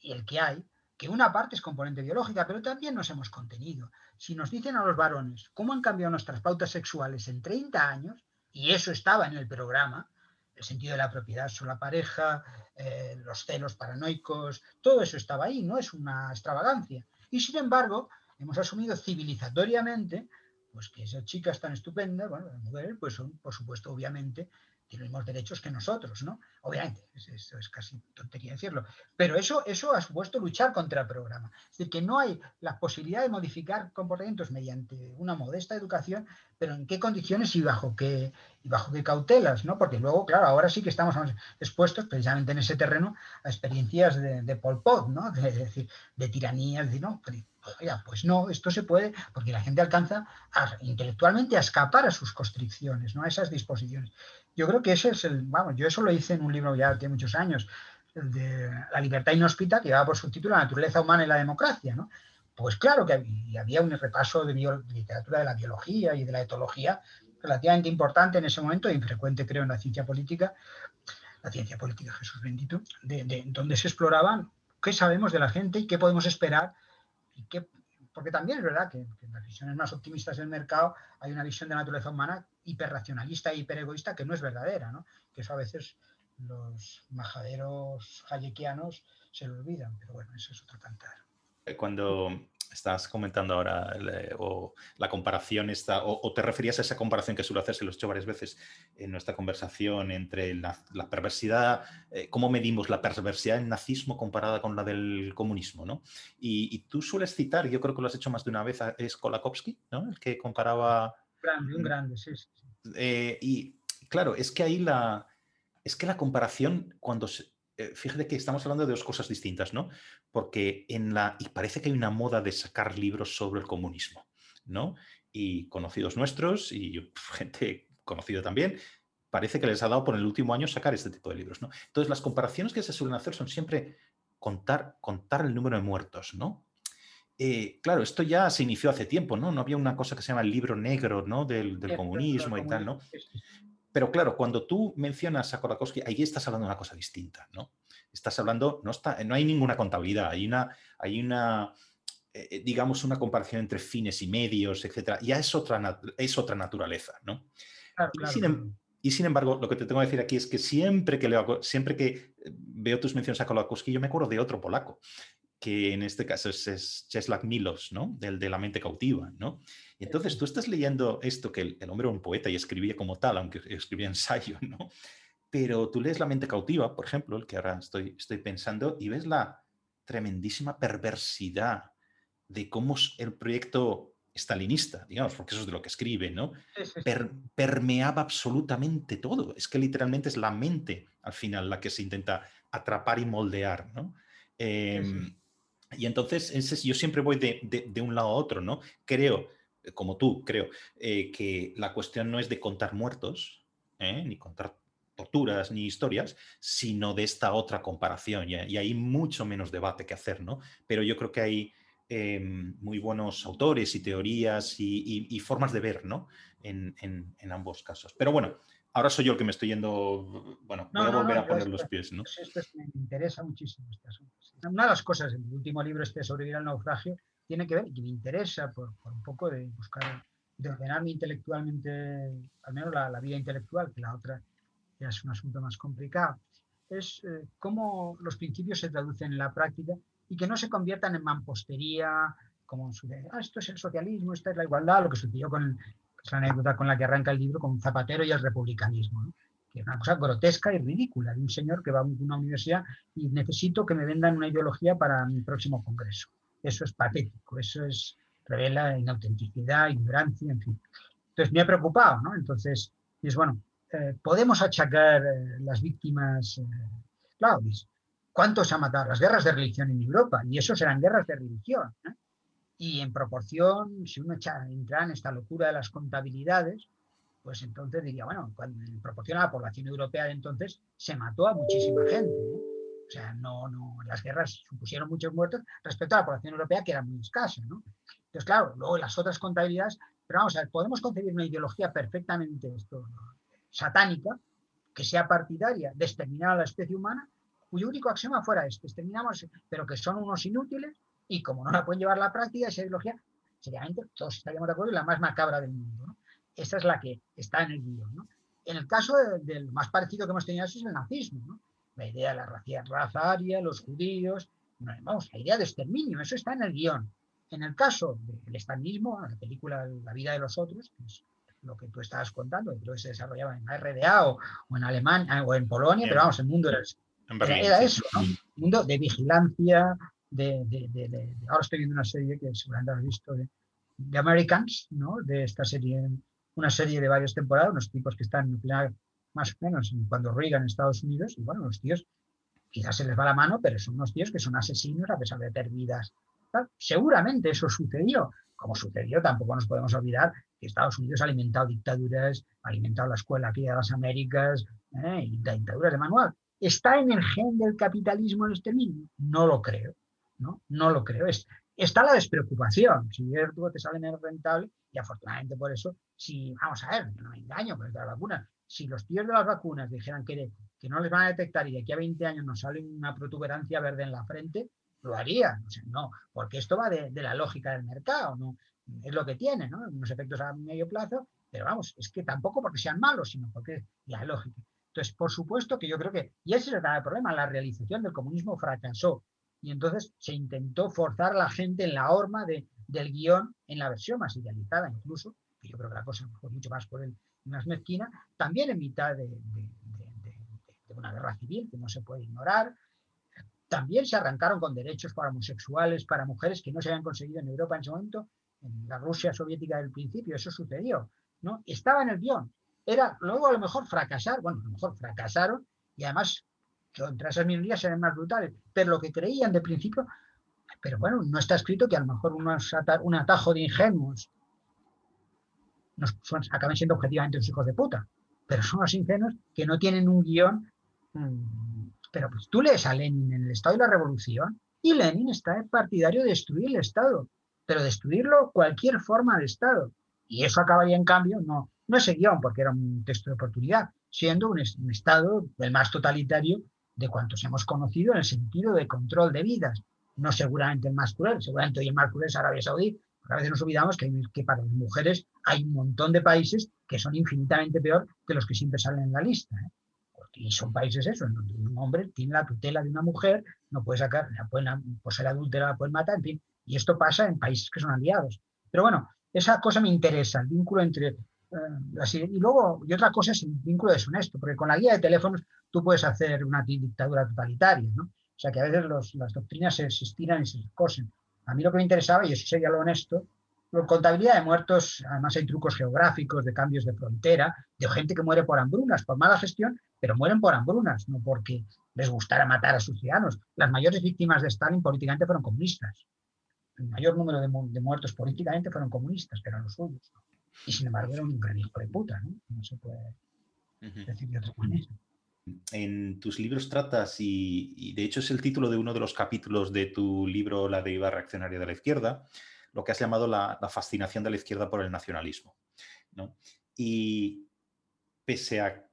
y el que hay, que una parte es componente biológica, pero también nos hemos contenido. Si nos dicen a los varones cómo han cambiado nuestras pautas sexuales en 30 años, y eso estaba en el programa, el sentido de la propiedad sobre la pareja, eh, los celos paranoicos, todo eso estaba ahí, no es una extravagancia. Y sin embargo, hemos asumido civilizatoriamente pues que esas chicas tan estupendas, bueno, las mujeres, pues son, por supuesto, obviamente, los mismos derechos que nosotros, ¿no? Obviamente, eso es casi tontería decirlo, pero eso, eso ha supuesto luchar contra el programa. Es decir, que no hay la posibilidad de modificar comportamientos mediante una modesta educación, pero en qué condiciones y bajo qué, y bajo qué cautelas, ¿no? Porque luego, claro, ahora sí que estamos expuestos precisamente en ese terreno a experiencias de, de Pol Pot, ¿no? De, decir, de tiranías, de, ¿no? Pues no, esto se puede, porque la gente alcanza intelectualmente a escapar a sus constricciones, ¿no? a esas disposiciones. Yo creo que ese es el, vamos, yo eso lo hice en un libro ya de muchos años, de La libertad inhóspita, que llevaba por subtítulo La naturaleza humana y la democracia, ¿no? Pues claro que había, un repaso de, literatura de la biología y de la etología relativamente importante en ese momento, infrecuente creo en la ciencia política, la ciencia política, Jesús bendito, de, donde se exploraban qué sabemos de la gente y qué podemos esperar porque también es verdad que, en las visiones más optimistas del mercado hay una visión de naturaleza humana hiperracionalista e hiperegoísta que no es verdadera, ¿no? que eso a veces los majaderos hayekianos se lo olvidan, pero bueno, eso es otro cantar. Cuando estás comentando ahora o la comparación está, o, te referías a esa comparación que suelo hacerse, lo he hecho varias veces en nuestra conversación entre la, perversidad, eh, cómo medimos la perversidad del nazismo comparada con la del comunismo, ¿no? Y, tú sueles citar, yo creo que lo has hecho más de una vez, es Kolakowski, ¿no? El que comparaba... Grande, un grande, sí, sí. Eh, y claro, es que ahí la... Es que la comparación, cuando se, fíjate que estamos hablando de dos cosas distintas, ¿no? Porque en la, y parece que hay una moda de sacar libros sobre el comunismo, ¿no? Y conocidos nuestros y [laughs] gente conocida también, parece que les ha dado por el último año sacar este tipo de libros, ¿no? Entonces, las comparaciones que se suelen hacer son siempre contar, contar el número de muertos, ¿no? Eh, claro, esto ya se inició hace tiempo, ¿no? No había una cosa que se llama el libro negro, ¿no? Del, del comunismo y tal, ¿no? Pero claro, cuando tú mencionas a Kolakowski, ahí estás hablando de una cosa distinta, ¿no? Estás hablando, no, está, no hay ninguna contabilidad, hay una, hay una eh, eh, digamos, una comparación entre fines y medios, etcétera. Ya es otra, es otra naturaleza, ¿no? Em, y, sin, embargo, lo que te tengo que decir aquí es que siempre que, leo, siempre que eh, veo tus menciones a Kolakowski, yo me acuerdo de otro polaco, que en este caso es, es Czeslaw Milos, ¿no? Del de la mente cautiva, ¿no? Y entonces tú estás leyendo esto, que el, hombre era un poeta y escribía como tal, aunque escribía [laughs] ensayo, ¿no? Pero tú lees La mente cautiva, por ejemplo, el que ahora estoy, estoy pensando, y ves la tremendísima perversidad de cómo el proyecto stalinista, digamos, porque eso es de lo que escribe, ¿no? permeaba absolutamente todo. Es que literalmente es la mente, al final, la que se intenta atrapar y moldear, ¿no? Em, y entonces, yo siempre voy de, de, un lado a otro, ¿no? Creo como tú, creo, eh, que la cuestión no es de contar muertos, ¿eh? ni contar torturas, ni historias, sino de esta otra comparación. Y, hay mucho menos debate que hacer, ¿no? Pero yo creo que hay em, muy buenos autores y teorías y, formas de ver, ¿no? En, ambos casos. Pero bueno, ahora soy yo el que me estoy yendo, bueno, voy a volver a poner los pies, ¿no? Esto me interesa muchísimo este asunto. Una de las cosas, el último libro este sobrevivir al naufragio, tiene que ver y me interesa por, un poco de buscar, de ordenarme intelectualmente, al menos la, vida intelectual, que la otra ya es un asunto más complicado, es eh, cómo los principios se traducen en la práctica y que no se conviertan en mampostería, como su ah, esto es el socialismo, esta es la igualdad, lo que sucedió con la anécdota con la que arranca el libro, con Zapatero y el republicanismo, que es una cosa grotesca y ridícula de un señor que va a una universidad y necesito que me vendan una ideología para mi próximo congreso. Eso es patético, eso es, revela inautenticidad, ignorancia, en fin. Entonces me ha preocupado, ¿no? Entonces, es bueno, eh, podemos achacar eh, las víctimas, eh, claro, ¿cuántos ha matado? Las guerras de religión en Europa, y eso serán guerras de religión. Y en proporción, si uno echa, entra en esta locura de las contabilidades, pues entonces diría, bueno, en proporción a la población europea de entonces, se mató a muchísima gente. O sea, no, no, las guerras supusieron muchos muertos respecto a la población europea, que era muy escasa, ¿no? Entonces, claro, luego las otras contabilidades, pero vamos a ver, podemos concebir una ideología perfectamente satánica, que sea partidaria de exterminar a la especie humana, cuyo único axioma fuera este, exterminamos, pero que son unos inútiles, y como no la pueden llevar a la práctica, esa ideología, seriamente, todos estaríamos de acuerdo, es la más macabra del mundo, ¿no? Esa es la que está en el guion. En el caso del más parecido que hemos tenido es el nazismo, ¿no? La idea de la raza, aria, los judíos, vamos, la idea de exterminio, eso está en el guion. En el caso del estanismo, la película La vida de los otros, que es lo que tú estabas contando, creo que se desarrollaba en la RDA o, en Alemania o en Polonia, pero vamos, el mundo era, era, eso, ¿no? Un mundo de vigilancia, de, ahora estoy viendo una serie que seguramente has visto de, de Americans, ¿no? De esta serie, una serie de varias temporadas, unos tipos que están en final más o menos cuando Reagan en Estados Unidos, y bueno, los tíos quizás se les va la mano, pero son unos tíos que son asesinos a pesar de tener vidas. Seguramente eso sucedió. Como sucedió, tampoco nos podemos olvidar que Estados Unidos ha alimentado dictaduras, ha alimentado la escuela aquí de las Américas, ¿eh? y dictaduras de manual. ¿Está en el gen del capitalismo el exterminio? No lo creo. No, no lo creo. Es, está la despreocupación. Si tú te sale menos rentable, y afortunadamente por eso, si, vamos a ver, no me engaño con la vacuna, si los tíos de las vacunas dijeran que, que no les van a detectar y de aquí a 20 años nos sale una protuberancia verde en la frente, lo harían. O sea, no, porque esto va de, la lógica del mercado, ¿no? Es lo que tiene, ¿no? Unos efectos a medio plazo, pero vamos, es que tampoco porque sean malos, sino porque la lógica. Entonces, por supuesto que yo creo que, y ese es el problema, la realización del comunismo fracasó. y entonces se intentó forzar a la gente en la horma de, del guion en la versión más idealizada incluso, que yo creo que la cosa fue mucho más por él más mezquina, también en mitad de, una guerra civil que no se puede ignorar. También se arrancaron con derechos para homosexuales, para mujeres que no se habían conseguido en Europa en ese momento, en la Rusia soviética del principio, eso sucedió. ¿no? Estaba en el guion. Era, luego a lo mejor fracasar, bueno, a lo mejor fracasaron y además contra esas minorías eran más brutales, pero lo que creían de principio, pero bueno, no está escrito que a lo mejor un atajo de ingenuos nos, acaben siendo objetivamente los hijos de puta, pero son los ingenuos que no tienen un guion. Mm, pero pues tú lees a Lenin en el Estado y la Revolución y Lenin está partidario de destruir el Estado, pero destruirlo cualquier forma de Estado. Y eso acabaría en cambio, no, no ese guion, porque era un texto de oportunidad, siendo un, un Estado el más totalitario de cuantos hemos conocido en el sentido de control de vidas. No seguramente el más cruel, seguramente hoy el más cruel es Arabia Saudí, a veces nos olvidamos que, para las mujeres hay un montón de países que son infinitamente peor que los que siempre salen en la lista. ¿eh? Y son países eso, en donde un hombre tiene la tutela de una mujer, no puede sacar, la pueden, por ser adúltera la pueden matar, en fin. Y esto pasa en países que son aliados. Pero bueno, esa cosa me interesa, el vínculo entre eh, y luego, y otra cosa es el vínculo deshonesto, porque con la guía de teléfonos tú puedes hacer una dictadura totalitaria, ¿no? O sea que a veces las doctrinas se, estiran y se cosen. A mí lo que me interesaba, y eso sería lo honesto, la contabilidad de muertos, además hay trucos geográficos de cambios de frontera, de gente que muere por hambrunas, por mala gestión, pero mueren por hambrunas, no porque les gustara matar a sus ciudadanos. Las mayores víctimas de Stalin políticamente fueron comunistas. El mayor número de, de muertos políticamente fueron comunistas, que eran los suyos. Y sin embargo era un gran hijo de puta, ¿no? No se puede decir de otra manera. En tus libros tratas, y, de hecho es el título de uno de los capítulos de tu libro La deriva reaccionaria de la izquierda, lo que has llamado la, fascinación de la izquierda por el nacionalismo. ¿no? Y pese a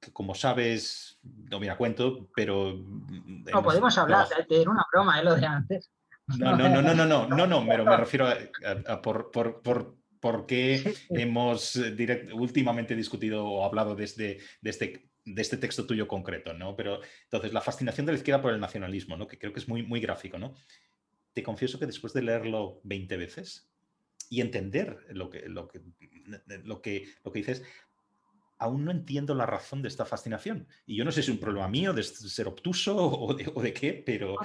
que, como sabes, no me cuento, pero... No, podemos hablar, de una broma, ¿eh? lo de antes. No, no, no, no, no, no, no, no, pero me [laughs] refiero a, por, por, por porque hemos eh, últimamente discutido o hablado desde, este, de este texto tuyo concreto, ¿no? Pero entonces, la fascinación de la izquierda por el nacionalismo, ¿no? Que creo que es muy, muy gráfico, ¿no? Te confieso que después de leerlo 20 veces y entender lo que, lo que, lo que, lo que dices, aún no entiendo la razón de esta fascinación. Y yo no sé si es un problema mío de ser obtuso o de, o de qué, pero,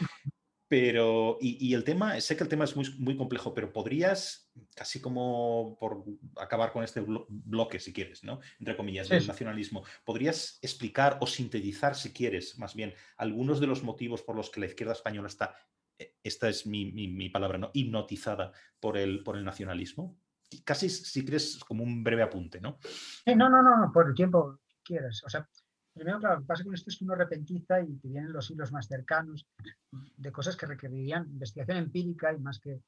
pero, y, el tema, sé que el tema es muy, muy complejo, pero podrías, casi como por acabar con este bloque, si quieres, ¿no? Entre comillas, del nacionalismo, podrías explicar o sintetizar, si quieres, más bien, algunos de los motivos por los que la izquierda española está, eh, esta es mi, mi, palabra, ¿no? Hipnotizada por el, por el nacionalismo. Casi, si quieres, como un breve apunte, ¿no? no, no, no, por el tiempo que quieras. O sea, Primero, claro, lo que pasa con esto es que uno repentiza y te vienen los hilos más cercanos de cosas que requerirían investigación empírica y más que,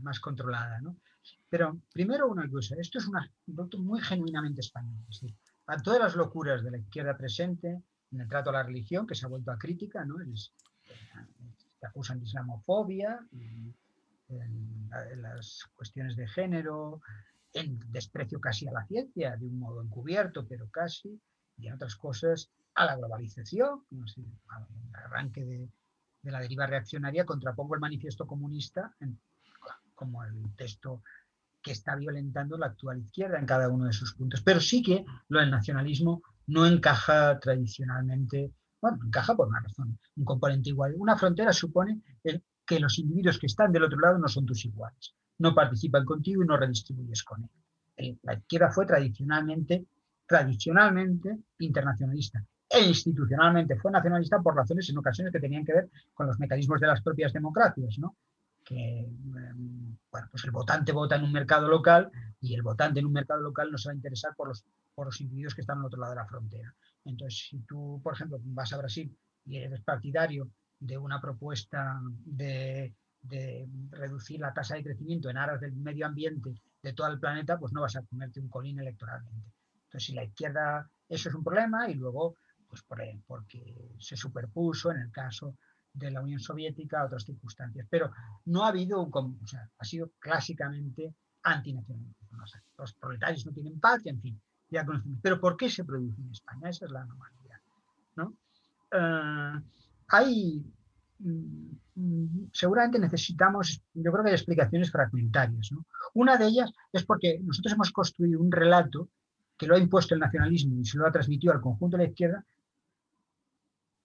más controlada. ¿no? Pero primero una cosa, esto es un producto muy genuinamente español. Es decir, a todas las locuras de la izquierda presente, en el trato a la religión, que se ha vuelto a crítica, ¿no? Es, te acusan de islamofobia, en, las cuestiones de género, en desprecio casi a la ciencia, de un modo encubierto, pero casi, y en otras cosas a la globalización, al arranque de, la deriva reaccionaria, contrapongo el manifiesto comunista como el texto que está violentando la actual izquierda en cada uno de sus puntos. Pero sí que lo del nacionalismo no encaja tradicionalmente, bueno, encaja por una razón, un componente igual. Una frontera supone que los individuos que están del otro lado no son tus iguales, no participan contigo y no redistribuyes con él. La izquierda fue tradicionalmente tradicionalmente internacionalista e institucionalmente fue nacionalista por razones en ocasiones que tenían que ver con los mecanismos de las propias democracias, ¿no? que em, bueno, pues el votante vota en un mercado local y el votante en un mercado local no se va a interesar por los, por los individuos que están al otro lado de la frontera. Entonces, si tú, por ejemplo, vas a Brasil y eres partidario de una propuesta de, de reducir la tasa de crecimiento en aras del medio ambiente de todo el planeta, pues no vas a comerte un colín electoralmente. Entonces, si la izquierda, eso es un problema y luego, pues porque se superpuso en el caso de la Unión Soviética a otras circunstancias. Pero no ha habido, un, o sea, ha sido clásicamente antinacionalista. los proletarios no tienen patria, en fin, ya conocemos. Pero ¿por qué se produce en España? Esa es la anomalía. ¿no? Eh, hay, mm, seguramente necesitamos, yo creo que hay explicaciones fragmentarias. Una de ellas es porque nosotros hemos construido un relato que lo ha impuesto el nacionalismo y se lo ha transmitido al conjunto de la izquierda,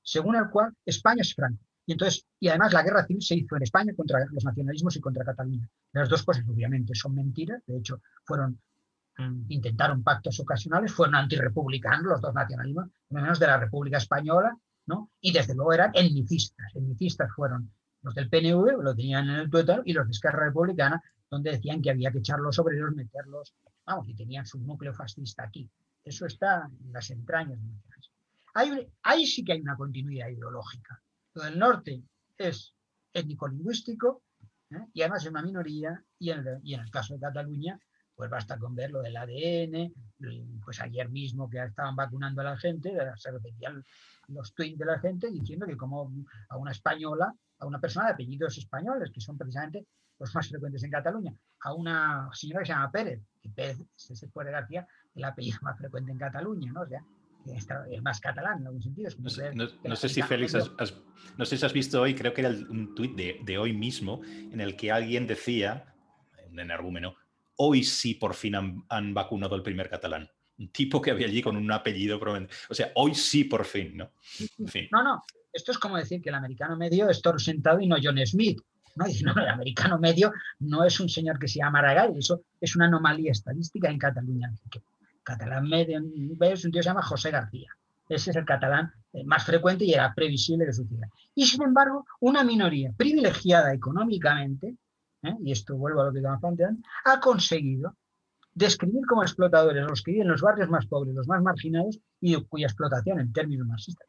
según el cual España es Franco. Y entonces, y además la guerra civil se hizo en España contra los nacionalismos y contra Cataluña. Las dos cosas obviamente son mentiras, de hecho fueron mm, intentaron pactos ocasionales, fueron antirrepublicanos los dos nacionalismos, menos de la República Española, ¿no? Y desde luego eran etnicistas. Etnicistas fueron los del PNV, lo tenían en el Twitter, y los de Esquerra Republicana, donde decían que había que echar los obreros, meterlos, vamos, y tenían su núcleo fascista aquí. Eso está en las entrañas de hay, ahí sí que hay una continuidad ideológica. Lo del norte es étnico-lingüístico ¿eh? y además es una minoría, y en, el, y en el caso de Cataluña, pues basta con ver lo del ADN, pues ayer mismo que estaban vacunando a la gente, se repetían los tweets de la gente diciendo que como a una española, a una persona de apellidos españoles, que son precisamente los más frecuentes en Cataluña, a una señora que se llama Pérez, que Pérez, se fue de García, el apellido más frecuente en Cataluña, ¿no? O sea, el más catalán en algún sentido. no, sé, si Félix, has, no sé si has visto hoy, creo que era un tuit de, de, hoy mismo, en el que alguien decía, un energúmeno, hoy sí por fin han, vacunado el primer catalán. Un tipo que había allí con un apellido, o sea, hoy sí por fin, ¿no? No, no, esto es como decir que el americano medio es Toro sentado y no John Smith. ¿No? no, el americano medio no es un señor que se llama Maragall, eso es una anomalía estadística en Cataluña catalán medio, es un tío que se llama José García. Ese es el catalán eh, más frecuente y era previsible que sucediera. Y sin embargo, una minoría privilegiada económicamente, ¿eh? y esto vuelvo a lo que estamos planteando, ha conseguido describir como explotadores los que viven en los barrios más pobres, los más marginados y cuya explotación en términos marxistas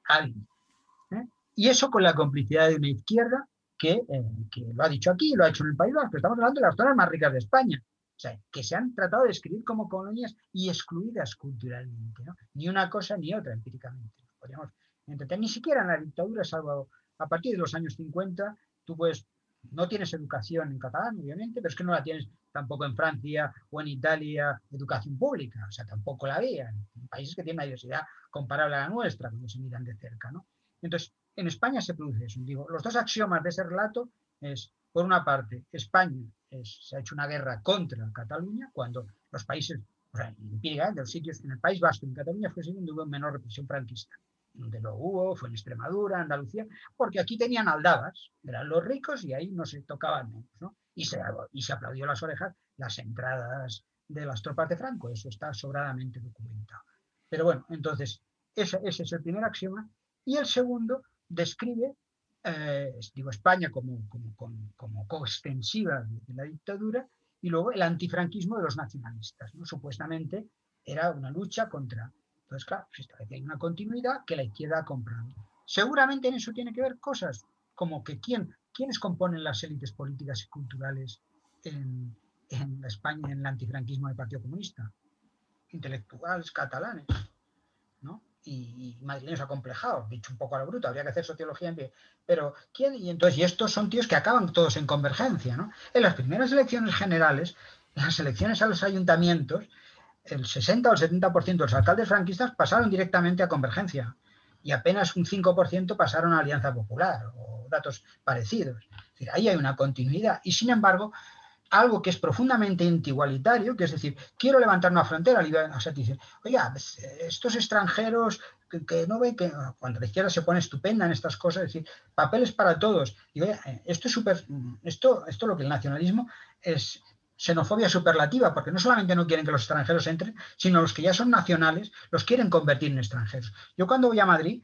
¿eh? Y eso con la complicidad de una izquierda que, que, lo ha dicho aquí, lo ha hecho en el País Vasco, estamos hablando de las zonas más ricas de España, o sea, que se han tratado de escribir como colonias y excluidas culturalmente, ¿no? Ni una cosa ni otra empíricamente. Podríamos entender, ni siquiera en la dictadura, salvo a partir de los años 50, tú pues no tienes educación en catalán, obviamente, pero es que no la tienes tampoco en Francia o en Italia, educación pública, o sea, tampoco la había, en países que tienen una diversidad comparable a la nuestra, cuando se miran de cerca, ¿no? Entonces, en España se produce eso. Digo, los dos axiomas de ese relato es, por una parte, España se ha hecho una guerra contra Cataluña cuando los países, o sea, de los sitios en el País Vasco en Cataluña fue donde hubo menor represión franquista. Donde lo hubo, fue en Extremadura, Andalucía, porque aquí tenían aldabas, eran los ricos y ahí no se tocaban menos, ¿no? Y se, y se aplaudió las orejas las entradas de las tropas de Franco, eso está sobradamente documentado. Pero bueno, entonces, ese, ese es el primer axioma. Y el segundo describe eh, digo España como, como, coextensiva de la dictadura, y luego el antifranquismo de los nacionalistas. ¿no? Supuestamente era una lucha contra. Entonces, claro, se establece hay una continuidad que la izquierda ha comprado. Seguramente en eso tiene que ver cosas como que quién, quiénes componen las élites políticas y culturales en, en España en el antifranquismo del Partido Comunista. Intelectuales catalanes, ¿no? y, madrileños acomplejados, dicho un poco a lo bruto, habría que hacer sociología en pie. Pero, ¿quién? Y entonces, y estos son tíos que acaban todos en convergencia, ¿no? En las primeras elecciones generales, en las elecciones a los ayuntamientos, el 60 o el 70% de los alcaldes franquistas pasaron directamente a convergencia y apenas un 5% pasaron a Alianza Popular o datos parecidos. Es decir, ahí hay una continuidad. Y sin embargo, algo que es profundamente antigualitario, que es decir, quiero levantar una frontera, o sea, dice, oiga, pues, estos extranjeros que, no ven que cuando la izquierda se pone estupenda en estas cosas, es decir, papeles para todos. Y esto es súper, esto, esto lo que el nacionalismo es xenofobia superlativa, porque no solamente no quieren que los extranjeros entren, sino los que ya son nacionales los quieren convertir en extranjeros. Yo cuando voy a Madrid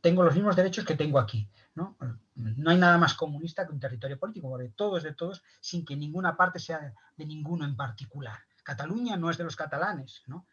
tengo los mismos derechos que tengo aquí. ¿no? No hay nada más comunista que un territorio político, porque todo es de todos sin que ninguna parte sea de ninguno en particular. Cataluña no es de los catalanes, ¿no?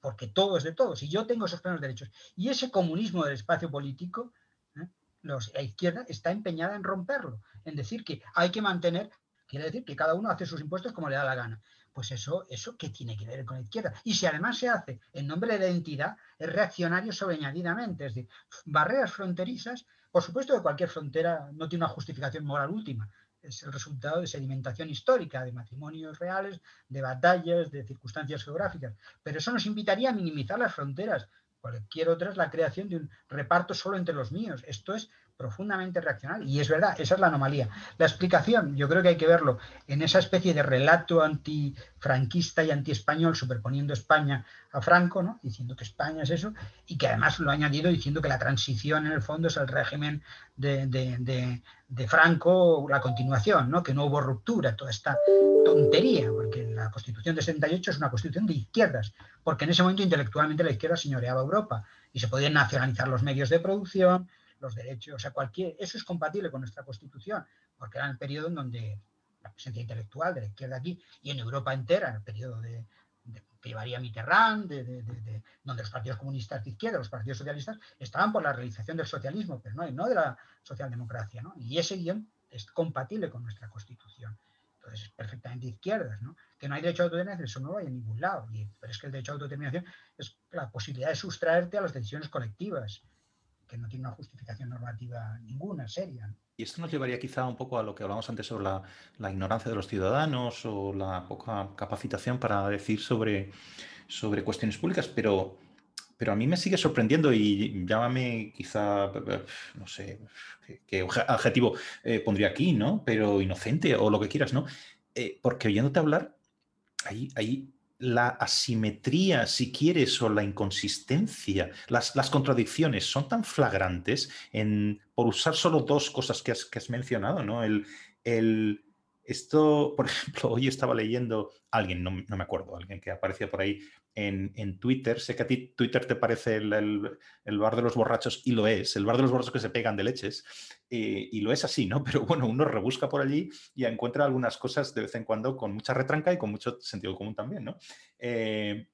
porque todo es de todos, y yo tengo esos plenos derechos. Y ese comunismo del espacio político, ¿eh? la izquierda está empeñada en romperlo, en decir que hay que mantener, quiere decir que cada uno hace sus impuestos como le da la gana. Pues eso, eso ¿qué tiene que ver con la izquierda? Y si además se hace en nombre de la identidad, es reaccionario sobreañadidamente. Es decir, barreras fronterizas por supuesto que cualquier frontera no tiene una justificación moral última, es el resultado de sedimentación histórica, de matrimonios reales, de batallas, de circunstancias geográficas, pero eso nos invitaría a minimizar las fronteras. Cualquier otra es la creación de un reparto solo entre los míos. Esto es profundamente reaccionario. Y es verdad, esa es la anomalía. La explicación, yo creo que hay que verlo en esa especie de relato antifranquista y antiespañol, superponiendo España a Franco, ¿no? diciendo que España es eso, y que además lo ha añadido diciendo que la transición en el fondo es el régimen de, de, Franco, la continuación, ¿no? que no hubo ruptura, toda esta tontería, porque la Constitución de 68 es una constitución de izquierdas, porque en ese momento intelectualmente la izquierda señoreaba Europa y se podían nacionalizar los medios de producción, los derechos, o sea, cualquier, eso es compatible con nuestra Constitución, porque era el periodo en donde la presencia intelectual de la izquierda aquí y en Europa entera, el periodo de, que llevaría Mitterrand, de, donde los partidos comunistas de izquierda, los partidos socialistas, estaban por la realización del socialismo, pero no, no de la socialdemocracia, ¿no? Y ese guion es compatible con nuestra Constitución. Entonces es perfectamente izquierdas, ¿no? Que no hay derecho a autodeterminación, eso no hay en ningún lado. pero es que el derecho a autodeterminación es la posibilidad de sustraerte a las decisiones colectivas que no tiene una justificación normativa ninguna, seria. Y esto nos llevaría quizá un poco a lo que hablamos antes sobre la, ignorancia de los ciudadanos o la poca capacitación para decir sobre, sobre cuestiones públicas, pero, pero a mí me sigue sorprendiendo y llámame quizá, no sé, qué, adjetivo eh, pondría aquí, ¿no? Pero inocente o lo que quieras, ¿no? Eh, porque oyéndote hablar, hay, hay la asimetría, si quieres, o la inconsistencia, las, las contradicciones son tan flagrantes en, por usar solo dos cosas que has, que has mencionado, ¿no? El, el, esto, por [laughs] ejemplo, hoy estaba leyendo alguien, no, me acuerdo, alguien que aparecía por ahí en, Twitter. Sé que a ti Twitter te parece el, bar de los borrachos y lo es, el bar de los borrachos que se pegan de leches. Eh, y lo es así, ¿no? [laughs] Pero bueno, uno rebusca por allí y encuentra algunas cosas de vez en cuando con mucha retranca y con mucho sentido común también, ¿no? Eh,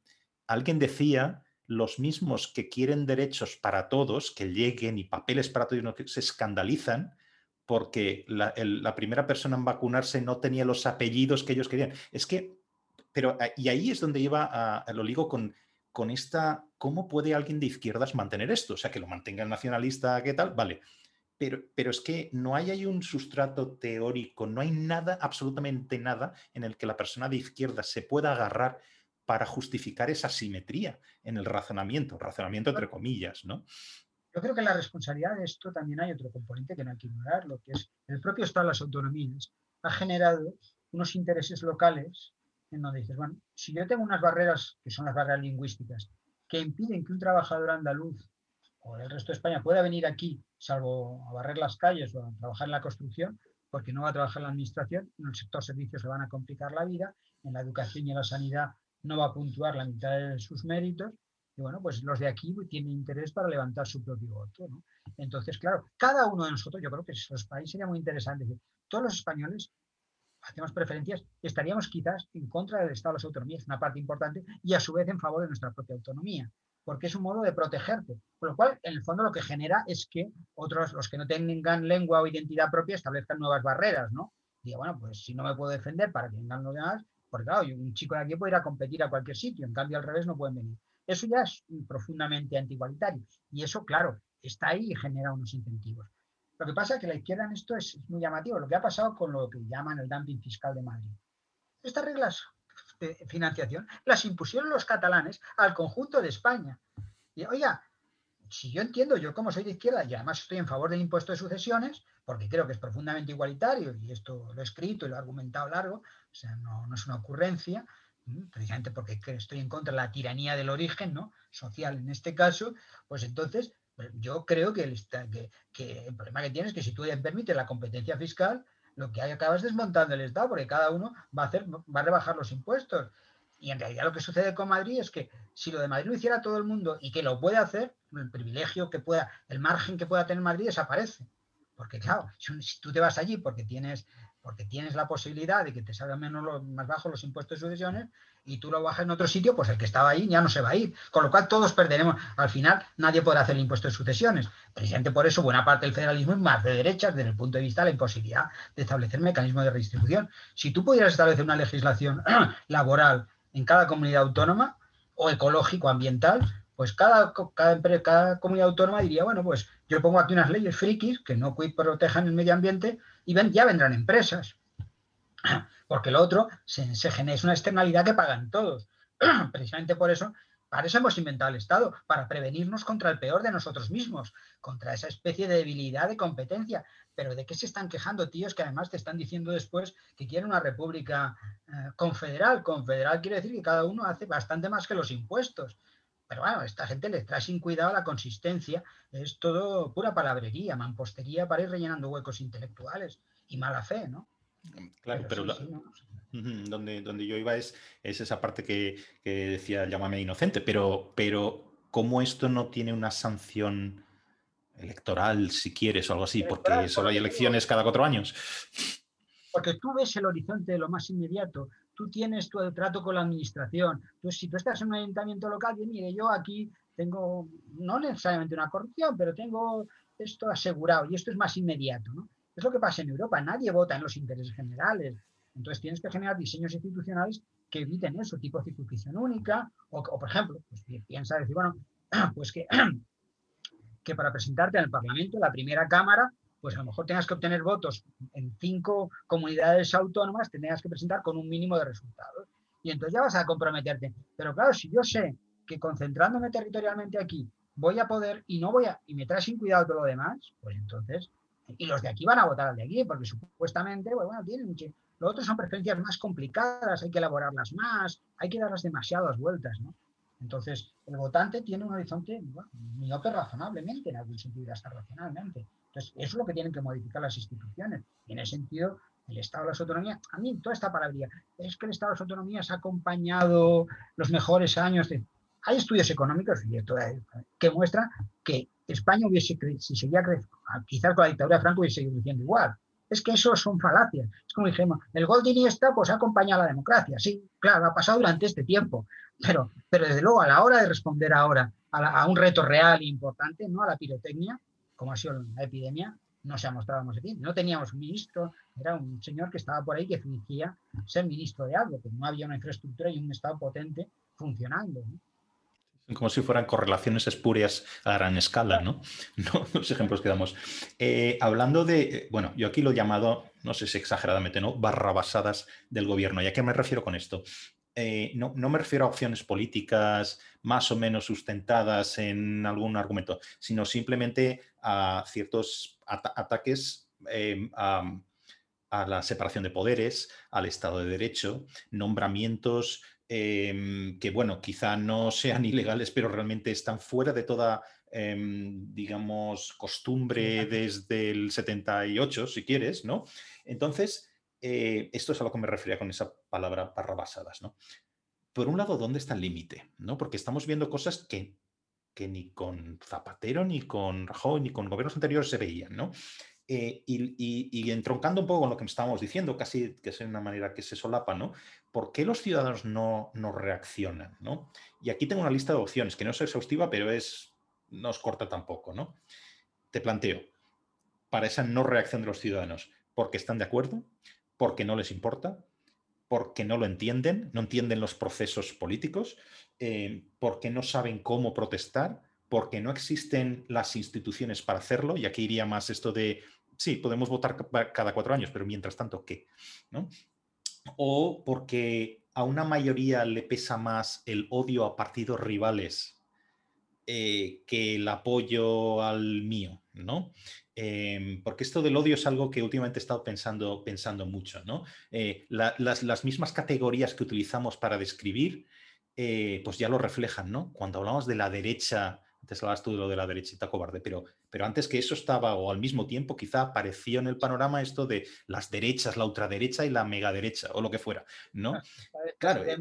alguien decía los mismos que quieren derechos para todos, que lleguen y papeles para todos, se escandalizan porque la, primera persona en vacunarse no tenía los apellidos que ellos querían. Es que, pero, ah, y ahí es donde lleva, a, lo digo con, con esta, ¿cómo puede alguien de izquierdas mantener esto? O sea, que lo mantenga el nacionalista, ¿qué tal? Vale. Pero, pero, es que no hay ahí un sustrato teórico, no hay nada, absolutamente nada, en el que la persona de izquierda se pueda agarrar para justificar esa simetría en el razonamiento, razonamiento entre comillas, ¿no? Yo creo que la responsabilidad de esto también hay otro componente que no hay que ignorar, lo que es el propio Estado de las autonomías ha generado unos intereses locales en donde dices, bueno, si yo tengo unas barreras, que son las barreras lingüísticas, que impiden que un trabajador andaluz o del resto de España pueda venir aquí, salvo a barrer las calles o a trabajar en la construcción, porque no va a trabajar en la administración, en el sector servicios se van a complicar la vida, en la educación y en la sanidad no va a puntuar la mitad de sus méritos, y bueno, pues los de aquí tienen interés para levantar su propio voto. Entonces, claro, cada uno de nosotros, yo creo que los países sería muy interesante. Todos los españoles hacemos preferencias, estaríamos quizás en contra del Estado de las autonomías, una parte importante, y a su vez en favor de nuestra propia autonomía, porque es un modo de protegerte. Con lo cual, en el fondo, lo que genera es que otros, los que no tengan lengua o identidad propia, establezcan nuevas barreras, ¿no? Digo, bueno, pues si no me puedo defender para que vengan los demás, porque claro, un chico de aquí puede ir a competir a cualquier sitio, en cambio al revés no pueden venir. Eso ya es profundamente antigualitario. Y eso, claro, está ahí y genera unos incentivos. Lo que pasa es que la izquierda en esto es muy llamativo. Lo que ha pasado con lo que llaman el dumping fiscal de Madrid. Estas reglas de financiación las impusieron los catalanes al conjunto de España. Y, oiga, si yo entiendo, yo como soy de izquierda y además estoy en favor del impuesto de sucesiones, porque creo que es profundamente igualitario, y esto lo he escrito y lo he argumentado largo, o sea, no, no es una ocurrencia, precisamente porque estoy en contra de la tiranía del origen, ¿no? Social en este caso, pues entonces yo creo que el, que, el problema que tienes es que si tú permites la competencia fiscal, lo que hay acabas desmontando el Estado, porque cada uno va a hacer, va a rebajar los impuestos. Y en realidad lo que sucede con Madrid es que si lo de Madrid lo hiciera todo el mundo y que lo puede hacer, el privilegio que pueda, el margen que pueda tener Madrid desaparece. Porque claro, si tú te vas allí porque tienes porque tienes la posibilidad de que te salgan menos más bajos los impuestos de sucesiones y tú lo bajas en otro sitio, pues el que estaba ahí ya no se va a ir. Con lo cual todos perderemos. Al final nadie podrá hacer el impuesto de sucesiones. Precisamente por eso buena parte del federalismo es más de derechas desde el punto de vista de la imposibilidad de establecer mecanismos de redistribución. Si tú pudieras establecer una legislación [clears throat] laboral en cada comunidad autónoma o ecológico, ambiental, pues cada, cada, cada comunidad autónoma diría, bueno, pues yo pongo aquí unas leyes frikis que no protejan el medio ambiente y ya vendrán empresas. [clears throat] Porque lo otro se, genera, es una externalidad que pagan todos. [clears throat] Precisamente por eso Para eso hemos inventado el Estado, para prevenirnos contra el peor de nosotros mismos, contra esa especie de debilidad de competencia. Pero ¿de qué se están quejando, tíos, que además te están diciendo después que quieren una república eh, confederal? Confederal quiere decir que cada uno hace bastante más que los impuestos. Pero bueno, esta gente le trae sin cuidado la consistencia. Es todo pura palabrería, mampostería para ir rellenando huecos intelectuales y mala fe, ¿no? Claro, pero, donde, donde yo iba es, es esa parte que, decía llámame inocente, pero, pero ¿cómo esto no tiene una sanción electoral, si quieres, o algo así? Porque solo hay elecciones cada cuatro años. Porque tú ves el horizonte de lo más inmediato, tú tienes tu trato con la administración. Entonces, si tú estás en un ayuntamiento local, y mire, yo aquí tengo, no necesariamente una corrupción, pero tengo esto asegurado y esto es más inmediato. ¿no? Es lo que pasa en Europa, nadie vota en los intereses generales. Entonces tienes que generar diseños institucionales que eviten eso, tipo circunscripción única, o, por ejemplo, pues piensa decir, bueno, [clears throat] pues que, [clears throat] que para presentarte al Parlamento, la primera Cámara, pues a lo mejor tengas que obtener votos en cinco comunidades autónomas, tendrás que presentar con un mínimo de resultados. Y entonces ya vas a comprometerte. Pero claro, si yo sé que concentrándome territorialmente aquí voy a poder y no voy a, y me trae sin cuidado todo lo demás, pues entonces y los de aquí van a votar al de aquí, porque supuestamente, pues bueno, tienen que... Lo otro son preferencias más complicadas, hay que elaborarlas más, hay que darlas demasiadas vueltas, ¿no? Entonces, el votante tiene un horizonte bueno, miope razonablemente, en algún sentido, hasta racionalmente. Entonces, eso es lo que tienen que modificar las instituciones. En ese sentido, el Estado de las autonomías, a mí toda esta palabra, es que el Estado de las autonomías ha acompañado los mejores años de... Hay estudios económicos que muestran que España hubiese si seguía creciendo, quizás con la dictadura de Franco hubiese seguido creciendo igual. Es que eso son falacias. Es como dijimos, el gol de Iniesta pues ha acompañado a la democracia. Sí, claro, ha pasado durante este tiempo. Pero, pero desde luego, a la hora de responder ahora a, un reto real e importante, no a la pirotecnia, como ha sido la epidemia, no se ha mostrado más bien. No teníamos un ministro, era un señor que estaba por ahí que fingía ser ministro de algo, que no había una infraestructura y un Estado potente funcionando. Como si fueran correlaciones espurias a gran escala, [laughs] ¿no? Los ejemplos que damos. Eh, hablando de, eh, bueno, yo aquí lo he llamado, no sé si exageradamente, ¿no? Barrabasadas del gobierno. ¿Y a qué me refiero con esto? Eh, no, me refiero a opciones políticas más o menos sustentadas en algún argumento, sino simplemente a ciertos ataques a, a la separación de poderes, al Estado de Derecho, nombramientos Em, que, bueno, quizá no sean [laughs] ilegales, pero realmente están fuera de toda, em, digamos, costumbre desde el 78, si quieres, ¿no? Entonces, eh, esto es a lo que me refería con esa palabra barrabasadas, ¿no? Por un lado, ¿dónde está el límite? ¿no? Porque estamos viendo cosas que, que ni con Zapatero, ni con Rajoy, ni con gobiernos anteriores se veían, ¿no? Eh, y, entroncando un poco con lo que estábamos diciendo, casi que es una manera que se solapa, ¿no? ¿Por qué los ciudadanos no, no reaccionan? ¿no? Y aquí tengo una lista de opciones, que no es exhaustiva, pero es, no os corta tampoco, ¿no? Te planteo, para esa no reacción de los ciudadanos, porque están de acuerdo, porque no les importa, porque no lo entienden, no entienden los procesos políticos, eh, porque no saben cómo protestar, porque no existen las instituciones para hacerlo, y aquí iría más esto de sí, podemos votar cada cuatro años, pero mientras tanto, ¿qué? O porque a una mayoría le pesa más el odio a partidos rivales eh, que el apoyo al mío, ¿no? Em, porque esto del odio es algo que últimamente he estado pensando, pensando mucho, ¿no? Eh, las, mismas categorías que utilizamos para describir, eh, pues ya lo reflejan, ¿no? Cuando hablamos de la derecha antes hablabas tú de lo de la derechita cobarde, pero, pero antes que eso estaba, o al mismo tiempo, quizá apareció en el panorama esto de las derechas, la ultraderecha y la megaderecha, o lo que fuera, ¿no? Claro, eh,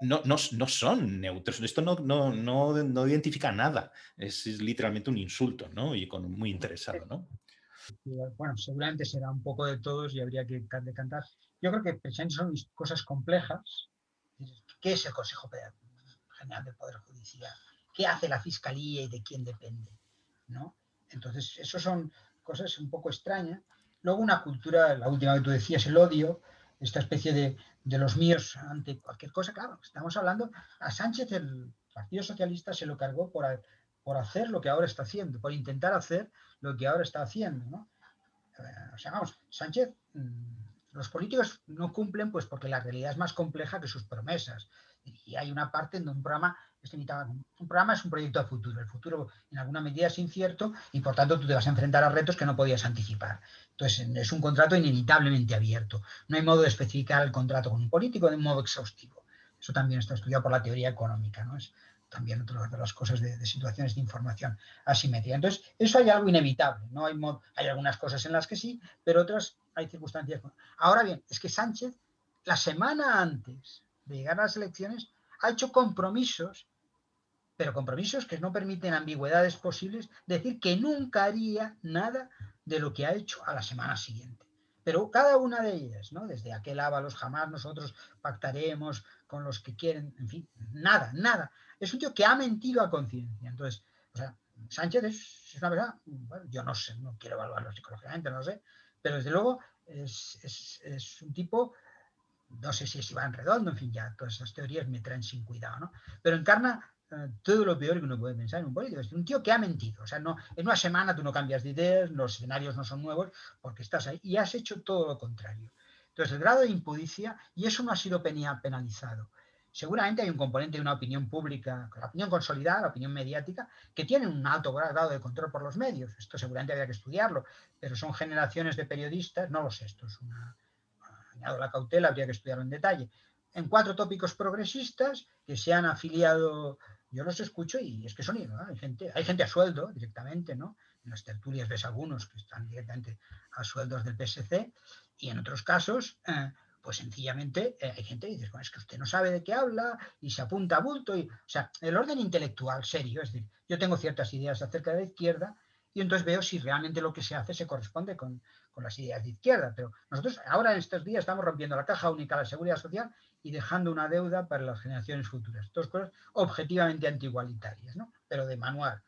no, no, no, son neutros, esto no, no, no, identifica nada, es, literalmente un insulto, ¿no? Y con muy interesado, ¿no? Bueno, seguramente será un poco de todos y habría que decantar. Yo creo que precisamente son cosas complejas. ¿Qué es el Consejo General del Poder Judicial? Qué hace la fiscalía y de quién depende. ¿no? Entonces, eso son cosas un poco extrañas. Luego una cultura, la última que tú decías, el odio, esta especie de, los míos ante cualquier cosa. Claro, estamos hablando, a Sánchez el Partido Socialista se lo cargó por, por hacer lo que ahora está haciendo, por intentar hacer lo que ahora está haciendo. ¿no? Eh, o sea, vamos, Sánchez, mm, los políticos no cumplen pues porque la realidad es más compleja que sus promesas Y hay una parte en donde un programa es Un programa es un proyecto de futuro. El futuro en alguna medida es incierto y por tanto tú te vas a enfrentar a retos que no podías anticipar. Entonces es un contrato inevitablemente abierto. No hay modo de especificar el contrato con un político de un modo exhaustivo. Eso también está estudiado por la teoría económica. ¿no? Es también otra de las cosas de, situaciones de información asimétrica. Entonces, eso hay algo inevitable. ¿no? Hay, hay algunas cosas en las que sí, pero otras hay circunstancias. Ahora bien, es que Sánchez, la semana antes de llegar a las elecciones, ha hecho compromisos pero compromisos que no permiten ambigüedades posibles, decir que nunca haría nada de lo que ha hecho a la semana siguiente. Pero cada una de ellas, ¿no? Desde aquel ábalos jamás nosotros pactaremos con los que quieren, en fin, nada, nada. Es un tío que ha mentido a conciencia. Entonces, o sea, Sánchez es, una verdad, bueno, yo no sé, no quiero evaluarlo psicológicamente, no sé, pero desde luego es, es un tipo no sé si es Iván Redondo, en fin, ya todas esas teorías me traen sin cuidado, ¿no? Pero encarna eh, todo lo peor que uno puede pensar en un político. Es un tío que ha mentido. O sea, no, en una semana tú no cambias de ideas, los escenarios no son nuevos porque estás ahí y has hecho todo lo contrario. Entonces, el grado de impudicia, y eso no ha sido penalizado. Seguramente hay un componente de una opinión pública, la opinión consolidada, la opinión mediática, que tiene un alto grado de control por los medios. Esto seguramente habría que estudiarlo, pero son generaciones de periodistas, no lo sé, esto es una, la cautela, habría que estudiarlo en detalle, en cuatro tópicos progresistas que se han afiliado yo los escucho y es que son, hay, gente, hay gente a sueldo directamente, ¿no? En las tertulias ves algunos que están directamente a sueldos del PSC y en otros casos, eh, pues sencillamente eh, hay gente que dice, bueno, es que usted no sabe de qué habla y se apunta a bulto. Y, o sea, el orden intelectual serio, es decir, yo tengo ciertas ideas acerca de la izquierda y entonces veo si realmente lo que se hace se corresponde con, con las ideas de izquierda. Pero nosotros ahora en estos días estamos rompiendo la caja única de la seguridad social y dejando una deuda para las generaciones futuras. Dos cosas objetivamente antigualitarias, ¿no? pero de manual.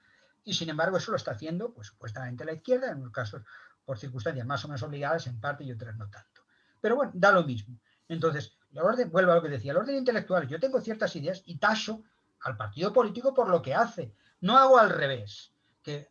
Y sin embargo, eso lo está haciendo, pues supuestamente la izquierda, en unos casos por circunstancias más o menos obligadas en parte y otras no tanto. Pero bueno, da lo mismo. Entonces, el orden, vuelvo a lo que decía, el orden intelectual, yo tengo ciertas ideas y tacho al partido político por lo que hace. No hago al revés. Que,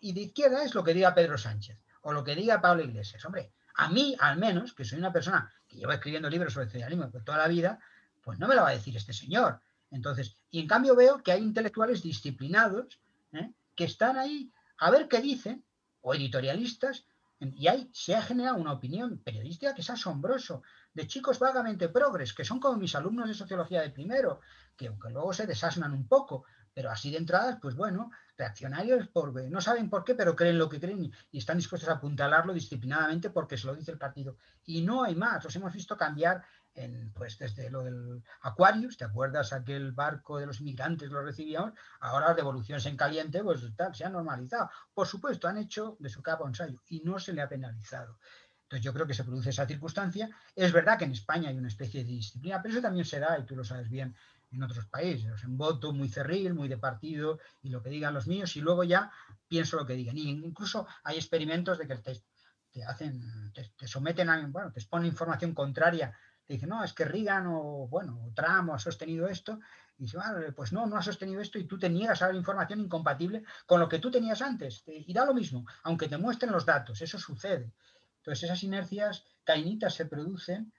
y de izquierda es lo que diga Pedro Sánchez o lo que diga Pablo Iglesias. Hombre, a mí al menos, que soy una persona que lleva escribiendo libros sobre socialismo toda la vida, pues no me lo va a decir este señor. Entonces, y en cambio veo que hay intelectuales disciplinados ¿eh? que están ahí a ver qué dicen, o editorialistas, y ahí se ha generado una opinión periodística que es asombroso, de chicos vagamente progres, que son como mis alumnos de sociología de primero, que aunque luego se desasnan un poco, pero así de entradas, pues bueno, reaccionarios porque no saben por qué, pero creen lo que creen y están dispuestos a apuntalarlo disciplinadamente porque se lo dice el partido. Y no hay más, los hemos visto cambiar en, pues desde lo del Aquarius, ¿te acuerdas aquel barco de los inmigrantes lo recibíamos? Ahora las devoluciones en caliente, pues tal, se han normalizado. Por supuesto, han hecho de su capa un ensayo y no se le ha penalizado. Entonces yo creo que se produce esa circunstancia. Es verdad que en España hay una especie de disciplina, pero eso también se da, y tú lo sabes bien, en otros países, en voto muy cerril, muy de partido, y lo que digan los míos, y luego ya pienso lo que digan. Y incluso hay experimentos de que te, hacen, te, someten a, bueno, te exponen información contraria, te dicen, no, es que Reagan o, bueno, Trump ha sostenido esto, y dice, vale, pues no, no ha sostenido esto y tú te niegas a dar información incompatible con lo que tú tenías antes. Y da lo mismo, aunque te muestren los datos, eso sucede. Entonces esas inercias cainitas se producen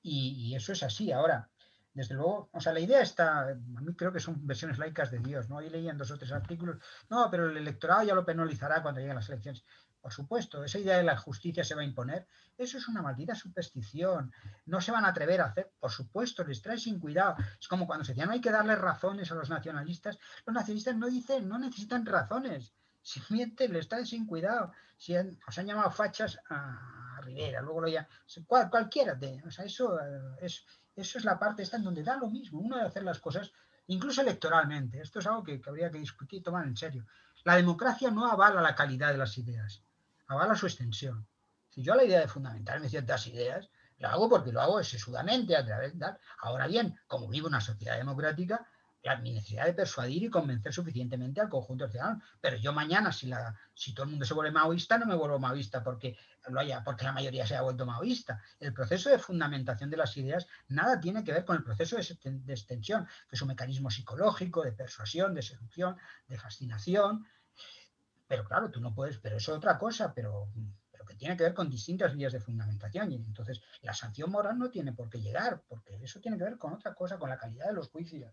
y eso es así. Ahora, desde luego, o sea, la idea está, a mí creo que son versiones laicas de Dios, ¿no? Ahí leían dos o tres artículos, no, pero el electorado ya lo penalizará cuando lleguen las elecciones. Por supuesto, esa idea de la justicia se va a imponer, eso es una maldita superstición. No se van a atrever a hacer, por supuesto, les trae sin cuidado. Es como cuando se decía, no hay que darle razones a los nacionalistas. Los nacionalistas no dicen, no necesitan razones. Simplemente les trae sin cuidado. Si os han llamado fachas a, Rivera, luego lo ya, cualquiera de, o sea, eso eh, es, eso es la parte esta en donde da lo mismo. Uno debe hacer las cosas, incluso electoralmente. Esto es algo que, habría que discutir y tomar en serio. La democracia no avala la calidad de las ideas, avala su extensión. Si yo la idea de fundamentarme ciertas ideas, lo hago porque lo hago sesudamente, a través de Ahora bien, como vivo una sociedad democrática, mi necesidad de persuadir y convencer suficientemente al conjunto ciudadanos. Pero yo mañana, si, la, si todo el mundo se vuelve maoísta, no me vuelvo maoísta porque, lo haya, porque la mayoría se ha vuelto maoísta. El proceso de fundamentación de las ideas nada tiene que ver con el proceso de, extensión, que es un mecanismo psicológico, de persuasión, de seducción, de fascinación. Pero claro, tú no puedes, pero eso es otra cosa, pero que tiene que ver con distintas vías de fundamentación. Y entonces la sanción moral no tiene por qué llegar, porque eso tiene que ver con otra cosa, con la calidad de los juicios.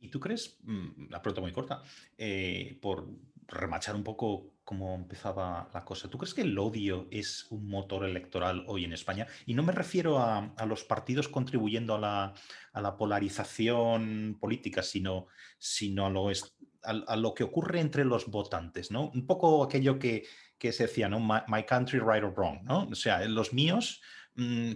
¿Y tú crees, mm, la pregunta muy corta, eh, por remachar un poco cómo empezaba la cosa, ¿tú crees que el odio es un motor electoral hoy en España? Y no me refiero a, los partidos contribuyendo a la, polarización política, sino, sino a, lo a, lo que ocurre entre los votantes, ¿no? Un poco aquello que, se decía, ¿no? My, country, right or wrong, ¿no? O sea, los míos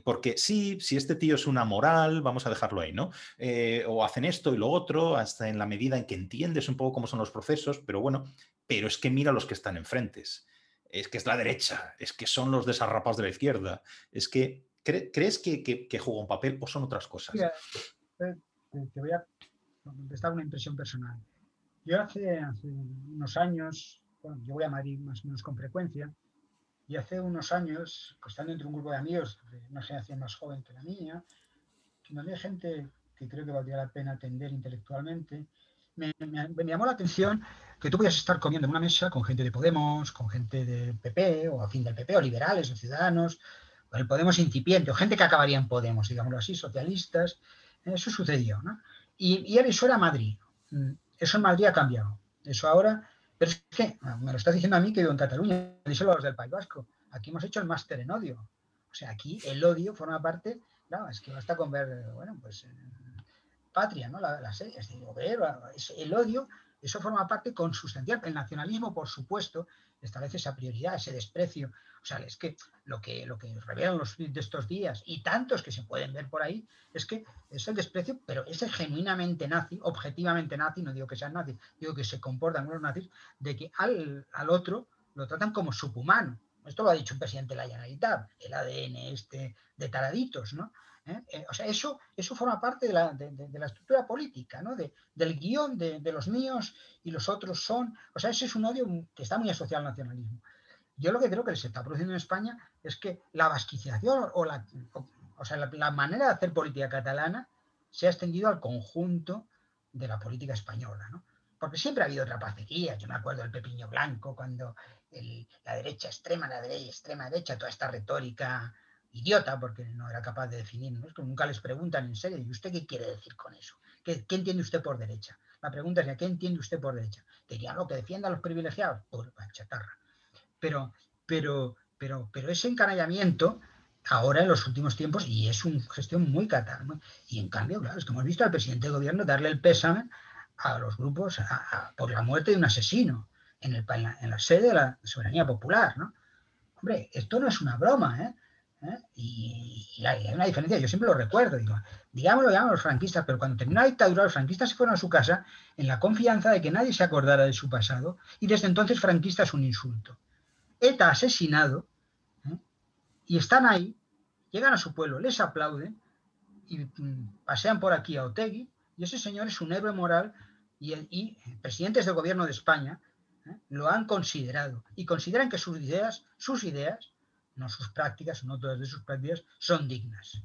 porque sí, si este tío es una moral, vamos a dejarlo ahí, ¿no? Eh, o hacen esto y lo otro, hasta en la medida en que entiendes un poco cómo son los procesos, pero bueno, pero es que mira los que están enfrentes. Es que es la derecha, es que son los desarrapados de la izquierda, es que, ¿crees que, que, juega un papel o son otras cosas? Eh, te, voy a contestar una impresión personal. Yo hace, hace unos años, bueno, yo voy a Madrid más o menos con frecuencia, y hace unos años, estando entre un grupo de amigos de una generación más joven que la mía, donde hay gente que creo que valdría la pena atender intelectualmente, me, llamó la atención que tú podías estar comiendo en una mesa con gente de Podemos, con gente del PP, o a fin del PP, o liberales, o ciudadanos, o el Podemos incipiente, o gente que acabaría en Podemos, digámoslo así, socialistas. Eso sucedió, ¿no? Y, y eso era Madrid. Mm, eso en Madrid ha cambiado. Eso ahora pero es que me lo estás diciendo a mí que vivo en Cataluña, díselo a los del País Vasco. Aquí hemos hecho el máster en odio. O sea, aquí el odio forma parte, claro, es que basta con ver, bueno, pues Patria, ¿no? La, la serie, es decir, el odio, eso forma parte consustancial. El nacionalismo, por supuesto, establece esa prioridad, ese desprecio. O sea, es que lo que, lo que revelan los de estos días y tantos que se pueden ver por ahí es que es el desprecio, pero ese genuinamente nazi, objetivamente nazi, no digo que sean nazis, digo que se comportan los nazis, de que al, al otro lo tratan como subhumano. Esto lo ha dicho un presidente de la Generalitat, el ADN este de taraditos, ¿no? ¿Eh? Eh, o sea, eso, eso forma parte de la, de, la estructura política, ¿no? del guion de, los míos y los otros son. O sea, ese es un odio que está muy asociado al nacionalismo. Yo lo que creo que se está produciendo en España es que la vasquiciación o la, o sea, la, manera de hacer política catalana se ha extendido al conjunto de la política española, ¿no? Porque siempre ha habido trapacería. Yo me acuerdo del Pepiño Blanco, cuando la derecha extrema, la derecha, extrema derecha, toda esta retórica idiota porque no era capaz de definir, ¿no? que nunca les preguntan en serio, ¿y usted qué quiere decir con eso? ¿Qué, entiende usted por derecha? La pregunta es, ¿qué entiende usted por derecha? Diría, lo que defienda a los privilegiados, por chatarra. Pero, pero, pero, pero ese encanallamiento ahora en los últimos tiempos, y es una gestión muy catar, y en cambio, claro, es que hemos visto al presidente de gobierno darle el pésame a los grupos por la muerte de un asesino en, el, en, la, sede de la soberanía popular, ¿no? Hombre, esto no es una broma, ¿eh? ¿Eh? Y, hay, una diferencia, yo siempre lo recuerdo, digo, digámoslo, llamamos los franquistas, pero cuando terminó la dictadura, los franquistas se fueron a su casa en la confianza de que nadie se acordara de su pasado, y desde entonces franquista es un insulto. ETA asesinado, ¿eh? y están ahí, llegan a su pueblo, les aplauden, y mm, pasean por aquí a Otegui, y ese señor es un héroe moral, y, y presidentes del gobierno de España ¿eh? lo han considerado, y consideran que sus ideas, sus ideas, no sus prácticas, no todas de sus prácticas, son dignas.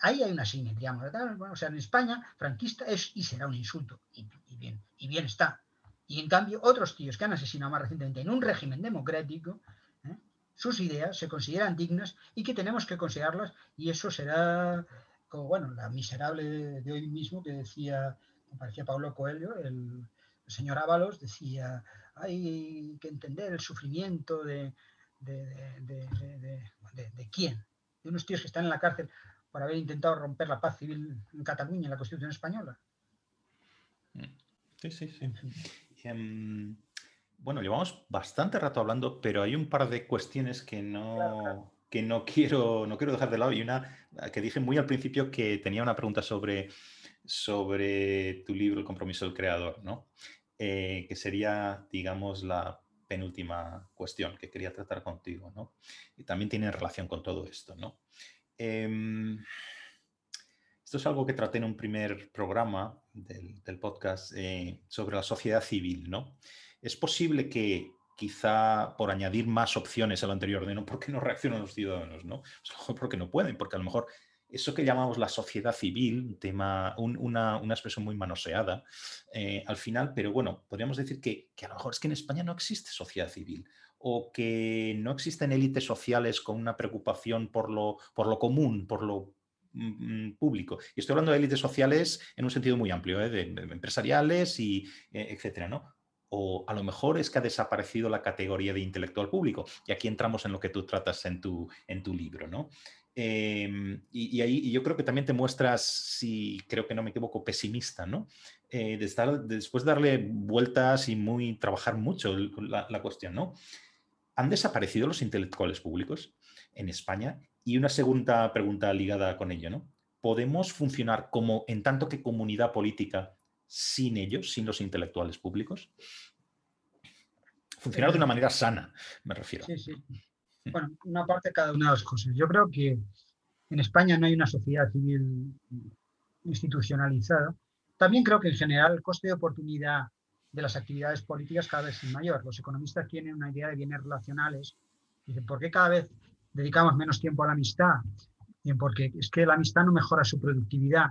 Ahí hay una simetría. Bueno, o sea, en España, franquista es y será un insulto. Y, bien, y bien está. Y en cambio, otros tíos que han asesinado más recientemente en un régimen democrático, ¿eh? sus ideas se consideran dignas y que tenemos que considerarlas. Y eso será, como bueno, la miserable de hoy mismo que decía, parecía Pablo Coelho, el, el señor Ábalos, decía, hay que entender el sufrimiento de, de, quién, de unos tíos que están en la cárcel por haber intentado romper la paz civil en Cataluña, en la Constitución española. Sí, sí, sí. Em, bueno, llevamos bastante rato hablando, pero hay un par de cuestiones que no, que no, quiero, no quiero dejar de lado. Y una que dije muy al principio que tenía una pregunta sobre, sobre tu libro El compromiso del creador, ¿no? Eh, que sería, digamos, la penúltima cuestión que quería tratar contigo, ¿no? Y también tiene relación con todo esto, ¿no? Em, esto es algo que traté en un primer programa del, podcast eh, sobre la sociedad civil, ¿no? Es posible que quizá por añadir más opciones a lo anterior no, ¿por qué no reaccionan los ciudadanos? ¿no? [laughs] porque no pueden, porque a lo mejor eso que llamamos la sociedad civil, un tema, una, expresión muy manoseada eh, al final, pero bueno, podríamos decir que, a lo mejor es que en España no existe sociedad civil o que no existen élites sociales con una preocupación por lo, por lo común, por lo mm, mm, público. Y estoy hablando de élites sociales en un sentido muy amplio, ¿eh? de, empresariales y eh, etcétera, ¿no? O a lo mejor es que ha desaparecido la categoría de intelectual público. Y aquí entramos en lo que tú tratas en tu, en tu libro, ¿no? Em, y, ahí yo creo que también te muestras, si creo que no me equivoco, pesimista, ¿no? Eh, de estar, después de darle vueltas y muy trabajar mucho la, la, cuestión, ¿no? ¿Han desaparecido los intelectuales públicos en España? Y una segunda pregunta ligada con ello, ¿no? ¿Podemos funcionar como en tanto que comunidad política sin ellos, sin los intelectuales públicos? Funcionar de una manera sana, me refiero. Sí, sí. Bueno, una parte cada una de las cosas. Yo creo que en España no hay una sociedad civil institucionalizada. También creo que en general el coste de oportunidad de las actividades políticas cada vez es mayor. Los economistas tienen una idea de bienes relacionales. Dicen, ¿por qué cada vez dedicamos menos tiempo a la amistad? Bien, porque es que la amistad no mejora su productividad.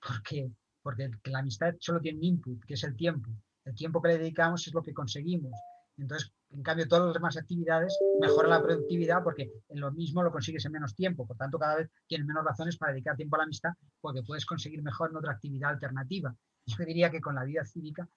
¿Por qué? Porque la amistad solo tiene un input, que es el tiempo. El tiempo que le dedicamos es lo que conseguimos. Entonces, en cambio, todas las demás actividades mejoran la productividad porque en lo mismo lo consigues en menos tiempo. Por tanto, cada vez tienes menos razones para dedicar tiempo a la amistad porque puedes conseguir mejor en otra actividad alternativa. Yo diría que con la vida cívica,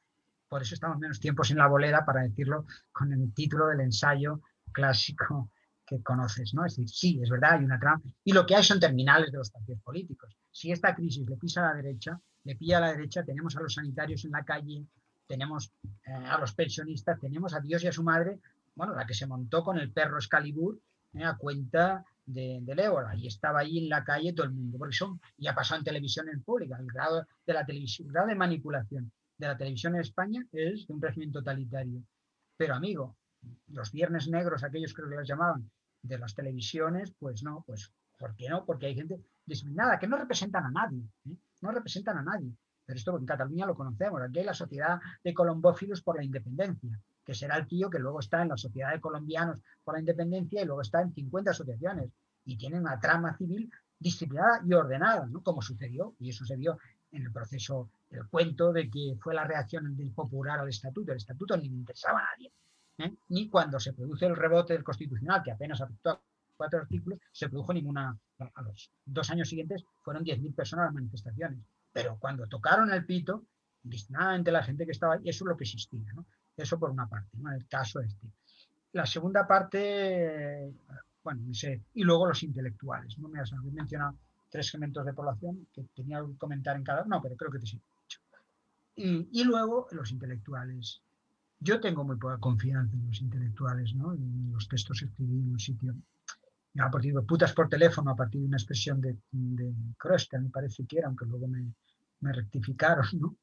por eso estamos menos tiempos en la bolera, para decirlo con el título del ensayo clásico que conoces, ¿no? Es decir, sí, es verdad, hay una trampa. Y lo que hay son terminales de los partidos políticos. Si esta crisis le pisa a la derecha, le pilla a la derecha, tenemos a los sanitarios en la calle, tenemos eh, a los pensionistas, tenemos a Dios y a su madre, bueno, la que se montó con el perro Excalibur eh, a cuenta de, del ébola y estaba ahí en la calle todo el mundo, porque son, y ha pasado en televisión en pública, el grado de la televisión, el grado de manipulación de la televisión en España es de un régimen totalitario. Pero amigo, los viernes negros, aquellos que los llamaban, de las televisiones, pues no, pues ¿por qué no? Porque hay gente discriminada que no representan a nadie, ¿eh? no representan a nadie. Pero esto en Cataluña lo conocemos. Aquí hay la Sociedad de Colombófilos por la Independencia, que será el tío que luego está en la Sociedad de Colombianos por la Independencia y luego está en 50 asociaciones. Y tiene una trama civil disciplinada y ordenada, ¿no? Como sucedió, y eso se vio en el proceso, el cuento de que fue la reacción del popular al estatuto. El estatuto ni le interesaba a nadie. ¿eh? Ni cuando se produce el rebote del constitucional, que apenas afectó a cuatro artículos, se produjo ninguna. A los dos años siguientes fueron 10.000 personas las manifestaciones. Pero cuando tocaron el pito, distinadamente la gente que estaba ahí, eso es lo que existía. ¿no? Eso por una parte, el caso este. La segunda parte, bueno, no sé, y luego los intelectuales. ¿no? Me has mencionado tres segmentos de población que tenía que comentar en cada uno, pero creo que te sí. Y, y luego los intelectuales. Yo tengo muy poca confianza en los intelectuales, ¿no? En los textos que escribí en un sitio a partir de putas por teléfono, a partir de una expresión de, de me parece que era, aunque luego me, me rectificaron, ¿no?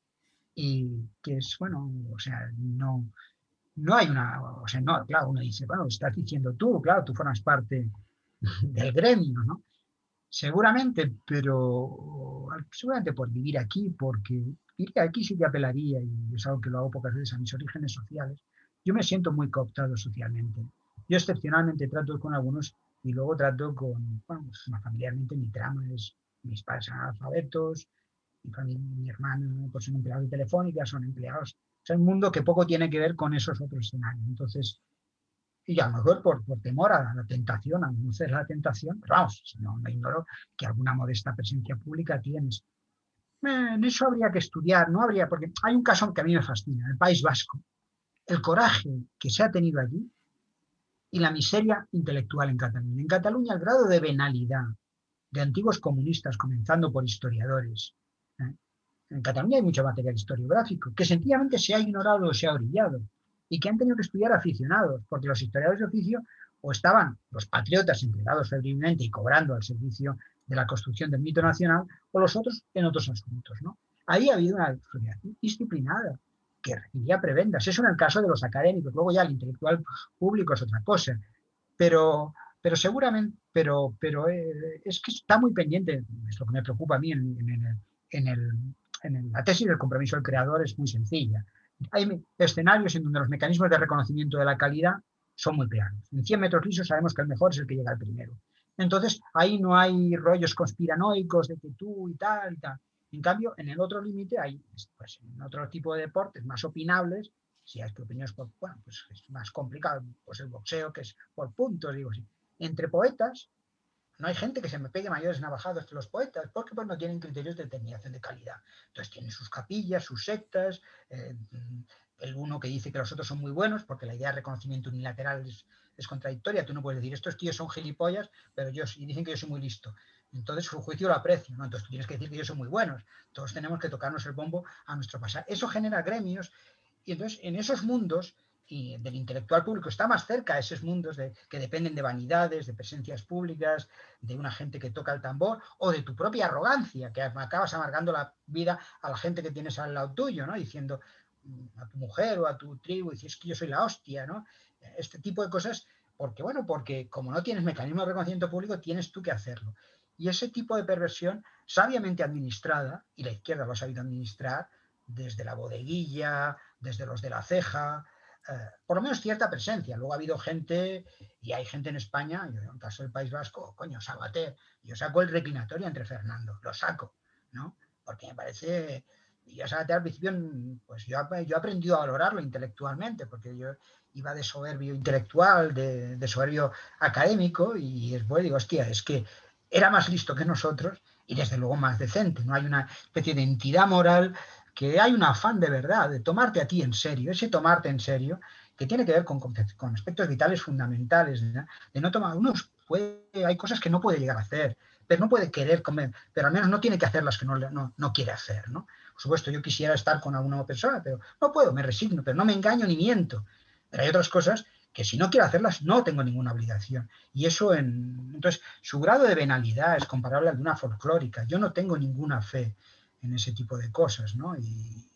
Y que es, bueno, o sea, no, no hay una, o sea, no, claro, uno dice, bueno, estás diciendo tú, claro, tú formas parte del gremio, ¿no? Seguramente, pero seguramente por vivir aquí, porque vivir aquí sí que apelaría, y es algo que lo hago pocas veces, a mis orígenes sociales. Yo me siento muy cooptado socialmente. Yo excepcionalmente trato con algunos y luego trato con, bueno, pues, familiarmente mi trama es mis padres son analfabetos, mi, mi hermano pues son empleados de telefónica, son empleados. Es un mundo que poco tiene que ver con esos otros escenarios. Entonces, y a lo mejor por, por temor a la tentación, a no ser la tentación, pero vamos, no, no ignoro que alguna modesta presencia pública tienes. En eso habría que estudiar, no habría, porque hay un caso que a mí me fascina, el País Vasco. El coraje que se ha tenido allí y la miseria intelectual en Cataluña. En Cataluña el grado de venalidad de antiguos comunistas, comenzando por historiadores, ¿eh? En Cataluña hay mucho material historiográfico, que sencillamente se ha ignorado o se ha orillado y que han tenido que estudiar aficionados, porque los historiadores de oficio o estaban los patriotas empleados febrilmente y cobrando al servicio de la construcción del mito nacional, o los otros en otros asuntos. ¿no? Ahí ha habido una sociedad disciplinada, que recibía prebendas. Eso en el caso de los académicos. Luego ya el intelectual público es otra cosa. Pero, pero seguramente, pero, pero eh, es que está muy pendiente, es lo que me preocupa a mí en, en, el, en, la tesis del compromiso del creador, es muy sencilla. Hay escenarios en donde los mecanismos de reconocimiento de la calidad son muy claros. En 100 metros lisos sabemos que el mejor es el que llega al primero. Entonces, ahí no hay rollos conspiranoicos de que tú y tal y tal. En cambio, en el otro límite hay, pues, en otro tipo de deportes más opinables, Si hay opiniones por, bueno, pues es más complicado, pues el boxeo, que es por puntos, digo así. Entre poetas, no hay gente que se me pegue mayores navajados que los poetas, porque pues, no tienen criterios de determinación de calidad. Entonces tienen sus capillas, sus sectas, eh, el uno que dice que los otros son muy buenos, porque la idea de reconocimiento unilateral es, contradictoria. Tú no puedes decir, estos tíos son gilipollas, pero yo, y dicen que yo soy muy listo. Entonces su juicio lo aprecio, ¿no? Entonces tú tienes que decir que ellos son muy buenos. Todos tenemos que tocarnos el bombo a nuestro pasar. Eso genera gremios y entonces en esos mundos del intelectual público está más cerca a esos mundos de, que dependen de vanidades, de presencias públicas, de una gente que toca el tambor o de tu propia arrogancia, que acabas amargando la vida a la gente que tienes al lado tuyo, ¿no? Diciendo mm, a tu mujer o a tu tribu, dices que yo soy la hostia, ¿no? Este tipo de cosas, porque bueno, porque como no tienes mecanismo de reconocimiento público, tienes tú que hacerlo. Y ese tipo de perversión, sabiamente administrada, y la izquierda lo ha sabido administrar, desde la bodeguilla, desde los de la ceja, por lo menos cierta presencia. Luego ha habido gente, y hay gente en España, yo en el caso del País Vasco, coño, Sabater, yo saco el reclinatorio entre Fernando, lo saco, ¿no? Porque me parece, y a Sabater al principio, pues yo, yo he aprendido a valorarlo intelectualmente, porque yo iba de soberbio intelectual, de, de soberbio académico, y después digo, hostia, es que era más listo que nosotros y desde luego más decente, no hay una especie de entidad moral que hay un afán de verdad, de tomarte a ti en serio, ese tomarte en serio, que tiene que ver con, aspectos vitales fundamentales, de no tomar, uno puede, hay cosas que no puede llegar a hacer, pero no puede querer comer, pero al menos no tiene que hacer las que no, no, no quiere hacer, ¿no? Por supuesto, yo quisiera estar con alguna persona, pero no puedo, me resigno, pero no me engaño ni miento. Pero hay otras cosas que si no quiero hacerlas no tengo ninguna obligación. Y eso en... Entonces, su grado de venalidad es comparable al de una folclórica. Yo no tengo ninguna fe en ese tipo de cosas, ¿no? Y,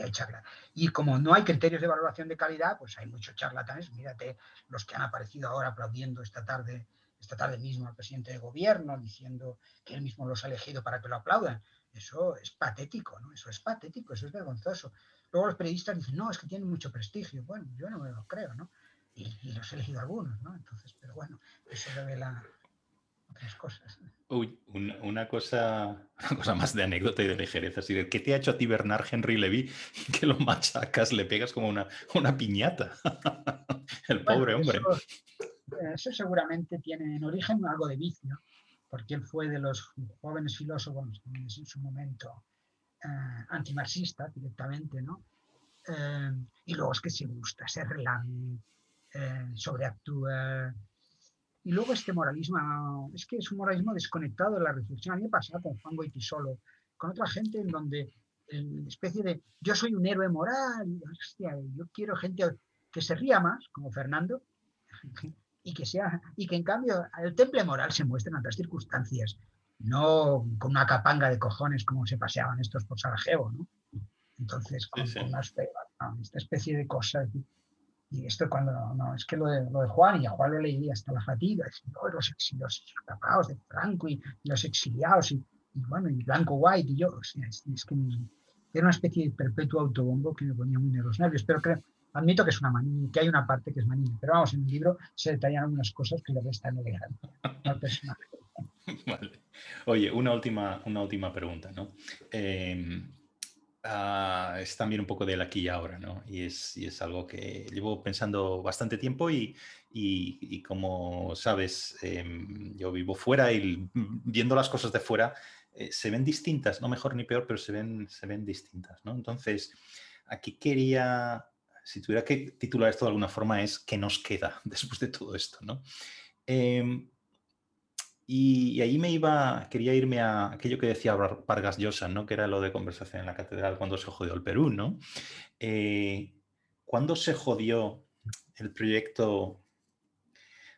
hay charla. Y como no hay criterios de valoración de calidad, pues hay muchos charlatanes. Mírate los que han aparecido ahora aplaudiendo esta tarde, esta tarde mismo al presidente de gobierno, diciendo que él mismo los ha elegido para que lo aplaudan. Eso es patético, ¿no? Eso es patético, eso es vergonzoso. Luego los periodistas dicen, no, es que tienen mucho prestigio. Bueno, yo no me lo creo, ¿no? Y, y los he elegido algunos, ¿no? Entonces, pero bueno, eso revela otras cosas. Uy, una, cosa, [laughs] cosa más de anécdota y de ligereza. Así ¿Qué te ha hecho a ti Bernard Henry Levy [laughs] que lo machacas, le pegas como una, una piñata? [laughs] El pobre hombre. Eso, seguramente tiene en origen algo de vicio, porque él fue de los jóvenes filósofos en su momento eh, antimarxista directamente, ¿no? Eh, y luego es que se gusta, se relame, eh, sobreactúa, y luego este moralismo, es que es un moralismo desconectado de la reflexión. A mí me pasa con Juan solo con otra gente en donde en especie de yo soy un héroe moral, yo quiero gente que se ría más, como Fernando, [laughs] y que sea, y que en cambio el temple moral se muestre en otras circunstancias, no con una capanga de cojones como se paseaban estos por Sarajevo, ¿no? Entonces, con, esta especie de cosas y esto cuando, no, es que lo de, lo de Juan, y a Juan lo leí hasta la fatiga, oh, los exiliados escapados de Franco y, los exiliados, y, bueno, y Blanco White, y yo, o sea, es, que era una especie de perpetuo autobombo que me ponía muy nervioso, nervios, pero creo, admito que es una manía, que hay una parte que es manía, pero vamos, en el libro se detallan algunas cosas que le restan al. Vale. Oye, una última, una última pregunta, ¿no? Eh, Ah, es también un poco del aquí y ahora, ¿no? Y es, y es algo que llevo pensando bastante tiempo y, y, como sabes, em, yo vivo fuera y [laughs] viendo las cosas de fuera eh, se ven distintas, no mejor ni peor, pero se ven, se ven distintas, ¿no? Entonces, aquí quería, si tuviera que titular esto de alguna forma, es ¿qué nos queda [laughs] después de todo esto, ¿no? Em, y, ahí me iba, quería irme a aquello que decía Vargas Llosa, ¿no? que era lo de conversación en la catedral cuando se jodió el Perú. ¿no? Eh, ¿Cuándo se jodió el proyecto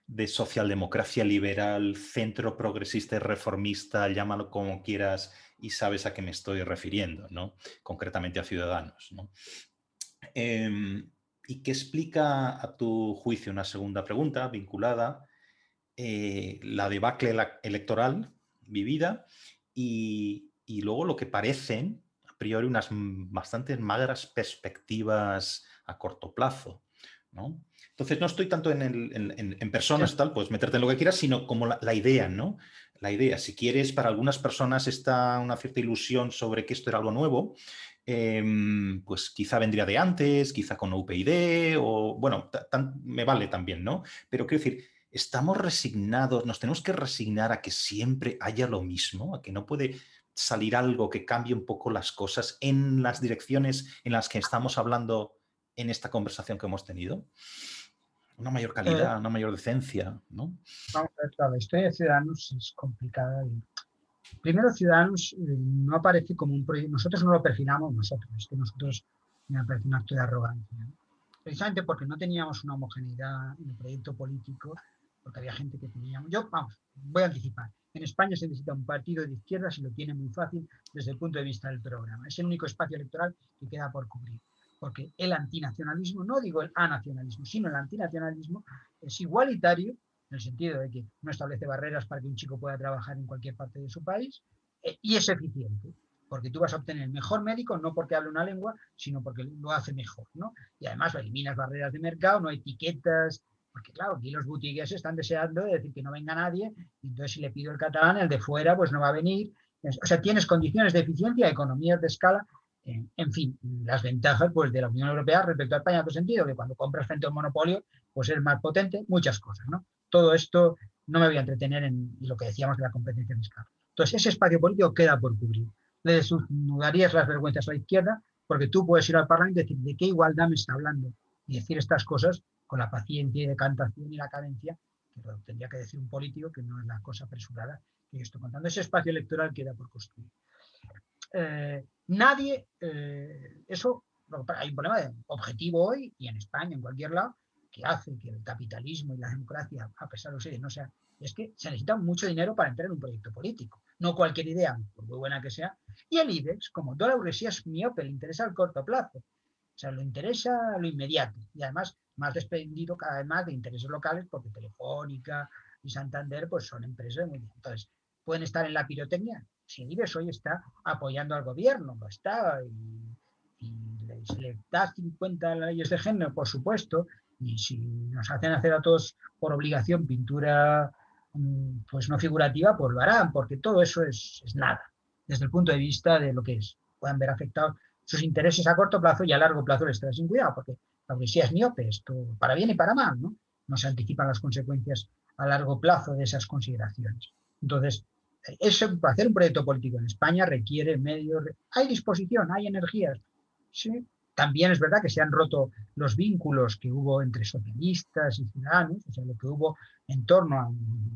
de socialdemocracia liberal, centro progresista y reformista, llámalo como quieras y sabes a qué me estoy refiriendo, ¿no? concretamente a Ciudadanos? ¿no? Em, ¿Y qué explica a tu juicio una segunda pregunta vinculada? Eh, la debacle electoral vivida y, luego lo que parecen, a priori, unas bastante magras perspectivas a corto plazo. ¿no? Entonces no estoy tanto en, personas, tal, pues meterte en lo que quieras, sino como la, idea, ¿no? La idea, si quieres, para algunas personas está una cierta ilusión sobre que esto era algo nuevo, em, pues quizá vendría de antes, quizá con UPyD, o bueno, me vale también, ¿no? Pero quiero decir, estamos resignados, nos tenemos que resignar a que siempre haya lo mismo, a que no puede salir algo que cambie un poco las cosas en las direcciones en las que estamos hablando en esta conversación que hemos tenido? Una mayor calidad, una mayor decencia, ¿no? Vamos a ver, la historia de Ciudadanos es complicada. Primero, Ciudadanos eh, no aparece como un proyecto, nosotros no lo perfilamos nosotros, es que nosotros me parece un acto de arrogancia. Precisamente porque no teníamos una homogeneidad en el proyecto político, porque había gente que teníamos. Yo, vamos, voy a anticipar. En España se necesita un partido de izquierdas y lo tiene muy fácil desde el punto de vista del programa. Es el único espacio electoral que queda por cubrir. Porque el antinacionalismo, no digo el anacionalismo, sino el antinacionalismo es igualitario en el sentido de que no establece barreras para que un chico pueda trabajar en cualquier parte de su país eh, y es eficiente porque tú vas a obtener el mejor médico no porque hable una lengua, sino porque lo hace mejor, ¿no? Y además eliminas barreras de mercado, no etiquetas, porque claro, aquí los boutiques están deseando decir que no venga nadie, y entonces si le pido el catalán, el de fuera pues no va a venir. O sea, tienes condiciones de eficiencia, economías de escala, en fin, las ventajas pues, de la Unión Europea respecto a España en otro sentido, que cuando compras frente a un monopolio, pues es más potente, muchas cosas, ¿no? Todo esto no me voy a entretener en lo que decíamos de la competencia fiscal. Entonces, ese espacio político queda por cubrir. Le desnudarías las vergüenzas a la izquierda, porque tú puedes ir al Parlamento y decir de qué igualdad me está hablando y decir estas cosas con la paciencia y decantación y la cadencia que tendría que decir un político, que no es la cosa apresurada que yo estoy contando. Ese espacio electoral queda por construir. Eh, nadie, eh, eso, hay un problema de objetivo hoy y en España, en cualquier lado, que hace que el capitalismo y la democracia, a pesar de los no sea, es que se necesita mucho dinero para entrar en un proyecto político. No cualquier idea, por muy buena que sea. Y el IBEX, como toda la burguesía es miope, le interesa el corto plazo. O sea, le interesa lo inmediato. Y además más desprendido cada vez más de intereses locales, porque Telefónica y Santander pues son empresas muy bien. Entonces, pueden estar en la pirotecnia. Si Ives hoy está apoyando al gobierno, lo está, y, le da 50 leyes de género, por supuesto, y si nos hacen hacer a todos por obligación pintura mm, pues no figurativa, pues lo harán, porque todo eso es, es nada, desde el punto de vista de lo que es. Puedan ver afectados sus intereses a corto plazo y a largo plazo les trae sin cuidado, porque la burguesía es miope, esto para bien y para mal, ¿no? No se anticipan las consecuencias a largo plazo de esas consideraciones. Entonces, eso, para hacer un proyecto político en España requiere medios, hay disposición, hay energías. Sí, también es verdad que se han roto los vínculos que hubo entre socialistas y ciudadanos, o sea, lo que hubo en torno a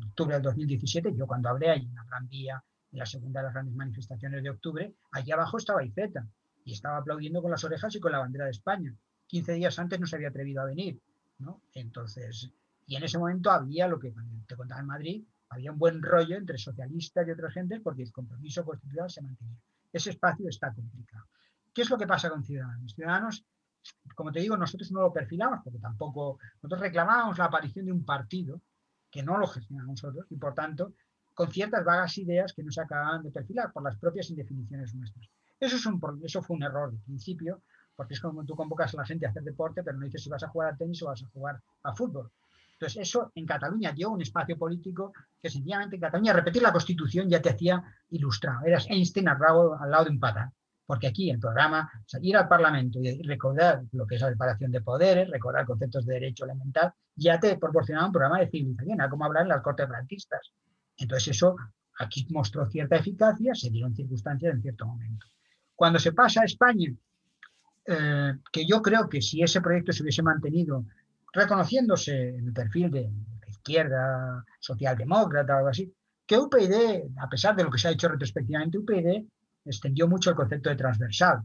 octubre del 2017. Yo cuando hablé ahí en la Gran Vía, en la segunda de las grandes manifestaciones de octubre, allí abajo estaba Iceta y estaba aplaudiendo con las orejas y con la bandera de España. 15 días antes no se había atrevido a venir, ¿no? Entonces, y en ese momento había lo que te contaba en Madrid, había un buen rollo entre socialistas y otras gentes porque el compromiso constitucional se mantenía. Ese espacio está complicado. ¿Qué es lo que pasa con Ciudadanos? Ciudadanos, como te digo, nosotros no lo perfilamos porque tampoco, nosotros reclamábamos la aparición de un partido que no lo gestionamos nosotros y por tanto con ciertas vagas ideas que no se acababan de perfilar por las propias indefiniciones nuestras. Eso, es un, eso fue un error de principio, porque es como tú convocas a la gente a hacer deporte, pero no dices si vas a jugar a tenis o vas a jugar a fútbol. Entonces, eso en Cataluña dio un espacio político que sencillamente en Cataluña repetir la Constitución ya te hacía ilustrado. Eras Einstein al, al lado de un pata. Porque aquí el programa, ir al Parlamento y recordar lo que es la separación de poderes, recordar conceptos de derecho elemental, ya te proporcionaba un programa de civilización, era como hablar en las cortes franquistas. Entonces eso aquí mostró cierta eficacia, se dieron circunstancias en cierto momento. Cuando se pasa a España eh, que yo creo que si ese proyecto se hubiese mantenido reconociéndose el perfil de izquierda socialdemócrata algo así, que UPyD, a pesar de lo que se ha hecho retrospectivamente, UPyD extendió mucho el concepto de transversal,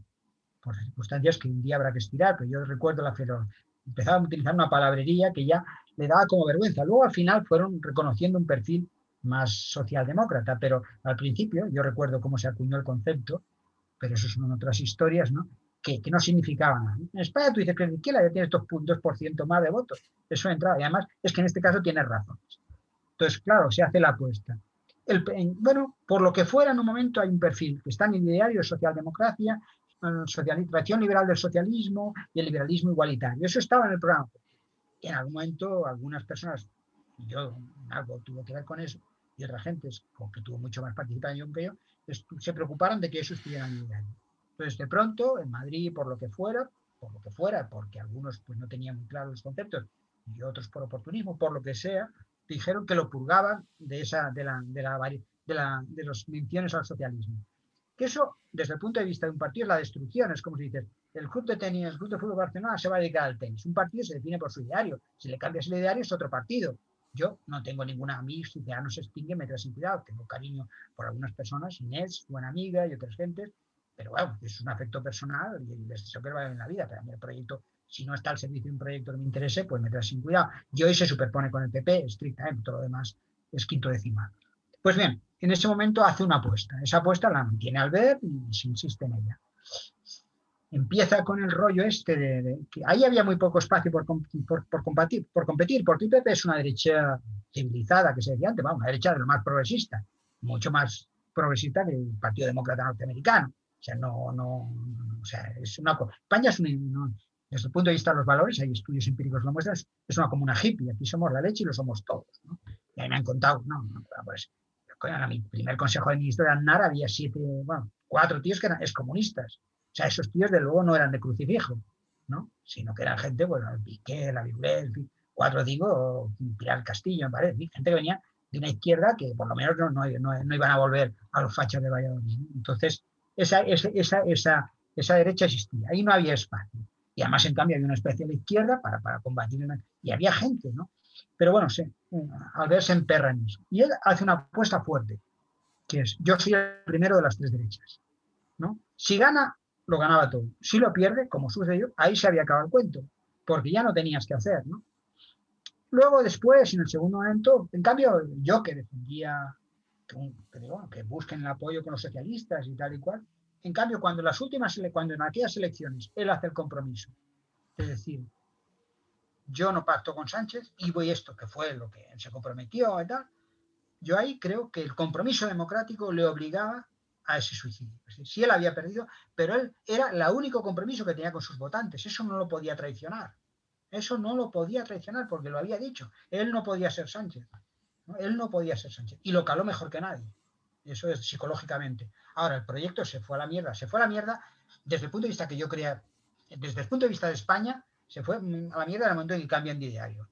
por circunstancias que un día habrá que estirar, pero yo recuerdo la feroz. Empezaban a utilizar una palabrería que ya le daba como vergüenza. Luego al final fueron reconociendo un perfil más socialdemócrata, pero al principio yo recuerdo cómo se acuñó el concepto, pero eso son otras historias, ¿no? Que, no significaban nada. En España tú dices que la izquierda ya tiene estos puntos por ciento más de votos. Eso entra. Y además es que en este caso tienes razones. Entonces, claro, se hace la apuesta. El, bueno, por lo que fuera, en un momento hay un perfil que está en el ideario de socialdemocracia, tradición liberal del socialismo y el liberalismo igualitario. Eso estaba en el programa. En algún momento algunas personas, yo algo tuvo que ver con eso, y otras gentes, con que tuvo mucho más participación que yo, se preocuparon de que eso estuviera en el año. Entonces, de pronto, en Madrid, por lo que fuera, por lo que fuera, porque algunos pues, no tenían muy claros los conceptos y otros por oportunismo, por lo que sea, dijeron que lo purgaban de, esa, de, la, de, la, de, la, de las menciones al socialismo. Que eso, desde el punto de vista de un partido, es la destrucción. Es como si dices, el club de tenis, el club de fútbol Barcelona se va a dedicar al tenis. Un partido se define por su ideario. Si le cambias el ideario, es otro partido. Yo no tengo ninguna amiga, si ya no se extingue, me sin cuidado. Tengo cariño por algunas personas, Inés, buena amiga y otras gentes, pero bueno, es un afecto personal y deseo que vaya en la vida. Pero a mí el proyecto, si no está al servicio de un proyecto que me interese, pues me trae sin cuidado. Y hoy se superpone con el PP, estrictamente, todo lo demás es quinto decimal. Pues bien, en ese momento hace una apuesta. Esa apuesta la mantiene al ver y se insiste en ella empieza con el rollo este de, que ahí había muy poco espacio por, por, por, competir, por competir, porque IPP es una derecha civilizada, que se decía antes, una derecha de lo más progresista, mucho más progresista que el Partido Demócrata Norteamericano. O sea, no, no, o sea, es una España es un, desde el punto de vista de los valores, hay estudios empíricos lo muestran, es una comuna hippie, aquí somos la leche y lo somos todos. ¿no? Y ahí me han contado, no, no pues, en mi primer consejo de ministro de Aznar había siete, bueno, cuatro tíos que eran excomunistas o sea, esos tíos de luego no eran de crucifijo, ¿no? Sino que eran gente, bueno, el Piqué, la Biblia, cuatro digo, Pilar Castillo, me parece, gente que venía de una izquierda que por lo menos no, no, no, iban a volver a los fachas de Valladolid. Entonces, esa, esa, esa, esa, derecha existía, ahí no había espacio. Y además, en cambio, había una especie de izquierda para, para combatir. Y había gente, ¿no? Pero bueno, sí, al ver se emperra en eso. Y él hace una apuesta fuerte, que es, yo soy el primero de las tres derechas. ¿no? Si gana lo ganaba todo. Si lo pierde, como sucedió, ahí se había acabado el cuento, porque ya no tenías que hacer, ¿no? Luego, después, en el segundo momento, en cambio, yo que defendía que, busquen el apoyo con los socialistas y tal y cual, en cambio, cuando las últimas, cuando en aquellas elecciones él hace el compromiso, es decir, yo no pacto con Sánchez y voy esto, que fue lo que se comprometió y tal, yo ahí creo que el compromiso democrático le obligaba a ese suicidio. Si él había perdido, pero él era el único compromiso que tenía con sus votantes. Eso no lo podía traicionar. Eso no lo podía traicionar porque lo había dicho. Él no podía ser Sánchez. Él no podía ser Sánchez. Y lo caló mejor que nadie. Eso es psicológicamente. Ahora, el proyecto se fue a la mierda. Se fue a la mierda desde el punto de vista que yo creía, desde el punto de vista de España, se fue a la mierda en el momento en que cambian de ideario.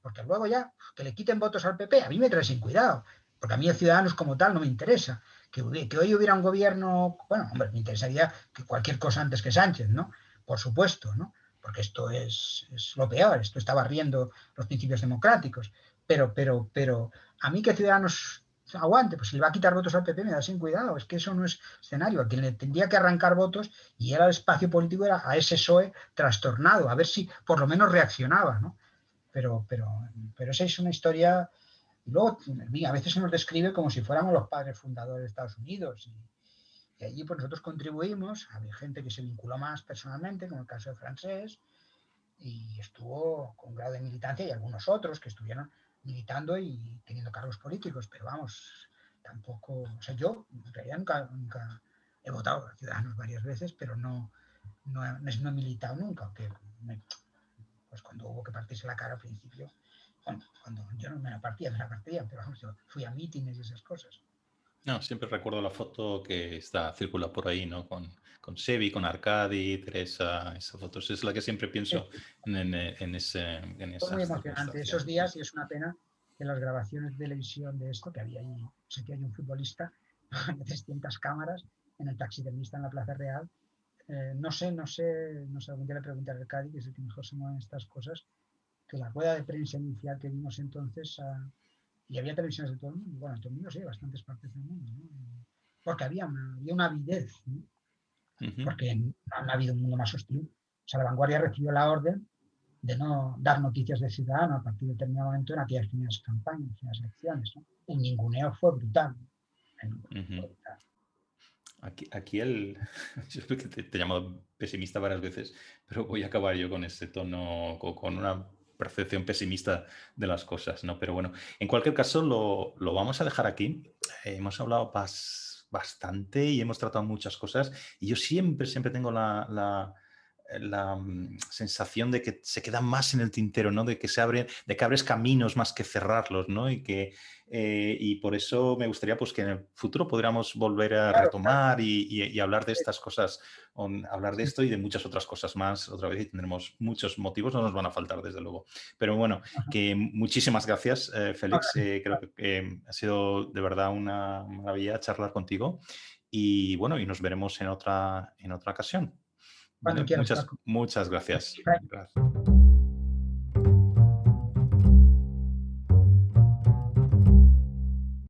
Porque luego ya, que le quiten votos al PP, a mí me trae sin cuidado. Porque a mí el Ciudadanos como tal no me interesa que, hoy hubiera un gobierno, bueno, hombre, me interesaría que cualquier cosa antes que Sánchez, ¿no? Por supuesto, ¿no? Porque esto es, lo peor, esto está barriendo los principios democráticos. Pero, pero, pero, a mí que Ciudadanos aguante, pues si le va a quitar votos al PP, me da sin cuidado, es que eso no es escenario. A quien le tendría que arrancar votos y era el espacio político era a ese PSOE trastornado, a ver si por lo menos reaccionaba, ¿no? Pero, pero, pero esa es una historia y luego, a veces se nos describe como si fuéramos los padres fundadores de Estados Unidos. Y, allí pues nosotros contribuimos, había gente que se vinculó más personalmente, como el caso de Francés, y estuvo con grado de militancia y algunos otros que estuvieron militando y teniendo cargos políticos, pero vamos, tampoco, o sea, yo en realidad nunca, he votado a Ciudadanos varias veces, pero no, no, no he militado nunca, aunque pues cuando hubo que partirse la cara al principio, bueno, cuando yo no me la partía, me la partía, pero vamos, yo fui a mítines y esas cosas. No, siempre recuerdo la foto que está circula por ahí, ¿no? Con, con Sebi, con Arcadi, Teresa, esa foto. Es la que siempre pienso en, en, ese. En Fue muy emocionante esos días y es una pena que las grabaciones de televisión de esto, que había ahí, sé que hay un futbolista, [laughs] de 300 cámaras, en el taxidermista en la Plaza Real. Eh, no sé, no sé, no sé, algún día le pregunté a Arcadi, que es el que mejor se mueve en estas cosas, que la rueda de prensa inicial que vimos entonces, ah, y había televisiones de todo el mundo, bueno, todo el mundo sí, bastantes partes del mundo, porque había una, había una avidez, porque no, ha habido un mundo más hostil. O sea, la vanguardia recibió la orden de no dar noticias de ciudadano a partir de determinado momento en aquellas primeras campañas, en las elecciones. ¿no? El ninguneo fue brutal. Aquí, aquí el, [laughs] yo creo que te, te, he llamado pesimista varias veces, pero voy a acabar yo con ese tono, con una percepción pesimista de las cosas, ¿no? Pero bueno, en cualquier caso lo, lo vamos a dejar aquí. Hemos hablado bastante y hemos tratado muchas cosas y yo siempre, siempre tengo la, la mm, sensación de que se queda más en el tintero, ¿no? De que se abren, de que abres caminos más que cerrarlos, ¿no? Y que eh, y por eso me gustaría pues que en el futuro podríamos volver a retomar y, hablar de estas cosas, hablar de esto y de muchas otras cosas más otra vez y tendremos muchos motivos, no nos van a faltar desde luego. Pero bueno, que muchísimas gracias, eh, Félix. Eh, creo que ha sido de verdad una maravilla charlar contigo y bueno, y nos veremos en otra, en otra ocasión. Muchas, muchas gracias. gracias.